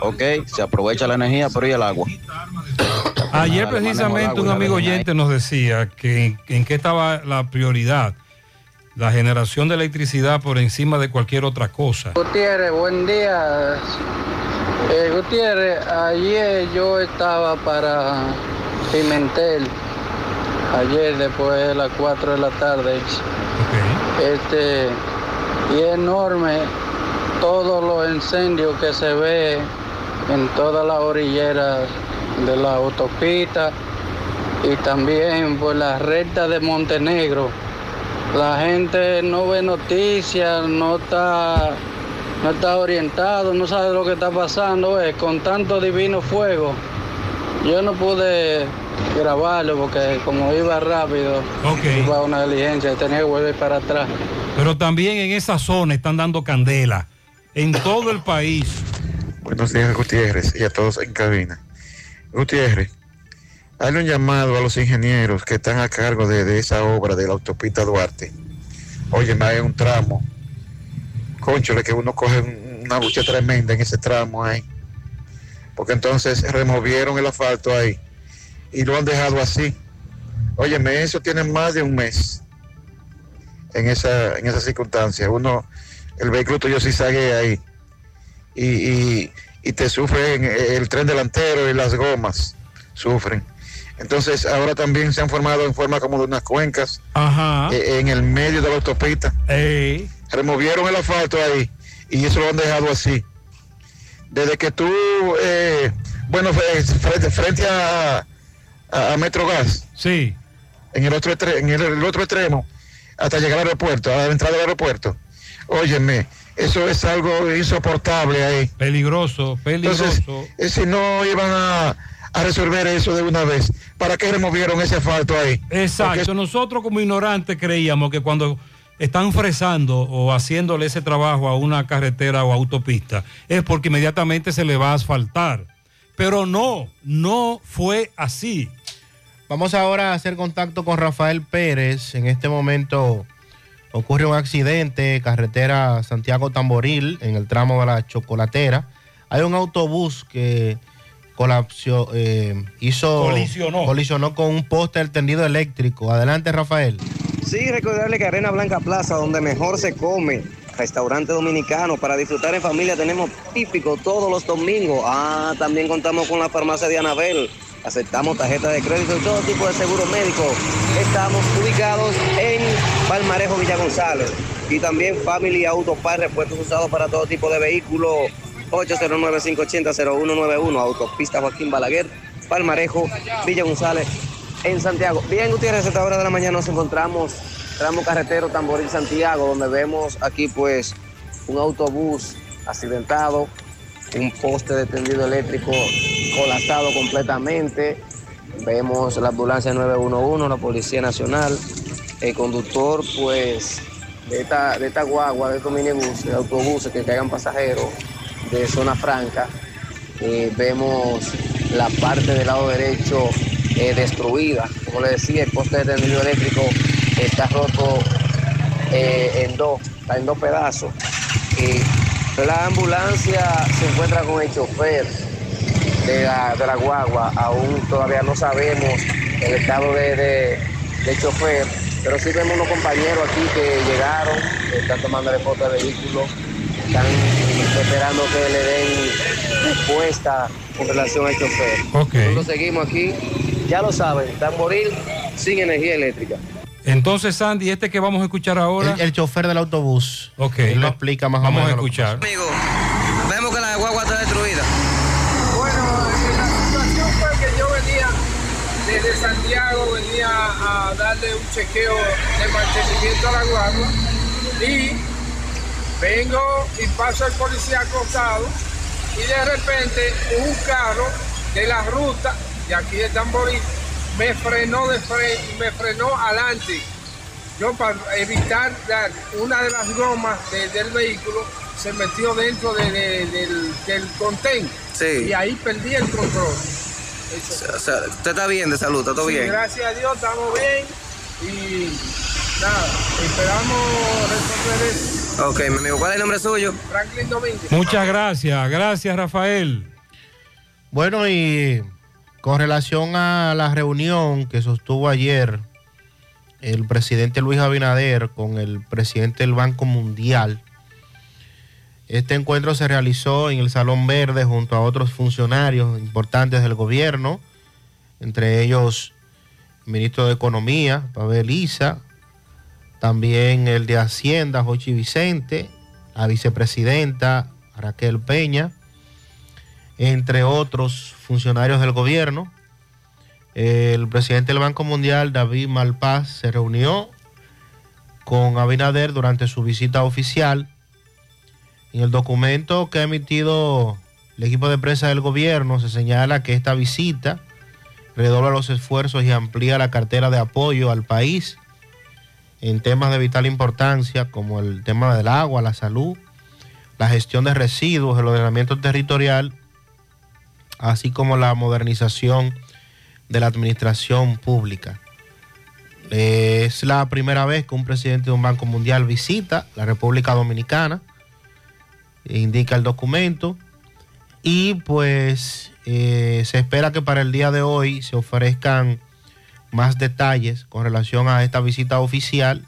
Ok, se aprovecha la energía, pero ¿y el agua? Ayer precisamente un amigo oyente nos decía que en, en qué estaba la prioridad, la generación de electricidad por encima de cualquier otra cosa. Gutiérrez, buen día. Eh, Gutiérrez, ayer yo estaba para Pimentel, ayer después de las 4 de la tarde. Este, y es enorme todos los incendios que se ve en todas las orilleras de la autopista y también por la recta de Montenegro. La gente no ve noticias, no está, no está orientado, no sabe lo que está pasando, con tanto divino fuego. Yo no pude grabarlo porque como iba rápido, iba a una diligencia y tenía que volver para atrás. Pero también en esa zona están dando candela, en todo el país. Buenos días, Gutiérrez, y a todos en cabina. Gutiérrez, hay un llamado a los ingenieros que están a cargo de, de esa obra de la autopista Duarte. Oye, hay un tramo, conchole, que uno coge un- una lucha tremenda en ese tramo ahí. Porque entonces removieron el asfalto ahí y lo han dejado así. Óyeme, eso tiene más de un mes en esa, en esa circunstancia. Uno, el vehículo tuyo sí sale ahí y, y- y te sufren el tren delantero y las gomas, sufren. Entonces ahora también se han formado en forma como de unas cuencas Ajá. eh, en el medio de la autopista. Removieron el asfalto ahí y eso lo han dejado así. Desde que tú, eh, bueno, frente, frente a, a, a Metrogas. Sí. En el otro en el, el otro extremo, hasta llegar al aeropuerto, a la entrada del aeropuerto. Óyeme, eso es algo insoportable ahí. Peligroso, peligroso. Entonces, eh, si no iban a, a resolver eso de una vez, ¿para qué removieron ese asfalto ahí? Exacto, nosotros como ignorantes creíamos que cuando están fresando o haciéndole ese trabajo a una carretera o autopista es porque inmediatamente se le va a asfaltar. Pero no, no fue así. Vamos ahora a hacer contacto con Rafael Pérez. En este momento ocurre un accidente, carretera Santiago Tamboril, en el tramo de la Chocolatera. Hay un autobús que colapsó, eh, hizo, Colisionó. colisionó con un poste del tendido eléctrico. Adelante, Rafael. Sí, recordarle que Arena Blanca Plaza, donde mejor se come, restaurante dominicano, para disfrutar en familia tenemos típico todos los domingos. Ah, también contamos con la farmacia de Anabel. Aceptamos tarjetas de crédito y todo tipo de seguro médico. Estamos ubicados en Palmarejo Villa González. Y también Family Auto Par, repuestos usados para todo tipo de vehículos. 809-580-0191, Autopista Joaquín Balaguer, Palmarejo, Villa González, en Santiago. Bien, Gutiérrez, a esta hora de la mañana nos encontramos tramo carretero Tamboril Santiago, donde vemos aquí pues un autobús accidentado, un poste de tendido eléctrico colapsado completamente. Vemos la ambulancia 911, la Policía Nacional, el conductor pues de esta, de esta guagua, de estos minibuses, de autobuses que caigan pasajeros de zona franca. Eh, vemos la parte del lado derecho eh, destruida. Como le decía, el poste de tendido eléctrico está roto eh, en dos, está en dos pedazos. La ambulancia se encuentra con el chofer. de la, de la guagua. Aún todavía no sabemos el estado de, de, chofer, pero sí vemos unos compañeros aquí que llegaron, están tomando fotos de vehículos, están esperando que le den respuesta con relación al chofer. Ok. Nosotros seguimos aquí, ya lo saben, Tamboril sin energía eléctrica. Entonces, Sandy, este que vamos a escuchar ahora. El, el chofer del autobús. Ok. Él lo explica más o Vamos menos. a escuchar. Amigo, vemos que la guagua está destruida. Bueno, eh, la situación fue que yo venía desde Santiago, venía a darle un chequeo de mantenimiento a la guagua y vengo y paso el policía acostado y de repente un carro de la ruta de aquí de Tamboril me frenó de fre me frenó adelante. Yo para evitar dar una de las gomas de- del vehículo se metió dentro de- de- del, del contén Sí. y ahí perdí el control. O sea, usted está bien de salud, está todo Sí, bien. gracias a Dios estamos bien y nada, esperamos resolver eso. Ok, mi amigo, ¿cuál es el nombre suyo? Franklin Domínguez. Muchas gracias. Gracias, Rafael. Bueno, y con relación a la reunión que sostuvo ayer el presidente Luis Abinader con el presidente del Banco Mundial, este encuentro se realizó en el Salón Verde junto a otros funcionarios importantes del gobierno, entre ellos el ministro de Economía, Pavel Isa, también el de Hacienda, Jochi Vicente, la vicepresidenta Raquel Peña, entre otros funcionarios del gobierno. El presidente del Banco Mundial, David Malpaz, se reunió con Abinader durante su visita oficial. En el documento que ha emitido el equipo de prensa del gobierno se señala que esta visita redobla los esfuerzos y amplía la cartera de apoyo al país en temas de vital importancia como el tema del agua, la salud, la gestión de residuos, el ordenamiento territorial, así como la modernización de la administración pública. Es la primera vez que un presidente de un banco mundial visita la República Dominicana, indica el documento, y pues eh, se espera que para el día de hoy se ofrezcan más detalles con relación a esta visita oficial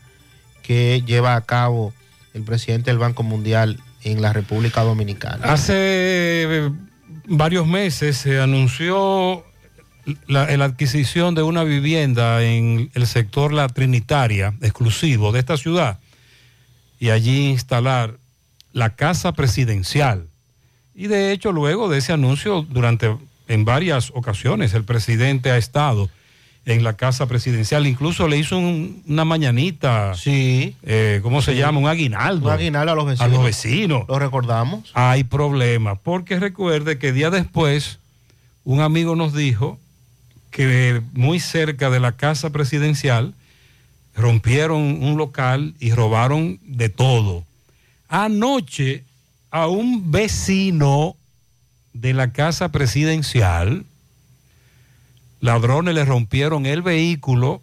que lleva a cabo el presidente del Banco Mundial en la República Dominicana. Hace eh, varios meses se anunció la, la adquisición de una vivienda en el sector La Trinitaria, exclusivo de esta ciudad, y allí instalar la casa presidencial. Y de hecho, luego de ese anuncio, durante en varias ocasiones el presidente ha estado en la casa presidencial, incluso le hizo un- una mañanita, sí. ¿cómo se Sí. llama? Un aguinaldo. Un aguinaldo a los vecinos. A los vecinos. Lo recordamos. Hay problema, porque recuerde que día después un amigo nos dijo que muy cerca de la casa presidencial rompieron un local y robaron de todo. Anoche a un vecino de la casa presidencial, ladrones le rompieron el vehículo,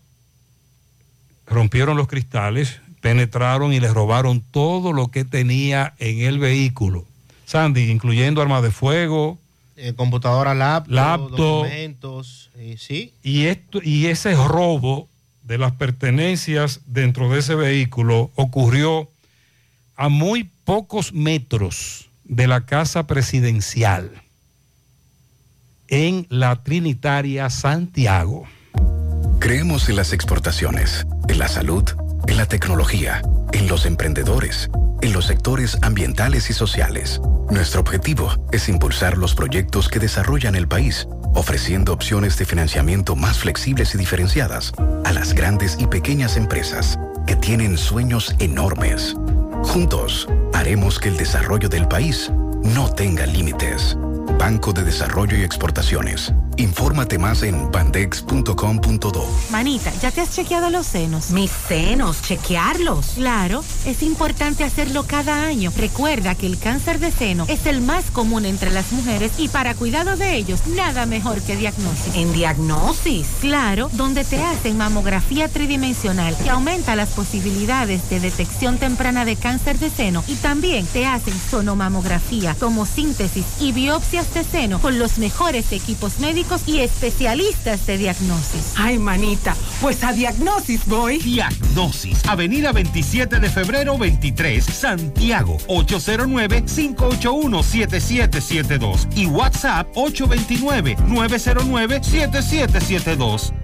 rompieron los cristales, penetraron y le robaron todo lo que tenía en el vehículo. Sandy, incluyendo armas de fuego, Eh, computadora, laptop, Laptop. documentos, eh, sí. y, esto, y ese robo de las pertenencias dentro de ese vehículo ocurrió a muy pocos metros de la casa presidencial en la Trinitaria Santiago. Creemos en las exportaciones, en la salud, en la tecnología, en los emprendedores, en los sectores ambientales y sociales. Nuestro objetivo es impulsar los proyectos que desarrollan el país, ofreciendo opciones de financiamiento más flexibles y diferenciadas a las grandes y pequeñas empresas que tienen sueños enormes. Juntos, haremos que el desarrollo del país no tenga límites. Banco de Desarrollo y Exportaciones. Infórmate más en bandex.com.do. Manita, ¿ya te has chequeado los senos? Mis senos, chequearlos. Claro, es importante hacerlo cada año. Recuerda que el cáncer de seno es el más común entre las mujeres y para cuidado de ellos, nada mejor que diagnosis. ¿En diagnosis? Claro, donde te hacen mamografía tridimensional que aumenta las posibilidades de detección temprana de cáncer de seno y también te hacen sonomamografía tomosíntesis y biopsias de seno con los mejores equipos médicos y especialistas de diagnosis. Ay, manita, pues a Diagnosis voy. Diagnosis, Avenida 27 de febrero 23, Santiago, 809-581-7772 y WhatsApp 829-909-7772.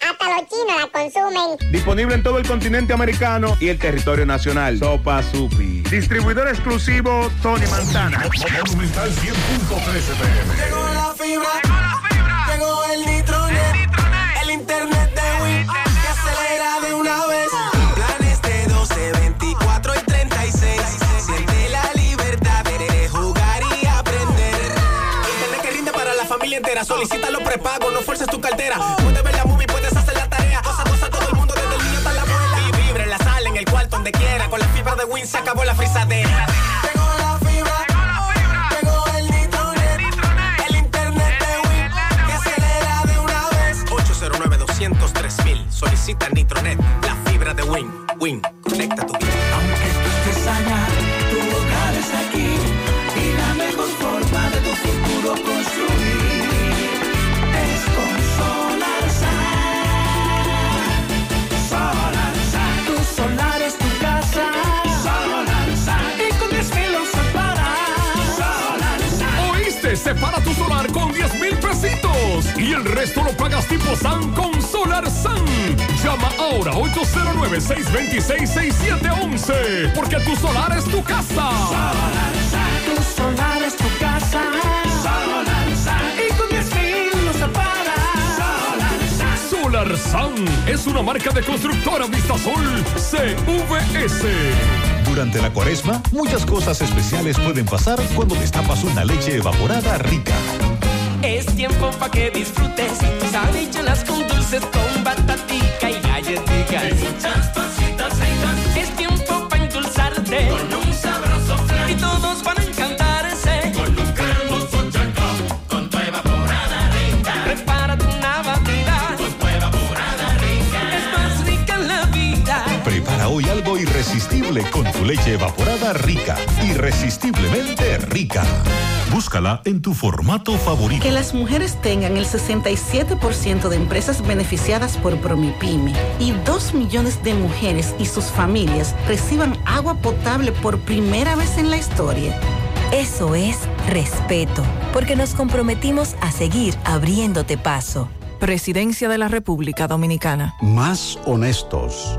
hasta los chinos la consumen. Disponible en todo el continente americano y el territorio nacional. Sopa Supi. Distribuidor exclusivo Tony Montana. Monumental 100.13 pm. Llegó la fibra. Llegó la fibra. Llegó el nitronet. El, internet de Win. Que acelera de una vez. Planes de 12, 24 y 36. Siente la libertad de jugar y aprender. Internet que rinde para la familia entera. Solicita los prepagos, no fuerces tu cartera. Se acabó la frisadera. Llegó la fibra. Llegó el nitronet. El internet de Win. Que acelera de una vez. 809 203 mil. Solicita Nitronet. La fibra de Win. Win. Conecta tu vida. ¿Oíste? Separa tu solar con 10 mil pesitos y el resto lo pagas tipo SAN con Solar SAN. Llama ahora 809-626-6711 porque tu solar es tu casa. Solar Sun. Tu solar es tu casa. SAN es una marca de constructora Vistasol CVS. Durante la cuaresma, muchas cosas especiales pueden pasar cuando destapas una leche evaporada rica. Es tiempo para que disfrutes sabrichuelas con dulces, con batatica y galletitas. Irresistible con tu leche evaporada rica. Irresistiblemente rica. Búscala en tu formato favorito. Que las mujeres tengan el 67% de empresas beneficiadas por Promipyme y 2 millones de mujeres y sus familias reciban agua potable por primera vez en la historia. Eso es respeto, porque nos comprometimos a seguir abriéndote paso. Presidencia de la República Dominicana. Más honestos.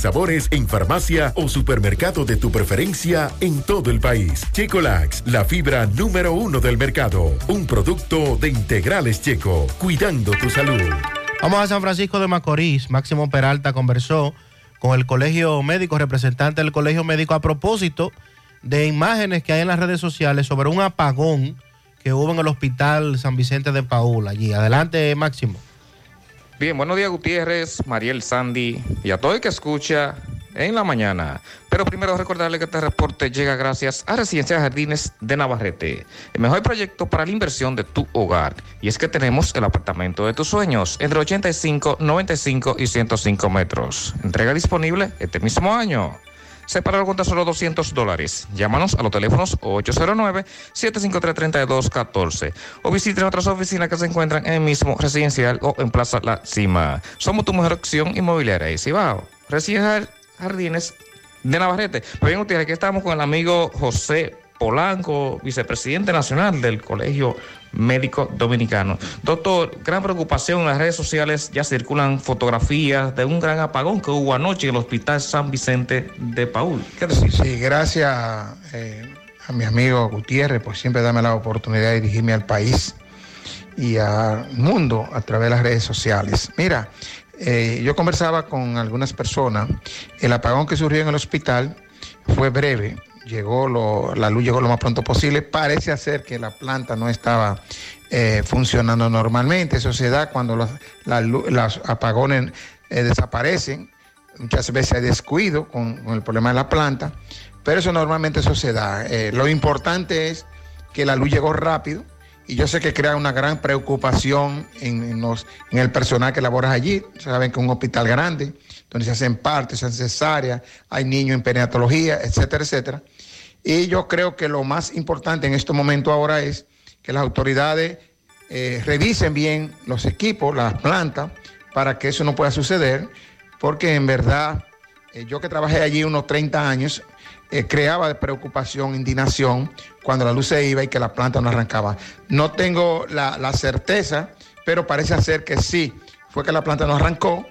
sabores en farmacia o supermercado de tu preferencia en todo el país. Checolax, la fibra número uno del mercado. Un producto de integrales checo, cuidando tu salud. Vamos a San Francisco de Macorís. Máximo Peralta conversó con el Colegio Médico, representante del Colegio Médico, a propósito de imágenes que hay en las redes sociales sobre un apagón que hubo en el Hospital San Vicente de Paul allí. Adelante, Máximo. Bien, buenos días Gutiérrez, Mariel Sandy y a todo el que escucha en la mañana. Pero primero recordarle que este reporte llega gracias a Residencia Jardines de Navarrete, el mejor proyecto para la inversión de tu hogar. Y es que tenemos el apartamento de tus sueños entre 85, 95 y 105 metros. Entrega disponible este mismo año. Con tan solo 200 dólares. Llámanos a los teléfonos 809-753-3214 o visiten otras oficinas que se encuentran en el mismo residencial o en Plaza La Cima. Somos tu mejor opción inmobiliaria de Cibao. Residencial Jardines de Navarrete. Pues bien, ustedes, aquí estamos con el amigo José Polanco, vicepresidente nacional del Colegio Médico Dominicano. Doctor, gran preocupación en las redes sociales, ya circulan fotografías de un gran apagón que hubo anoche en el Hospital San Vicente de Paul. ¿Qué? Sí, gracias eh, a mi amigo Gutiérrez por siempre darme la oportunidad de dirigirme al país y al mundo a través de las redes sociales. Mira, eh, yo conversaba con algunas personas, el apagón que surgió en el hospital fue breve, llegó lo- la luz llegó lo más pronto posible. Parece ser que la planta no estaba eh, funcionando normalmente. Eso se da cuando los, la lu- los apagones eh, desaparecen. Muchas veces hay descuido con, el problema de la planta, pero eso normalmente eso se da. Eh, lo importante es que la luz llegó rápido y yo sé que crea una gran preocupación en el personal que labora allí. Saben que es un hospital grande, donde se hacen partes, se hacen cesáreas, hay niños en perinatología, etcétera, etcétera. Y yo creo que lo más importante en este momento ahora es que las autoridades eh, revisen bien los equipos, las plantas, para que eso no pueda suceder, porque en verdad eh, yo que trabajé allí unos 30 años, eh, creaba preocupación, indignación cuando la luz se iba y que la planta no arrancaba. No tengo la, la certeza, pero parece ser que sí, fue que la planta no arrancó,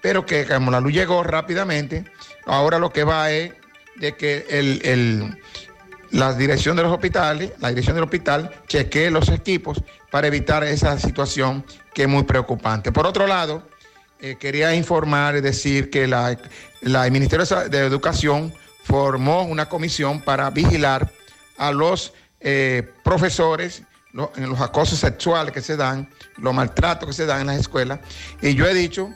pero que como la luz llegó rápidamente, ahora lo que va es de que el, el- la dirección de los hospitales, la dirección del hospital, chequee los equipos para evitar esa situación que es muy preocupante. Por otro lado, eh, quería informar y decir que la, la- el Ministerio de Educación formó una comisión para vigilar a los eh, profesores en los acosos sexuales que se dan, los maltratos que se dan en las escuelas. Y yo he dicho,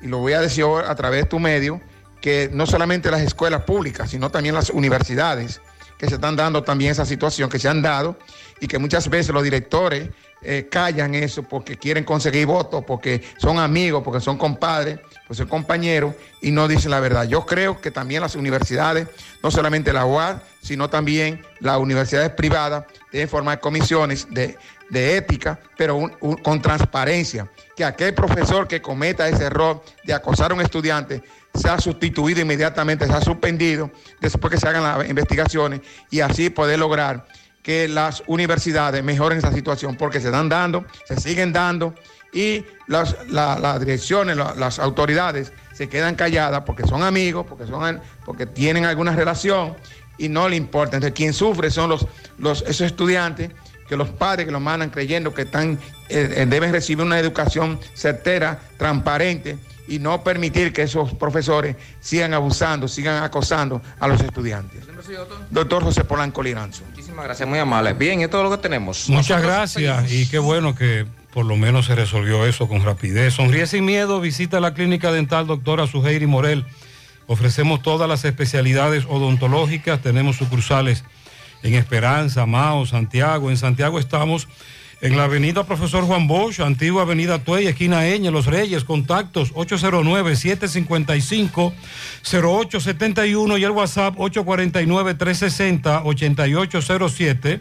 y lo voy a decir ahora a través de tu medio, que no solamente las escuelas públicas, sino también las universidades, que se están dando también esa situación, que se han dado, y que muchas veces los directores eh, callan eso porque quieren conseguir votos, porque son amigos, porque son compadres, pues son compañeros, y no dicen la verdad. Yo creo que también las universidades, no solamente la UAD, sino también las universidades privadas, deben formar comisiones de, de ética, pero con transparencia, que aquel profesor que cometa ese error de acosar a un estudiante sea sustituido inmediatamente, sea suspendido después que se hagan las investigaciones y así poder lograr que las universidades mejoren esa situación porque se están dando, se siguen dando y las, la- las direcciones, la- las autoridades se quedan calladas porque son amigos, porque, son, porque tienen alguna relación y no le importa. Entonces, quien sufre son los, los, esos estudiantes que los padres que los mandan creyendo que están, eh, eh, deben recibir una educación certera, transparente y no permitir que esos profesores sigan abusando, sigan acosando a los estudiantes. Doctor José Polanco Liranzo. Muchísimas gracias, muy amable. Bien, esto es lo que tenemos. Muchas Nosotros gracias y qué bueno que por lo menos se resolvió eso con rapidez. Sonríe sin miedo, visita la clínica dental doctora Suheiri Morel. Ofrecemos todas las especialidades odontológicas, tenemos sucursales en Esperanza, Mao, Santiago. En Santiago estamos en la avenida Profesor Juan Bosch, antigua avenida Tuey, esquina Eñe, Los Reyes, contactos 809-755-0871 y el WhatsApp 849-360-8807.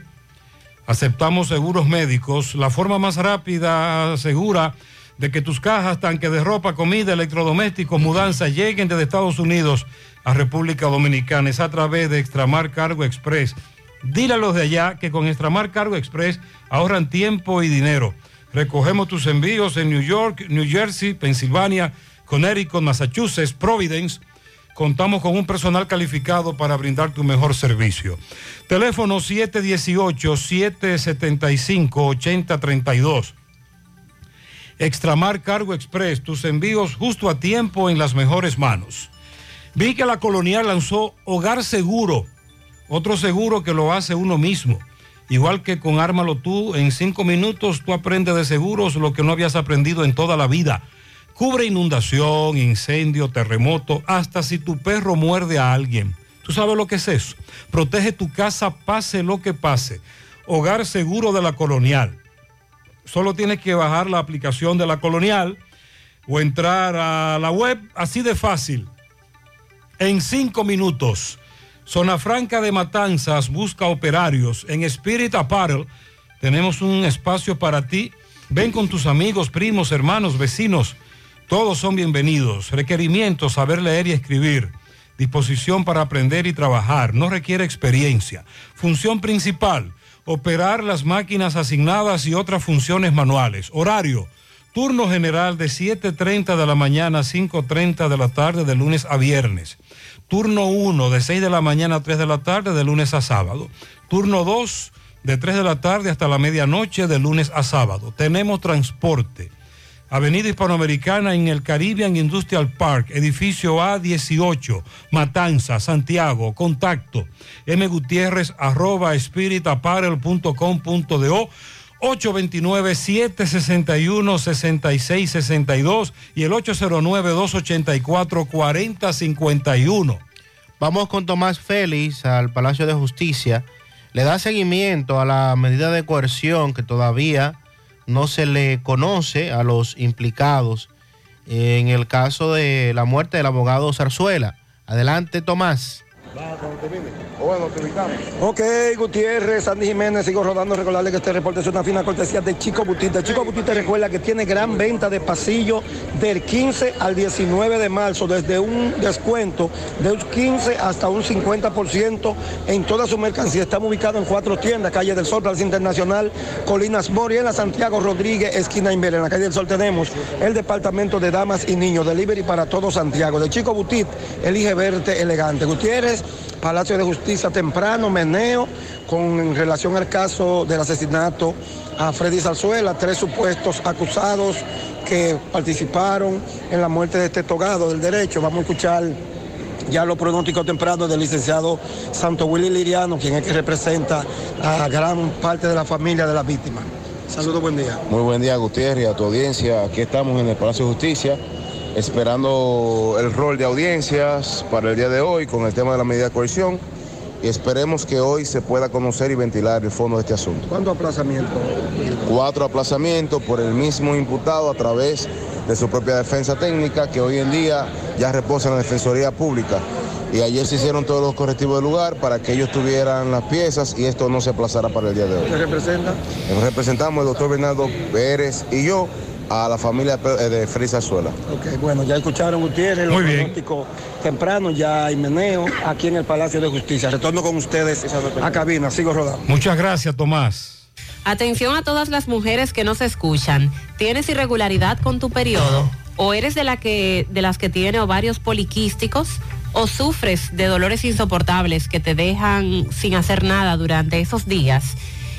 Aceptamos seguros médicos, la forma más rápida, segura, de que tus cajas, tanque de ropa, comida, electrodomésticos, mudanza lleguen desde Estados Unidos a República Dominicana. Es a través de Extramar Cargo Express. Dile a los de allá que con Extramar Cargo Express ahorran tiempo y dinero. Recogemos tus envíos en New York, New Jersey, Pensilvania, Connecticut, Massachusetts, Providence. Contamos con un personal calificado para brindar tu mejor servicio. Teléfono 718-775-8032. Extramar Cargo Express, tus envíos justo a tiempo en las mejores manos. Vi que la colonial lanzó Hogar Seguro, otro seguro que lo hace uno mismo. Igual que con Ármalo tú, en cinco minutos tú aprendes de seguros lo que no habías aprendido en toda la vida. Cubre inundación, incendio, terremoto, hasta si tu perro muerde a alguien. ¿Tú sabes lo que es eso? Protege tu casa, pase lo que pase. Hogar Seguro de la Colonial. Solo tienes que bajar la aplicación de la Colonial o entrar a la web, así de fácil. En cinco minutos Zona Franca de Matanzas busca operarios. En Spirit Apparel tenemos un espacio para ti. Ven con tus amigos, primos, hermanos, vecinos. Todos son bienvenidos. Requerimientos, saber leer y escribir. Disposición para aprender y trabajar. No requiere experiencia. Función principal, operar las máquinas asignadas y otras funciones manuales. Horario, turno general de 7.30 de la mañana a 5.30 de la tarde de lunes a viernes. Turno 1 de 6 de la mañana a 3 de la tarde de lunes a sábado. Turno 2 de 3 de la tarde hasta la medianoche de lunes a sábado. Tenemos transporte. Avenida Hispanoamericana en el Caribbean Industrial Park, edificio A18, Matanza, Santiago. Contacto mgutierrez arroba 829-761-6662 y el 809-284-4051. Vamos con Tomás Félix al Palacio de Justicia. Le da seguimiento a la medida de coerción que todavía no se le conoce a los implicados en el caso de la muerte del abogado Zarzuela. Adelante, Tomás. Ok, Gutiérrez, Sandy Jiménez, sigo rodando. Recordarle que este reporte es una fina cortesía de Chico Butita. Chico Butita recuerda que tiene gran venta de pasillo del 15 al 19 de marzo, desde un descuento de un 15 hasta un 50% en toda su mercancía. Estamos ubicados en cuatro tiendas, Calle del Sol, Plaza Internacional, Colinas Mori, en la Santiago Rodríguez, esquina Inver. En la Calle del Sol tenemos el departamento de damas y niños, delivery para todo Santiago. De Chico Butit, elige verte elegante. Gutiérrez, Palacio de Justicia temprano, meneo, con relación al caso del asesinato a Freddy Zarzuela, tres supuestos acusados que participaron en la muerte de este togado del derecho. Vamos a escuchar ya los pronósticos tempranos del licenciado Santo Willy Liriano, quien es que representa a gran parte de la familia de la víctima. Saludos, buen día. Muy buen día, Gutiérrez, a tu audiencia. Aquí estamos en el Palacio de Justicia esperando el rol de audiencias para el día de hoy con el tema de la medida de coerción y esperemos que hoy se pueda conocer y ventilar el fondo de este asunto. ¿Cuántos aplazamientos? Cuatro aplazamientos por el mismo imputado a través de su propia defensa técnica que hoy en día ya reposa en la Defensoría Pública. Y ayer se hicieron todos los correctivos del lugar para que ellos tuvieran las piezas y esto no se aplazara para el día de hoy. ¿Qué representa? Representamos el doctor Bernardo Pérez y yo a la familia de Frisa Azuela. Ok, bueno, ya escucharon Gutiérrez, los pronósticos temprano, ya hay meneo aquí en el Palacio de Justicia. Retorno con ustedes a cabina, sigo rodando. Muchas gracias, Tomás. Atención a todas las mujeres que nos escuchan. ¿Tienes irregularidad con tu periodo? ¿O eres de, la que, de las que tiene ovarios poliquísticos? ¿O sufres de dolores insoportables que te dejan sin hacer nada durante esos días?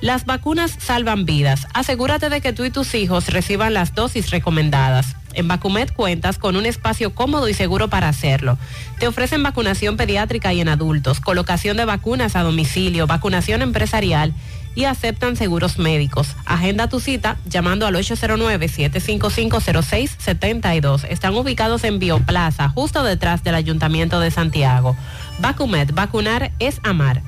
Las vacunas salvan vidas. Asegúrate de que tú y tus hijos reciban las dosis recomendadas. En Vacumet cuentas con un espacio cómodo y seguro para hacerlo. Te ofrecen vacunación pediátrica y en adultos, colocación de vacunas a domicilio, vacunación empresarial y aceptan seguros médicos. Agenda tu cita llamando al 809-755-0672. Están ubicados en Bioplaza, justo detrás del Ayuntamiento de Santiago. Vacumet, vacunar es amar.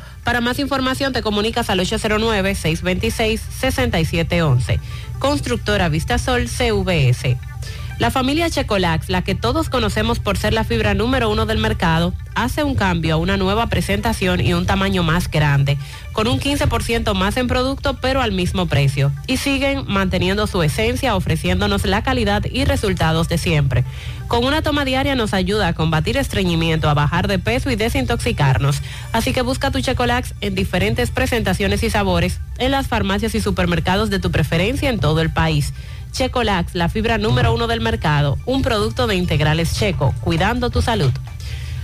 Para más información te comunicas al 809-626-6711. Constructora Vistasol CVS. La familia Checolax, la que todos conocemos por ser la fibra número uno del mercado, hace un cambio a una nueva presentación y un tamaño más grande, con un 15% más en producto pero al mismo precio. Y siguen manteniendo su esencia, ofreciéndonos la calidad y resultados de siempre. Con una toma diaria nos ayuda a combatir estreñimiento, a bajar de peso y desintoxicarnos. Así que busca tu Checolax en diferentes presentaciones y sabores en las farmacias y supermercados de tu preferencia en todo el país. Checolax, la fibra número uno del mercado, un producto de integrales checo, cuidando tu salud.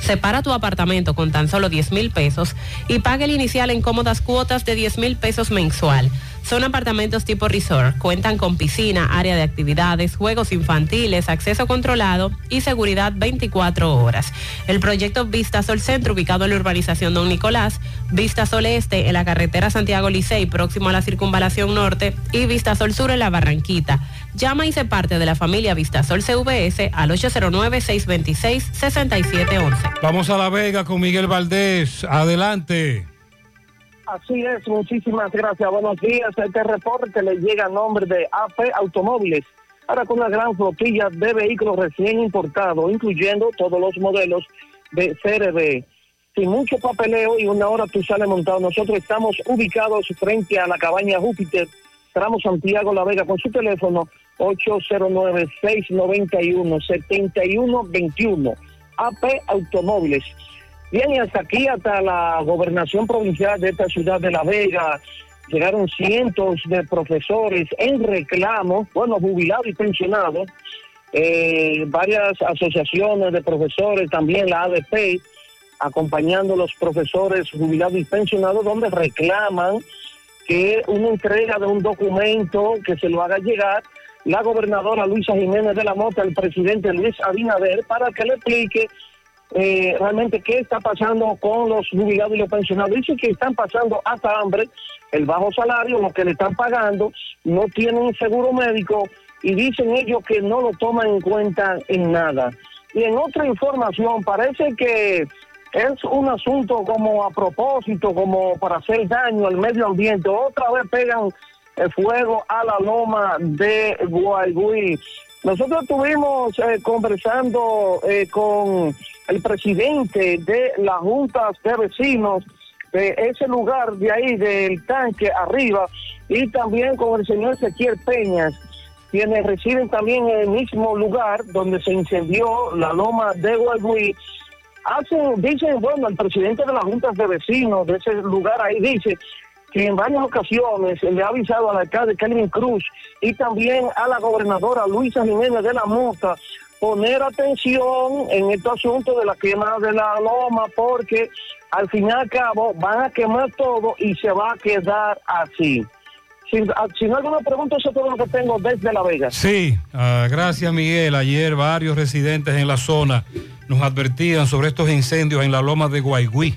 Separa tu apartamento con tan solo 10 mil pesos y paga el inicial en cómodas cuotas de 10 mil pesos mensual. Son apartamentos tipo resort, cuentan con piscina, área de actividades, juegos infantiles, acceso controlado y seguridad 24 horas. El proyecto Vista Sol Centro, ubicado en la urbanización Don Nicolás, Vista Sol Este en la carretera Santiago Licey, próximo a la circunvalación norte, y Vista Sol Sur en la Barranquita. Llama y se parte de la familia Vista Sol CVS al 809-626-6711. Vamos a La Vega con Miguel Valdés. Adelante. Así es, muchísimas gracias. Buenos días. Este reporte le llega a nombre de AP Automóviles. Ahora con una gran flotilla de vehículos recién importados, incluyendo todos los modelos de CRB. Sin mucho papeleo y una hora tú sales montado. Nosotros estamos ubicados frente a la cabaña Júpiter, tramo Santiago La Vega, con su teléfono 809-691-7121. AP Automóviles. Bien, y hasta aquí, hasta la gobernación provincial de esta ciudad de La Vega, llegaron cientos de profesores en reclamo, bueno, jubilados y pensionados, eh, varias asociaciones de profesores, también la ADP, acompañando a los profesores jubilados y pensionados, donde reclaman que una entrega de un documento que se lo haga llegar la gobernadora Luisa Jiménez de la Mota, el presidente Luis Abinader, para que le explique eh, realmente qué está pasando con los jubilados y los pensionados. Dicen que están pasando hasta hambre, el bajo salario, lo que le están pagando, no tienen seguro médico y dicen ellos que no lo toman en cuenta en nada. Y en otra información, parece que es un asunto como a propósito, como para hacer daño al medio ambiente. Otra vez pegan el fuego a la loma de Guaygüí. Nosotros estuvimos eh, conversando eh, con el presidente de las juntas de vecinos de ese lugar de ahí, del tanque arriba, y también con el señor Ezequiel Peñas, quienes residen también en el mismo lugar donde se incendió la loma de Guaygüí. Hacen, dicen, bueno, el presidente de las juntas de vecinos de ese lugar ahí dice que en varias ocasiones le ha avisado al alcalde Kelvin Cruz y también a la gobernadora Luisa Jiménez de la Mota poner atención en este asunto de la quema de la loma porque al fin y al cabo van a quemar todo y se va a quedar así. Si, ah, si no hay alguna pregunta, eso es todo lo que tengo desde La Vega. Sí, ah, gracias Miguel. Ayer varios residentes en la zona nos advertían sobre estos incendios en la loma de Guaygüí.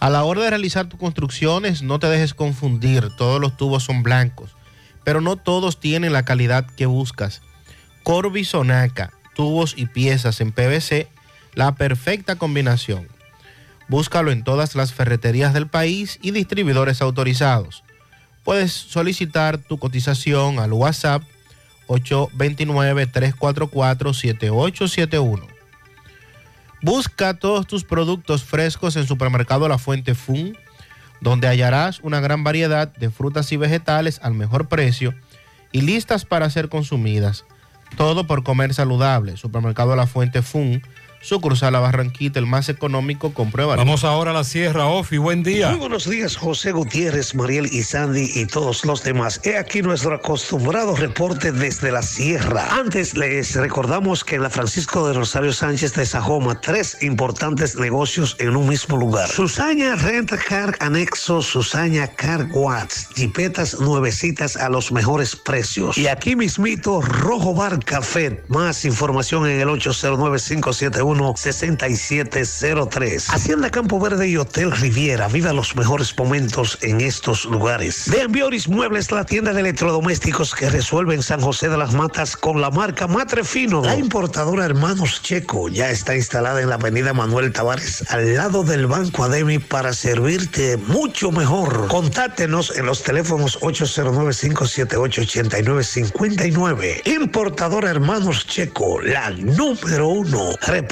A la hora de realizar tus construcciones, no te dejes confundir, todos los tubos son blancos, pero no todos tienen la calidad que buscas. Corby Sonaca, tubos y piezas en PVC, la perfecta combinación. Búscalo en todas las ferreterías del país y distribuidores autorizados. Puedes solicitar tu cotización al WhatsApp 829-344-7871. Busca todos tus productos frescos en Supermercado La Fuente Fun, donde hallarás una gran variedad de frutas y vegetales al mejor precio y listas para ser consumidas. Todo por comer saludable. Supermercado La Fuente Fun, sucursal La Barranquita, el más económico, compruébalo. Vamos ahora a la Sierra Ofi. Buen día. Muy buenos días, José Gutiérrez, Mariel y Sandy y todos los demás. He aquí nuestro acostumbrado reporte desde la Sierra. Antes les recordamos que en la Francisco de Rosario Sánchez de Sajoma, tres importantes negocios en un mismo lugar. Susaña Rent Car Anexo, Susaña Car Watts, jipetas nuevecitas a los mejores precios. Y aquí mismito, Rojo Bar Café. Más información en el 809 571 809-581-6703. Hacienda Campo Verde y Hotel Riviera. Viva los mejores momentos en estos lugares. De Ambioris Muebles, la tienda de electrodomésticos que resuelve en San José de las Matas con la marca Matre Fino. La importadora Hermanos Checo ya está instalada en la avenida Manuel Tavares, al lado del Banco Ademi, para servirte mucho mejor. Contáctenos en los teléfonos 809-578-8959. Importadora Hermanos Checo, la número uno.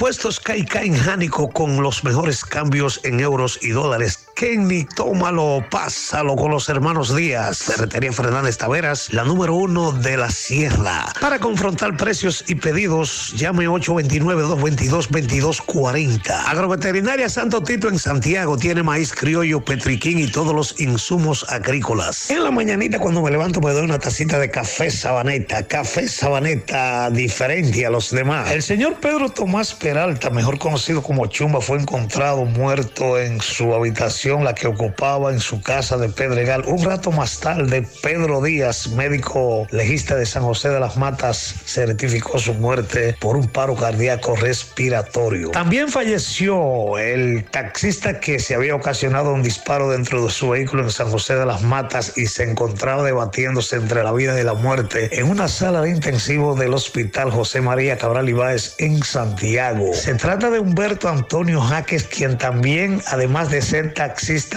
Repuestos Caica en Jánico con los mejores cambios en euros y dólares. Kenny, tómalo, pásalo con los hermanos Díaz. Ferretería Fernández Taveras, la número uno de la sierra. Para confrontar precios y pedidos, llame 829-222-2240. Agroveterinaria Santo Tito en Santiago tiene maíz criollo, petriquín y todos los insumos agrícolas. En la mañanita cuando me levanto me doy una tacita de café sabaneta. Café sabaneta diferente a los demás. El señor Pedro Tomás Peralta, mejor conocido como Chumba, fue encontrado muerto en su habitación, la que ocupaba en su casa de Pedregal. Un rato más tarde, Pedro Díaz, médico legista de San José de las Matas, certificó su muerte por un paro cardíaco respiratorio. También falleció el taxista que se había ocasionado un disparo dentro de su vehículo en San José de las Matas y se encontraba debatiéndose entre la vida y la muerte en una sala de intensivo del Hospital José María Cabral Ibáez en Santiago. Se trata de Humberto Antonio Jaques, quien también, además de ser taxista,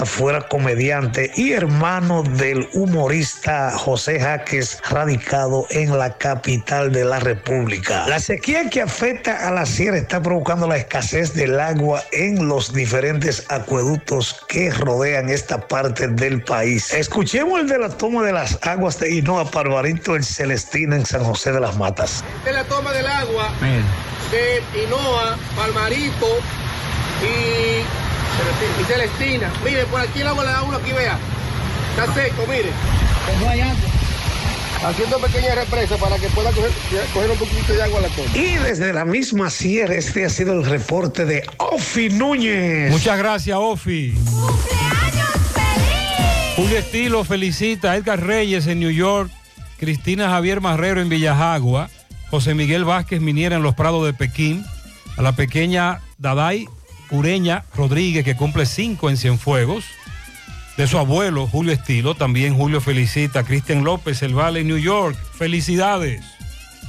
fuera comediante y hermano del humorista José Jaques, radicado en la capital de la República. La sequía que afecta a la sierra está provocando la escasez del agua en los diferentes acueductos que rodean esta parte del país. Escuchemos el de la toma de las aguas de Hinoa Parvarito en Celestina en San José de las Matas. Es la toma del agua de Hinoa, Palmarito y Celestina. Mire, por aquí el agua le da uno aquí, vea. Está seco, mire. No hay agua. Haciendo pequeñas represas para que pueda coger, coger un poquito de agua a la toma. Y desde la misma sierra, este ha sido el reporte de Ofi Núñez. Muchas gracias, Ofi. Julio Estilo felicita a Edgar Reyes en New York, Cristina Javier Marrero en Villajagua, José Miguel Vázquez Miniera en Los Prados de Pekín, a la pequeña Daday Ureña Rodríguez que cumple cinco en Cienfuegos, de su abuelo Julio Estilo, también Julio felicita a Cristian López, el Vale New York. Felicidades.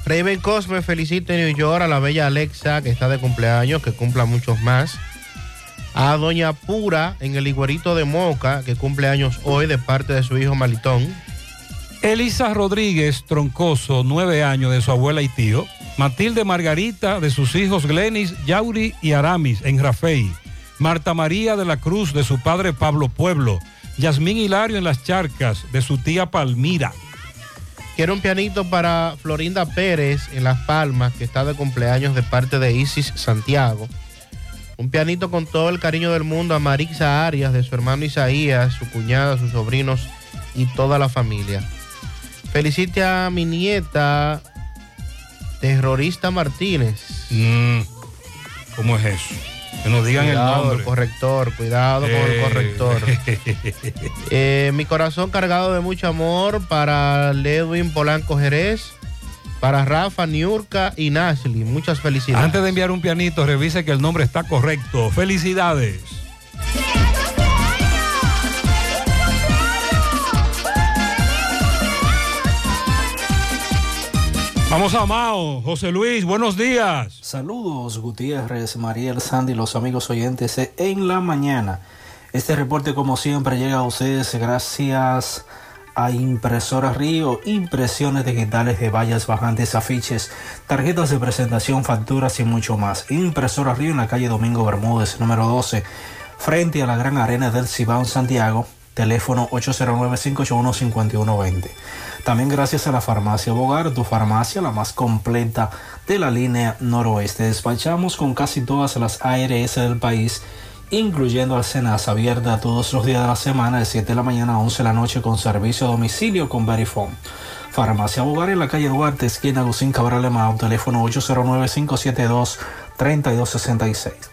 Raven Cosme felicita en New York a la bella Alexa que está de cumpleaños, que cumpla muchos más. A Doña Pura en el Iguerito de Moca, que cumple años hoy de parte de su hijo Malitón. Elisa Rodríguez Troncoso, nueve años de su abuela y tío. Matilde Margarita de sus hijos Glenis, Yauri y Aramis en Rafey. Marta María de la Cruz de su padre Pablo Pueblo. Yasmín Hilario en las charcas de su tía Palmira. Quiero un pianito para Florinda Pérez en Las Palmas, que está de cumpleaños de parte de Isis Santiago. Un pianito con todo el cariño del mundo a Marixa Arias, de su hermano Isaías, su cuñada, sus sobrinos y toda la familia. Felicite a mi nieta, terrorista Martínez. Mm, ¿Cómo es eso? Que nos digan Cuidado, el nombre. corrector, cuidado con el Eh. corrector. Eh, mi corazón cargado de mucho amor para Ledwin Polanco Jerez, para Rafa, Niurka y Nasli. Muchas felicidades. Antes de enviar un pianito, revise que el nombre está correcto. Felicidades. Vamos a Mao. José Luis, buenos días. Saludos Gutiérrez, Mariel, Sandy, los amigos oyentes en la mañana. Este reporte como siempre llega a ustedes gracias a Impresora Río, impresiones digitales de vallas bajantes, afiches, tarjetas de presentación, facturas y mucho más. Impresora Río en la calle Domingo Bermúdez, número 12, frente a la Gran Arena del Cibao en Santiago, teléfono 809-581-5120. También gracias a la farmacia Bogar, tu farmacia la más completa de la línea noroeste. Despachamos con casi todas las ARS del país, incluyendo al Cenas abierta todos los días de la semana de 7 de la mañana a 11 de la noche con servicio a domicilio con Verifone. Farmacia Bogar en la calle Duarte, esquina Agustín Cabral Emao, teléfono 809-572-3266.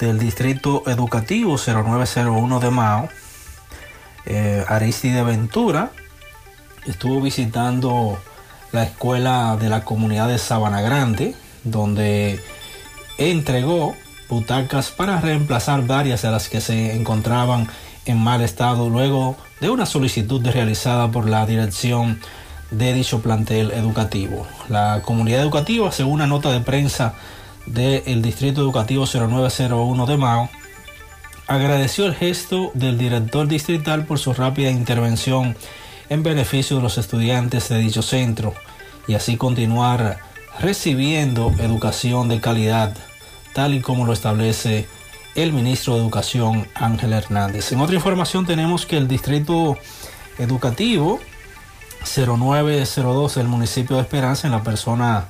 del Distrito Educativo 0901 de Mao, eh, Aristide Ventura, estuvo visitando la escuela de la comunidad de Sabana Grande, donde entregó butacas para reemplazar varias de las que se encontraban en mal estado luego de una solicitud realizada por la dirección de dicho plantel educativo. La comunidad educativa, según una nota de prensa del Distrito Educativo 0901 de Mao, agradeció el gesto del director distrital por su rápida intervención en beneficio de los estudiantes de dicho centro y así continuar recibiendo educación de calidad, tal y como lo establece el ministro de Educación Ángel Hernández. En otra información tenemos que el Distrito Educativo 0902 del municipio de Esperanza en la persona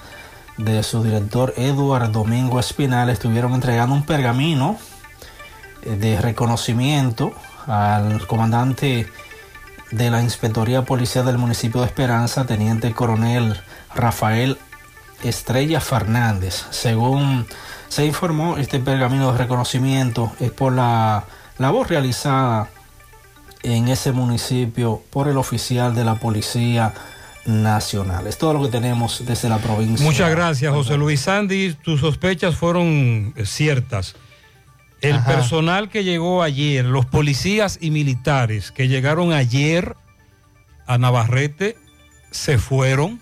de su director Eduardo Domingo Espinal estuvieron entregando un pergamino eh, de reconocimiento al comandante de la Inspectoría Policial del municipio de Esperanza, teniente coronel Rafael Estrella Fernández. Según se informó, este pergamino de reconocimiento es por la labor realizada en ese municipio por el oficial de la Policía Nacional. Es todo lo que tenemos desde la provincia. Muchas gracias, José Luis Sandy. Tus sospechas fueron eh, ciertas. El Ajá. personal que llegó ayer, los policías y militares que llegaron ayer a Navarrete, se fueron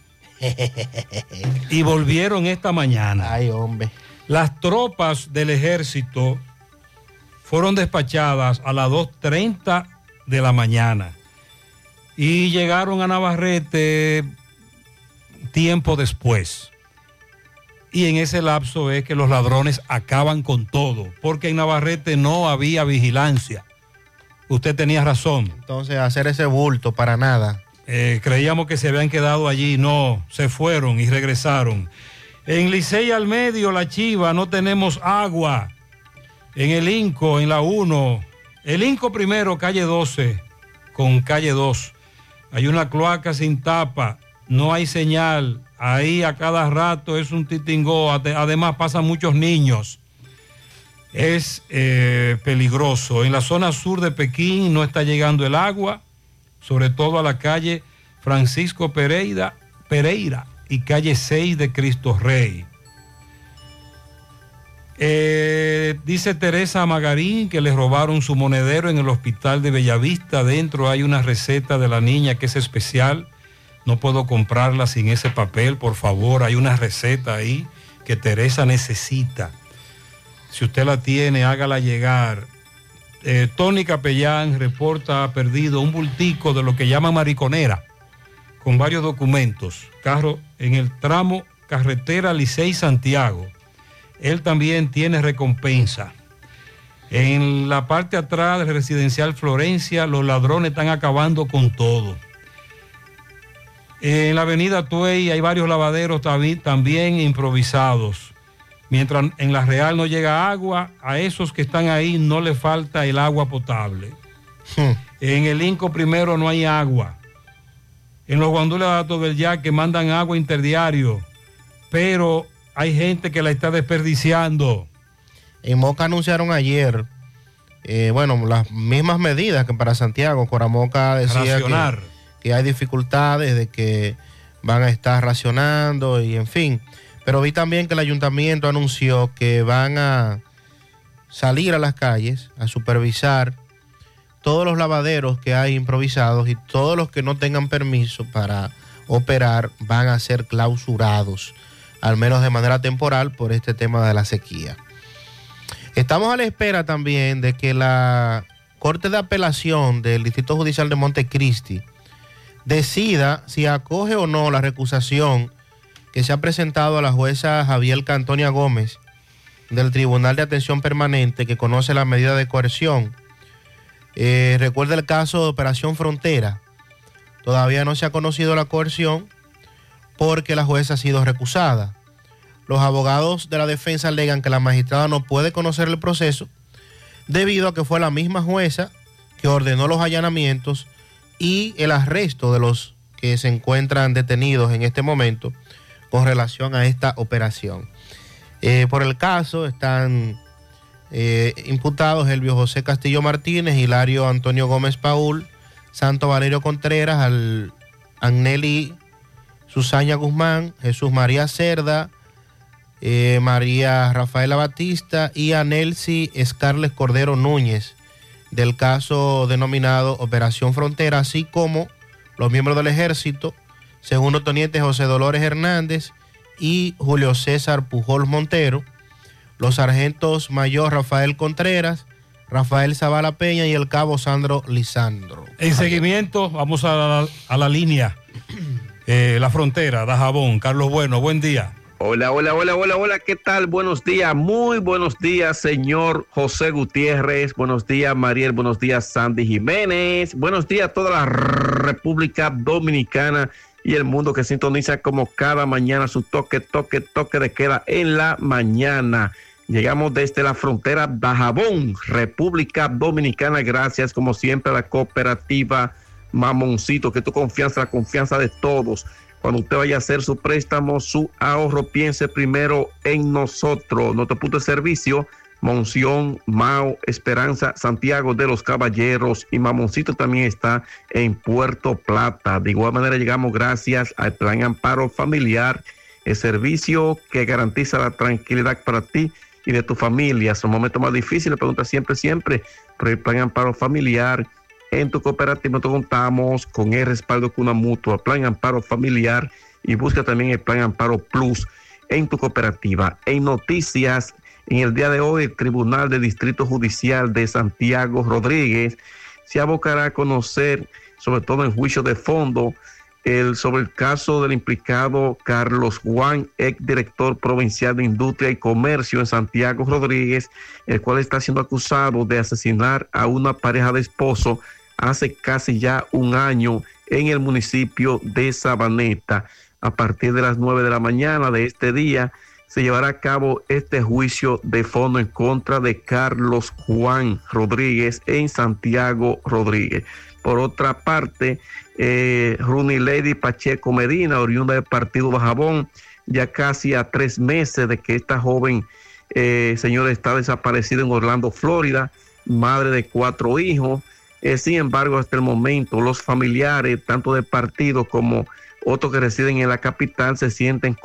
y volvieron esta mañana. Ay, hombre. Las tropas del ejército fueron despachadas a las 2.30 de la mañana y llegaron a Navarrete tiempo después. Y en ese lapso es que los ladrones acaban con todo, porque en Navarrete no había vigilancia. Usted tenía razón. Entonces, hacer ese bulto para nada. Eh, creíamos que se habían quedado allí, no, se fueron y regresaron. En Licey al medio, la Chiva, no tenemos agua. En el Inco, en la 1. El Inco primero, calle 12, con calle 2. Hay una cloaca sin tapa, no hay señal. Ahí a cada rato es un titingó. Ade- Además pasan muchos niños. Es eh, peligroso. En la zona sur de Pekín no está llegando el agua sobre todo a la calle Francisco Pereira, Pereira y calle 6 de Cristo Rey. Eh, dice Teresa Magarín que le robaron su monedero en el hospital de Bellavista. Dentro hay una receta de la niña que es especial. No puedo comprarla sin ese papel, por favor. Hay una receta ahí que Teresa necesita. Si usted la tiene, hágala llegar. Eh, Tony Capellán reporta perdido un bultico de lo que llaman mariconera, con varios documentos. Carro en el tramo carretera Licey Santiago. Él también tiene recompensa. En la parte atrás del residencial Florencia, los ladrones están acabando con todo. En la avenida Tuey hay varios lavaderos también improvisados. Mientras en la Real no llega agua, a esos que están ahí no le falta el agua potable. En el Inco primero no hay agua. En los guandules de Dato del que mandan agua interdiario, pero hay gente que la está desperdiciando. En Moca anunciaron ayer, eh, bueno, las mismas medidas que para Santiago. Coramoca decía que hay dificultades de que van a estar racionando y en fin. Pero vi también que el ayuntamiento anunció que van a salir a las calles a supervisar todos los lavaderos que hay improvisados y todos los que no tengan permiso para operar van a ser clausurados, al menos de manera temporal, por este tema de la sequía. Estamos a la espera también de que la Corte de Apelación del Distrito Judicial de Montecristi decida si acoge o no la recusación que se ha presentado a la jueza Javier Antonia Gómez del Tribunal de Atención Permanente que conoce la medida de coerción. Eh, recuerda el caso de Operación Frontera. Todavía no se ha conocido la coerción porque la jueza ha sido recusada. Los abogados de la defensa alegan que la magistrada no puede conocer el proceso debido a que fue la misma jueza que ordenó los allanamientos y el arresto de los que se encuentran detenidos en este momento con relación a esta operación. Eh, por el caso están eh, imputados Elvio José Castillo Martínez, Hilario Antonio Gómez Paul, Santo Valerio Contreras, al, Agneli Susana Guzmán, Jesús María Cerda, eh, María Rafaela Batista y a Nelcy Scarles Cordero Núñez del caso denominado Operación Frontera, así como los miembros del ejército, segundo teniente José Dolores Hernández y Julio César Pujol Montero, los sargentos mayor Rafael Contreras, Rafael Zavala Peña y el cabo Sandro Lisandro. En seguimiento, vamos a la línea, eh, la frontera, Dajabón. Carlos Bueno, buen día. Hola, hola, hola, hola, hola, ¿qué tal? Buenos días, muy buenos días, señor José Gutiérrez, buenos días, Mariel, buenos días, Sandy Jiménez, buenos días a toda la República Dominicana y el mundo que sintoniza como cada mañana su toque, toque, toque de queda en la mañana. Llegamos desde la frontera Dajabón, República Dominicana, gracias como siempre a la cooperativa Mamoncito, que tu confianza, la confianza de todos. Cuando usted vaya a hacer su préstamo, su ahorro, piense primero en nosotros. Nuestro punto de servicio, Monción, Mao, Esperanza, Santiago de los Caballeros y Mamoncito también está en Puerto Plata. De igual manera llegamos gracias al Plan Amparo Familiar, el servicio que garantiza la tranquilidad para ti y de tu familia. Son momentos más difíciles, pregunta siempre, siempre, por el Plan Amparo Familiar en tu cooperativa contamos con el respaldo con una mutua, Plan Amparo Familiar y busca también el Plan Amparo Plus en tu cooperativa. En noticias, en el día de hoy, el Tribunal de Distrito Judicial de Santiago Rodríguez se abocará a conocer, sobre todo en juicio de fondo, el, sobre el caso del implicado Carlos Juan, ex director provincial de Industria y Comercio en Santiago Rodríguez, el cual está siendo acusado de asesinar a una pareja de esposo hace casi ya un año en el municipio de Sabaneta. A partir de las 9 de la mañana de este día se llevará a cabo este juicio de fondo en contra de Carlos Juan Rodríguez en Santiago Rodríguez. Por otra parte, eh, Lady Pacheco Medina, oriunda del partido Bajabón, ya casi a tres meses de que esta joven eh, señora está desaparecida en Orlando, Florida, madre de cuatro hijos. Eh, sin embargo, hasta el momento, los familiares, tanto del partido como otros que residen en la capital, se sienten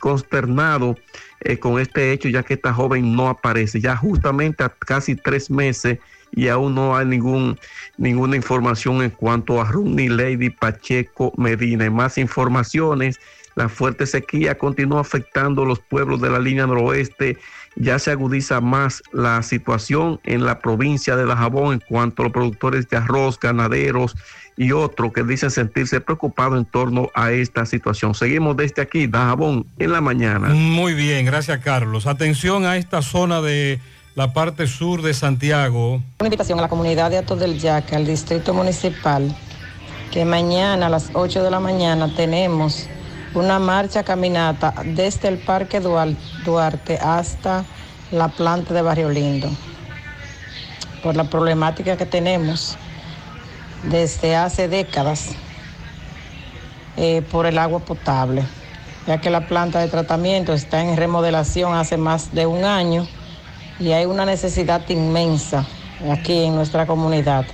consternados eh, con este hecho, ya que esta joven no aparece, ya justamente a casi tres meses y aún no hay ningún, ninguna información en cuanto a Runi Lady Pacheco Medina. Y más informaciones, la fuerte sequía continúa afectando los pueblos de la línea noroeste ya se agudiza más la situación en la provincia de Dajabón en cuanto a los productores de arroz, ganaderos y otros que dicen sentirse preocupados en torno a esta situación. Seguimos desde aquí, Dajabón, en la mañana. Muy bien, gracias Carlos. Atención a esta zona de la parte sur de Santiago. Una invitación a la comunidad de Atos del Yaque, al distrito municipal, que mañana a las 8 de la mañana tenemos una marcha caminata desde el Parque Duarte hasta la planta de Barrio Lindo, por la problemática que tenemos desde hace décadas eh, por el agua potable, ya que la planta de tratamiento está en remodelación hace más de un año y hay una necesidad inmensa aquí en nuestra comunidad,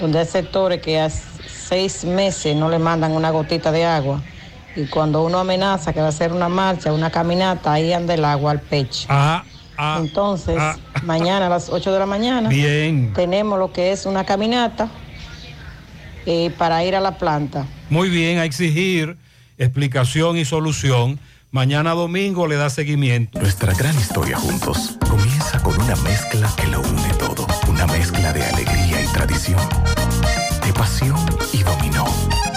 donde hay sectores que hace seis meses no le mandan una gotita de agua y cuando uno amenaza que va a hacer una marcha, una caminata, ahí anda el agua al pecho. Ah, ah, Entonces, ah. mañana a las 8 de la mañana Bien. tenemos lo que es una caminata eh, para ir a la planta. Muy bien, a exigir explicación y solución. Mañana domingo le da seguimiento. Nuestra gran historia juntos comienza con una mezcla que lo une todo. Una mezcla de alegría y tradición, de pasión y dominó,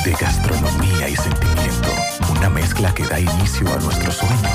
de gastronomía y sentimiento. Una mezcla que da inicio a nuestros sueños,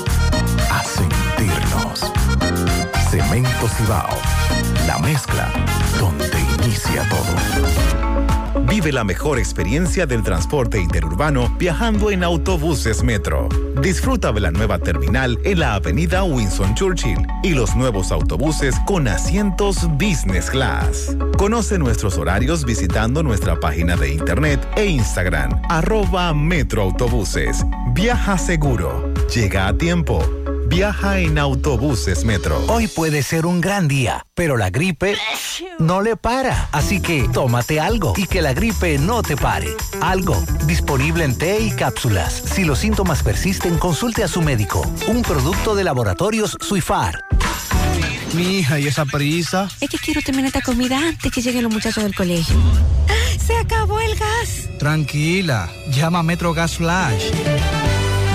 a sentirnos. Cemento Cibao, la mezcla donde inicia todo. Vive la mejor experiencia del transporte interurbano viajando en autobuses Metro. Disfruta de la nueva terminal en la avenida Winston Churchill y los nuevos autobuses con asientos Business Class. Conoce nuestros horarios visitando nuestra página de internet e Instagram, arroba Metroautobuses. Viaja seguro. Llega a tiempo. Viaja en autobuses Metro. Hoy puede ser un gran día, pero la gripe no le para. Así que tómate algo y que la gripe no te pare. Algo, disponible en té y cápsulas. Si los síntomas persisten, consulte a su médico. Un producto de laboratorios Suifar. Mi hija, ¿y esa prisa? Es que quiero terminar esta comida antes que lleguen los muchachos del colegio. ¡Se acabó el gas! Tranquila, llama a Metro Gas Flash.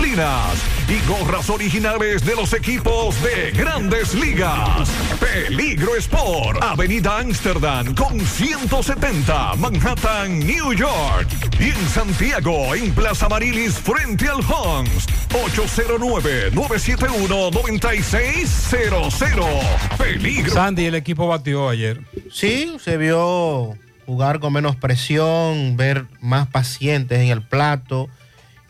y gorras originales de los equipos de grandes ligas. Peligro Sport, Avenida Amsterdam con 170, Manhattan, New York. Y en Santiago, en Plaza Marilis, frente al Hans, 809-971-9600. Peligro. Sandy, el equipo batió ayer. Sí, se vio jugar con menos presión, ver más pacientes en el plato.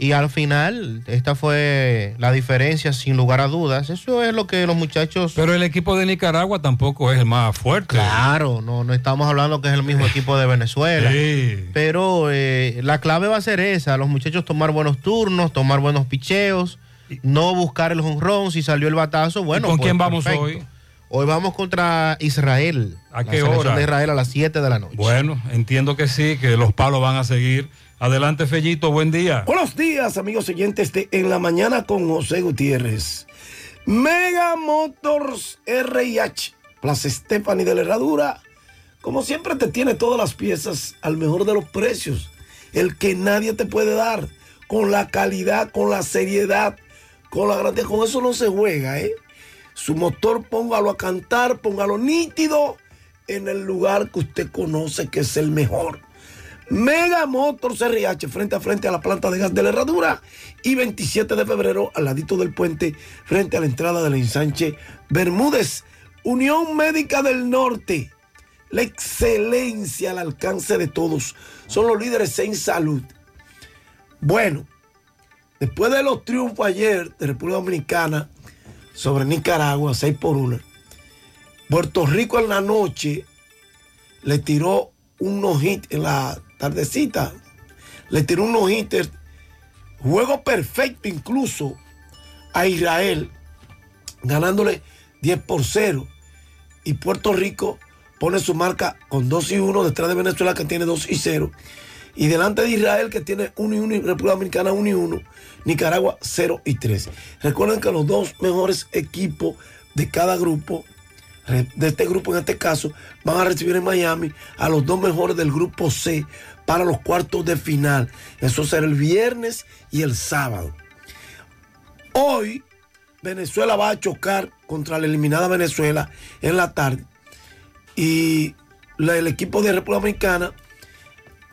Y al final, esta fue la diferencia sin lugar a dudas. Eso es lo que los muchachos... Pero el equipo de Nicaragua tampoco es el más fuerte. Claro, no, no estamos hablando que es el mismo equipo de Venezuela. Sí. Pero eh, la clave va a ser esa, los muchachos tomar buenos turnos, tomar buenos picheos, no buscar el jonrón, si salió el batazo, bueno. ¿Y ¿Con pues, quién vamos perfecto. hoy? Hoy vamos contra Israel. ¿A qué hora? de Israel a las 7 de la noche. Bueno, entiendo que sí, que los palos van a seguir. Adelante, Fellito, buen día. Buenos días, amigos oyentes de En la Mañana con José Gutiérrez. Mega Motors RIH, Plaza Stephanie de la Herradura. Como siempre te tiene todas las piezas al mejor de los precios. El que nadie te puede dar. Con la calidad, con la seriedad, con la garantía. Con eso no se juega, ¿eh? Su motor póngalo a cantar, póngalo nítido en el lugar que usted conoce que es el mejor. Mega Motors RH frente a frente a la planta de gas de la herradura y 27 de febrero al ladito del puente frente a la entrada del ensanche Bermúdez. Unión Médica del Norte. La excelencia al alcance de todos. Son los líderes en salud. Bueno, después de los triunfos ayer de República Dominicana sobre Nicaragua, 6 por 1, Puerto Rico en la noche le tiró un no-hit en la tardecita. Le tiró un no-hitter. Juego perfecto incluso a Israel, ganándole 10 por 0. Y Puerto Rico pone su marca con 2 y 1 detrás de Venezuela que tiene 2 y 0. Y delante de Israel que tiene 1 y 1 y República Dominicana 1 y 1. Nicaragua 0 y 3. Recuerden que los dos mejores equipos de cada grupo de este grupo en este caso, van a recibir en Miami a los dos mejores del grupo C para los cuartos de final. Eso será el viernes y el sábado. Hoy Venezuela va a chocar contra la eliminada Venezuela en la tarde y el equipo de República Dominicana